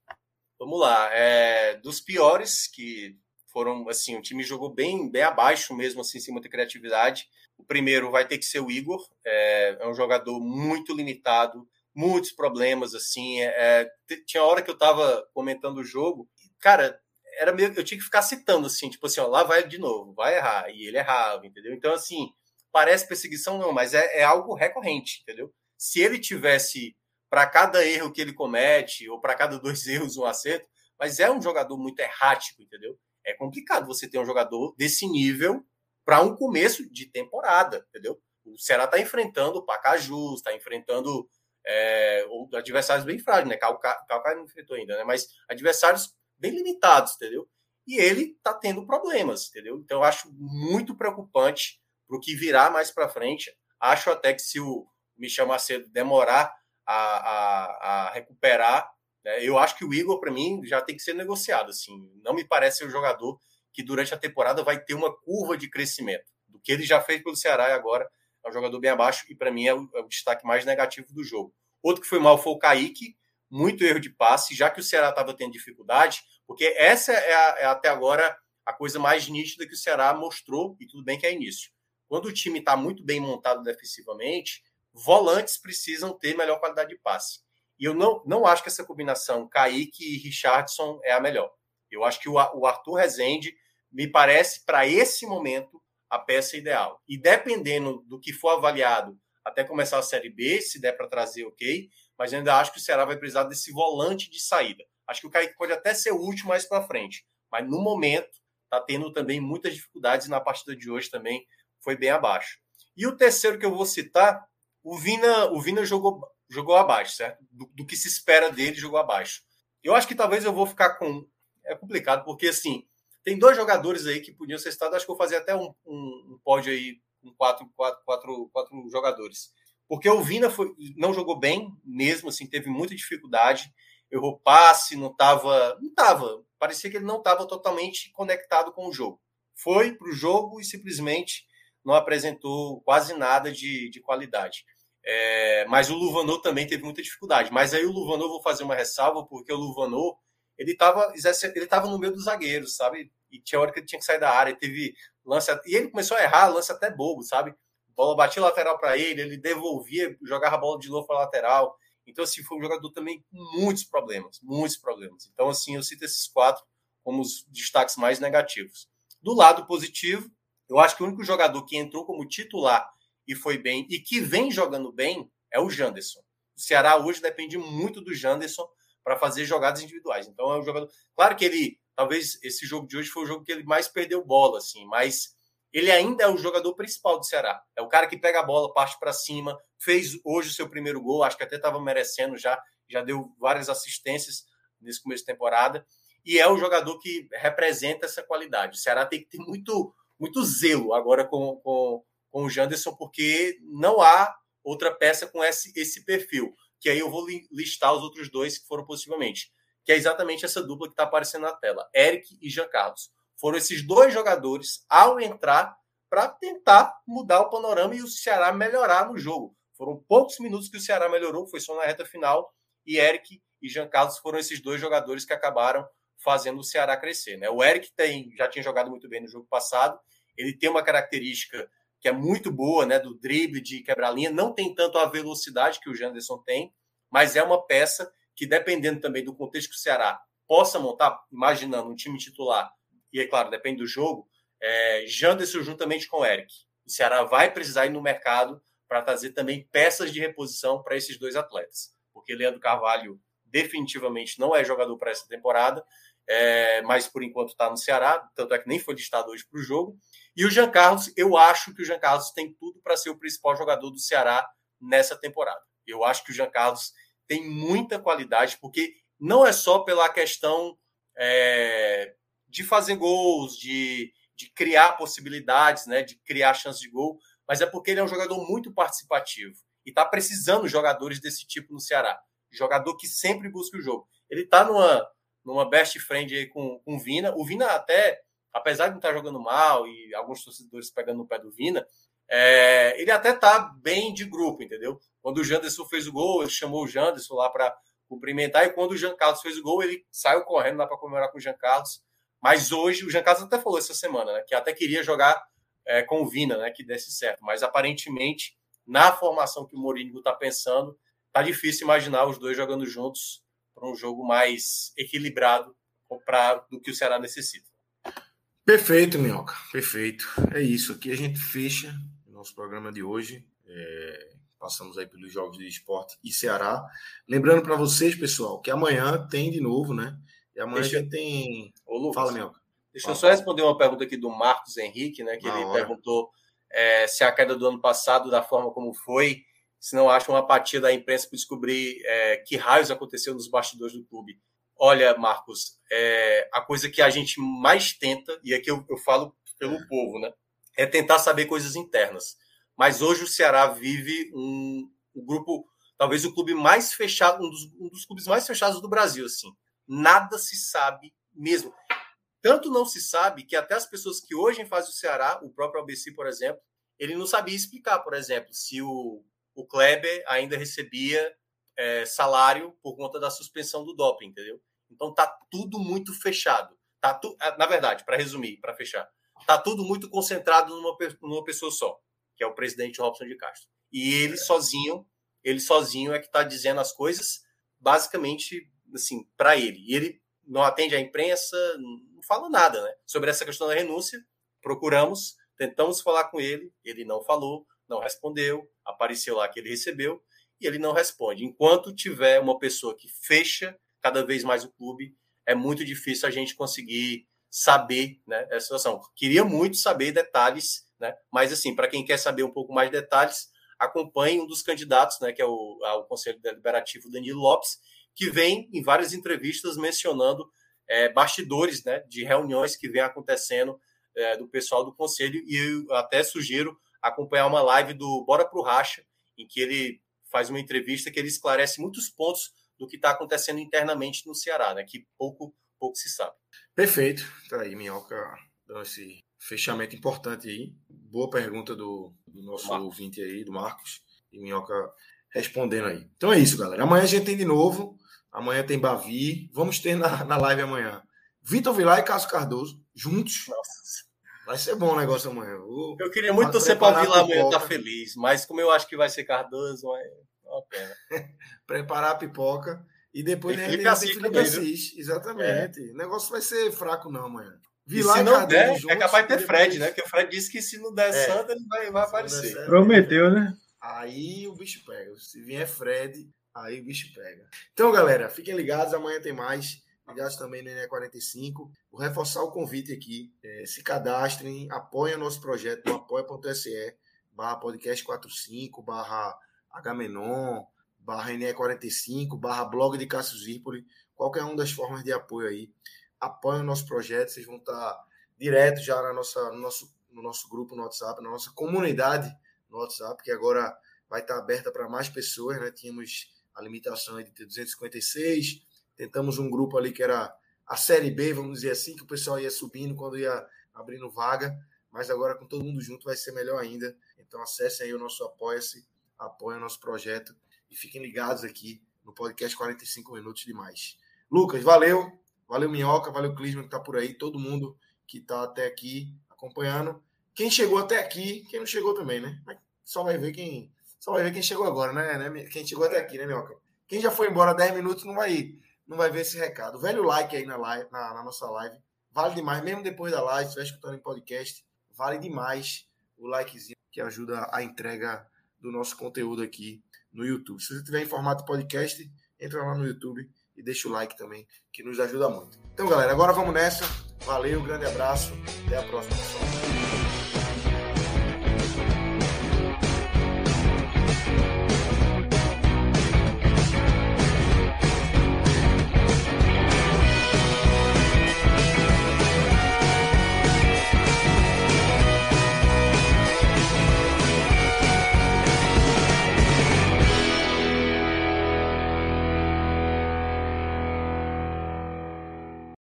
Vamos lá. É, dos piores, que foram assim, o time jogou bem, bem abaixo mesmo, assim, sem muita criatividade. O primeiro vai ter que ser o Igor, é, é um jogador muito limitado, muitos problemas, assim. É, é tinha hora que eu tava comentando o jogo, cara, era meio, eu tinha que ficar citando, assim, tipo assim, ó, lá vai de novo, vai errar, e ele errava, entendeu? Então, assim, parece perseguição, não, mas é, é algo recorrente, entendeu? Se ele tivesse para cada erro que ele comete, ou para cada dois erros um acerto, mas é um jogador muito errático, entendeu? é complicado você ter um jogador desse nível para um começo de temporada, entendeu? O Ceará está enfrentando o Pacajus, está enfrentando é, adversários bem frágeis, né? Calcaia não enfrentou ainda, né? Mas adversários bem limitados, entendeu? E ele está tendo problemas, entendeu? Então eu acho muito preocupante para o que virá mais para frente. Acho até que se o Michel Macedo demorar a, a, a recuperar, né, eu acho que o Igor, para mim, já tem que ser negociado. Assim. Não me parece ser um jogador que durante a temporada vai ter uma curva de crescimento. Do que ele já fez pelo Ceará e agora é um jogador bem abaixo, e para mim é o, é o, destaque mais negativo do jogo. Outro que foi mal foi o Kaique, muito erro de passe, já que o Ceará estava tendo dificuldade, porque essa é, a, é, até agora a coisa mais nítida que o Ceará mostrou, e tudo bem que é início. Quando o time está muito bem montado defensivamente, volantes precisam ter melhor qualidade de passe. E eu não, não acho que essa combinação Kaique e Richardson é a melhor. Eu acho que o, o Arthur Rezende me parece, para esse momento, a peça ideal. E dependendo do que for avaliado até começar a Série B, se der para trazer, ok. Mas ainda acho que o Ceará vai precisar desse volante de saída. Acho que o Kaique pode até ser útil mais para frente. Mas no momento, está tendo também muitas dificuldades e na partida de hoje também foi bem abaixo. E o terceiro que eu vou citar, o Vina, o Vina jogou, jogou abaixo, certo? Do, do que se espera dele, jogou abaixo. Eu acho que talvez eu vou ficar com. É complicado, porque assim, tem dois jogadores aí que podiam ser citados. Acho que eu vou fazer até um, um, um pódio aí com quatro, quatro, quatro, quatro jogadores. Porque o Vina foi, não jogou bem mesmo, assim, teve muita dificuldade. Errou passe, não estava. Não estava. Parecia que ele não estava totalmente conectado com o jogo. Foi para o jogo e simplesmente não apresentou quase nada de, de qualidade. É, mas o Luvanor também teve muita dificuldade. Mas aí o Luvanor, vou fazer uma ressalva, porque o Luvanor ele estava ele tava no meio dos zagueiros, sabe? E tinha hora que ele tinha que sair da área, teve lance. E ele começou a errar, lance até bobo, sabe? bola batia lateral para ele, ele devolvia, jogava a bola de novo para lateral. Então, assim, foi um jogador também com muitos problemas, muitos problemas. Então, assim, eu cito esses quatro como os destaques mais negativos. Do lado positivo, eu acho que o único jogador que entrou como titular e foi bem, e que vem jogando bem, é o Janderson. O Ceará hoje depende muito do Janderson para fazer jogadas individuais. Então, é um jogador. Claro que ele talvez esse jogo de hoje foi o jogo que ele mais perdeu bola, assim, mas ele ainda é o jogador principal do Ceará. É o cara que pega a bola, parte para cima, fez hoje o seu primeiro gol, acho que até estava merecendo já, já deu várias assistências nesse começo de temporada, e é o jogador que representa essa qualidade. O Ceará tem que ter muito, muito zelo agora com, com, com o Janderson, porque não há outra peça com esse, esse perfil. Que aí eu vou listar os outros dois que foram possivelmente que é exatamente essa dupla que está aparecendo na tela, Eric e Jean Carlos. Foram esses dois jogadores, ao entrar, para tentar mudar o panorama e o Ceará melhorar no jogo. Foram poucos minutos que o Ceará melhorou, foi só na reta final, e Eric e Jean Carlos foram esses dois jogadores que acabaram fazendo o Ceará crescer. Né? O Eric tem, já tinha jogado muito bem no jogo passado, ele tem uma característica que é muito boa, né, do drible, de quebrar linha, não tem tanto a velocidade que o Janderson tem, mas é uma peça que dependendo também do contexto que o Ceará possa montar, imaginando um time titular, e é claro, depende do jogo, é, Janderson juntamente com o Eric. O Ceará vai precisar ir no mercado para trazer também peças de reposição para esses dois atletas, porque Leandro Carvalho definitivamente não é jogador para essa temporada, é, mas por enquanto está no Ceará, tanto é que nem foi listado hoje para o jogo. E o Jean Carlos, eu acho que o Jean Carlos tem tudo para ser o principal jogador do Ceará nessa temporada. Eu acho que o Jean Carlos tem muita qualidade, porque não é só pela questão é, de fazer gols, de, de criar possibilidades, né, de criar chances de gol, mas é porque ele é um jogador muito participativo e está precisando jogadores desse tipo no Ceará. Jogador que sempre busca o jogo. Ele está numa, numa best friend aí com, com o Vina. O Vina até, apesar de não estar tá jogando mal e alguns torcedores pegando no pé do Vina, é, ele até está bem de grupo, entendeu? Quando o Janderson fez o gol, ele chamou o Janderson lá para cumprimentar, e quando o Jean Carlos fez o gol, ele saiu correndo lá para comemorar com o Jean Carlos. Mas hoje, o Jean Carlos até falou essa semana, né, que até queria jogar é, com o Vina, né, que desse certo. Mas aparentemente, na formação que o Mourinho está pensando, tá difícil imaginar os dois jogando juntos para um jogo mais equilibrado pra, do que o Ceará necessita. Perfeito, Minhoca. Perfeito. É isso. Aqui a gente fecha o nosso programa de hoje. É, Passamos aí pelos jogos de esporte e Ceará. Lembrando para vocês, pessoal, que amanhã tem de novo, né? E amanhã Deixa... tem. Ô, Lucas, Fala, meu. Deixa Fala. eu só responder uma pergunta aqui do Marcos Henrique, né? Que Na ele hora. perguntou é, se a queda do ano passado, da forma como foi, se não acha uma apatia da imprensa para descobrir é, que raios aconteceu nos bastidores do clube. Olha, Marcos, é, a coisa que a gente mais tenta, e aqui eu, eu falo pelo povo, né? é tentar saber coisas internas. Mas hoje o Ceará vive um, um grupo, talvez o clube mais fechado, um dos, um dos clubes mais fechados do Brasil, assim. Nada se sabe mesmo. Tanto não se sabe que até as pessoas que hoje fazem o Ceará, o próprio ABC, por exemplo, ele não sabia explicar, por exemplo, se o, o Kleber ainda recebia é, salário por conta da suspensão do doping, entendeu? Então tá tudo muito fechado. Tá tu, na verdade, para resumir, para fechar, tá tudo muito concentrado numa, numa pessoa só, que é o presidente Robson de Castro. E ele sozinho, ele sozinho é que está dizendo as coisas, basicamente, assim, para ele. E ele não atende à imprensa, não fala nada, né? Sobre essa questão da renúncia, procuramos, tentamos falar com ele, ele não falou, não respondeu, apareceu lá que ele recebeu e ele não responde. Enquanto tiver uma pessoa que fecha cada vez mais o clube, é muito difícil a gente conseguir saber né, essa situação. Queria muito saber detalhes, né? Mas assim, para quem quer saber um pouco mais de detalhes, acompanhe um dos candidatos, né, que é o, ao Conselho Deliberativo Danilo Lopes, que vem em várias entrevistas mencionando é, bastidores né, de reuniões que vem acontecendo é, do pessoal do Conselho, e eu até sugiro acompanhar uma live do Bora Pro Racha, em que ele faz uma entrevista que ele esclarece muitos pontos do que está acontecendo internamente no Ceará, né, que pouco, pouco se sabe. Perfeito. Tá aí, Minhoca, dando esse fechamento importante aí. Boa pergunta do, do nosso Marcos. ouvinte aí, do Marcos, e Minhoca respondendo aí. Então é isso, galera. Amanhã a gente tem de novo. Amanhã tem Bavi. Vamos ter na, na live amanhã. Vitor Vilar e Cássio Cardoso, juntos. Nossa. Vai ser bom o negócio amanhã. Vou eu queria muito torcer para o Vilar amanhã tá feliz, mas como eu acho que vai ser Cardoso, é uma pena. preparar a pipoca e depois né, Felipe Assis, Felipe Assis. Exatamente. É. O negócio vai ser fraco não amanhã. Vilar e se não der, juntos, é capaz de ter Fred, né? Porque o Fred disse que se não der é. Santa, ele vai, vai aparecer. Prometeu, né? Aí o bicho pega. Se vier Fred, Aí o bicho pega. Então, galera, fiquem ligados. Amanhã tem mais. Ligados também no ENE45. Vou reforçar o convite aqui. É, se cadastrem, apoiem o nosso projeto no apoia.se barra podcast 45, barra Agamenon, barra NE45, barra blog de Cássio Zirpoli. Qualquer uma das formas de apoio aí. Apoiem o nosso projeto. Vocês vão estar direto já na nossa, no, nosso, no nosso grupo no WhatsApp, na nossa comunidade no WhatsApp, que agora vai estar aberta para mais pessoas. Né? Tínhamos a limitação de ter 256. Tentamos um grupo ali que era a Série B, vamos dizer assim, que o pessoal ia subindo quando ia abrindo vaga, mas agora com todo mundo junto vai ser melhor ainda. Então acessem aí o nosso Apoia-se, apoiem o nosso projeto e fiquem ligados aqui no podcast 45 Minutos de Mais. Lucas, valeu. Valeu, Minhoca, valeu, Clisman, que está por aí, todo mundo que está até aqui acompanhando. Quem chegou até aqui, quem não chegou também, né? Só vai ver quem só vai ver quem chegou agora, né? né? Quem chegou até aqui, né, Minhoca? Quem já foi embora 10 minutos não vai, não vai ver esse recado. Velho like aí na, live, na, na nossa live. Vale demais, mesmo depois da live, se estiver escutando em podcast, vale demais o likezinho que ajuda a entrega do nosso conteúdo aqui no YouTube. Se você tiver em formato podcast, entra lá no YouTube e deixa o like também, que nos ajuda muito. Então, galera, agora vamos nessa. Valeu, grande abraço. Até a próxima, pessoal.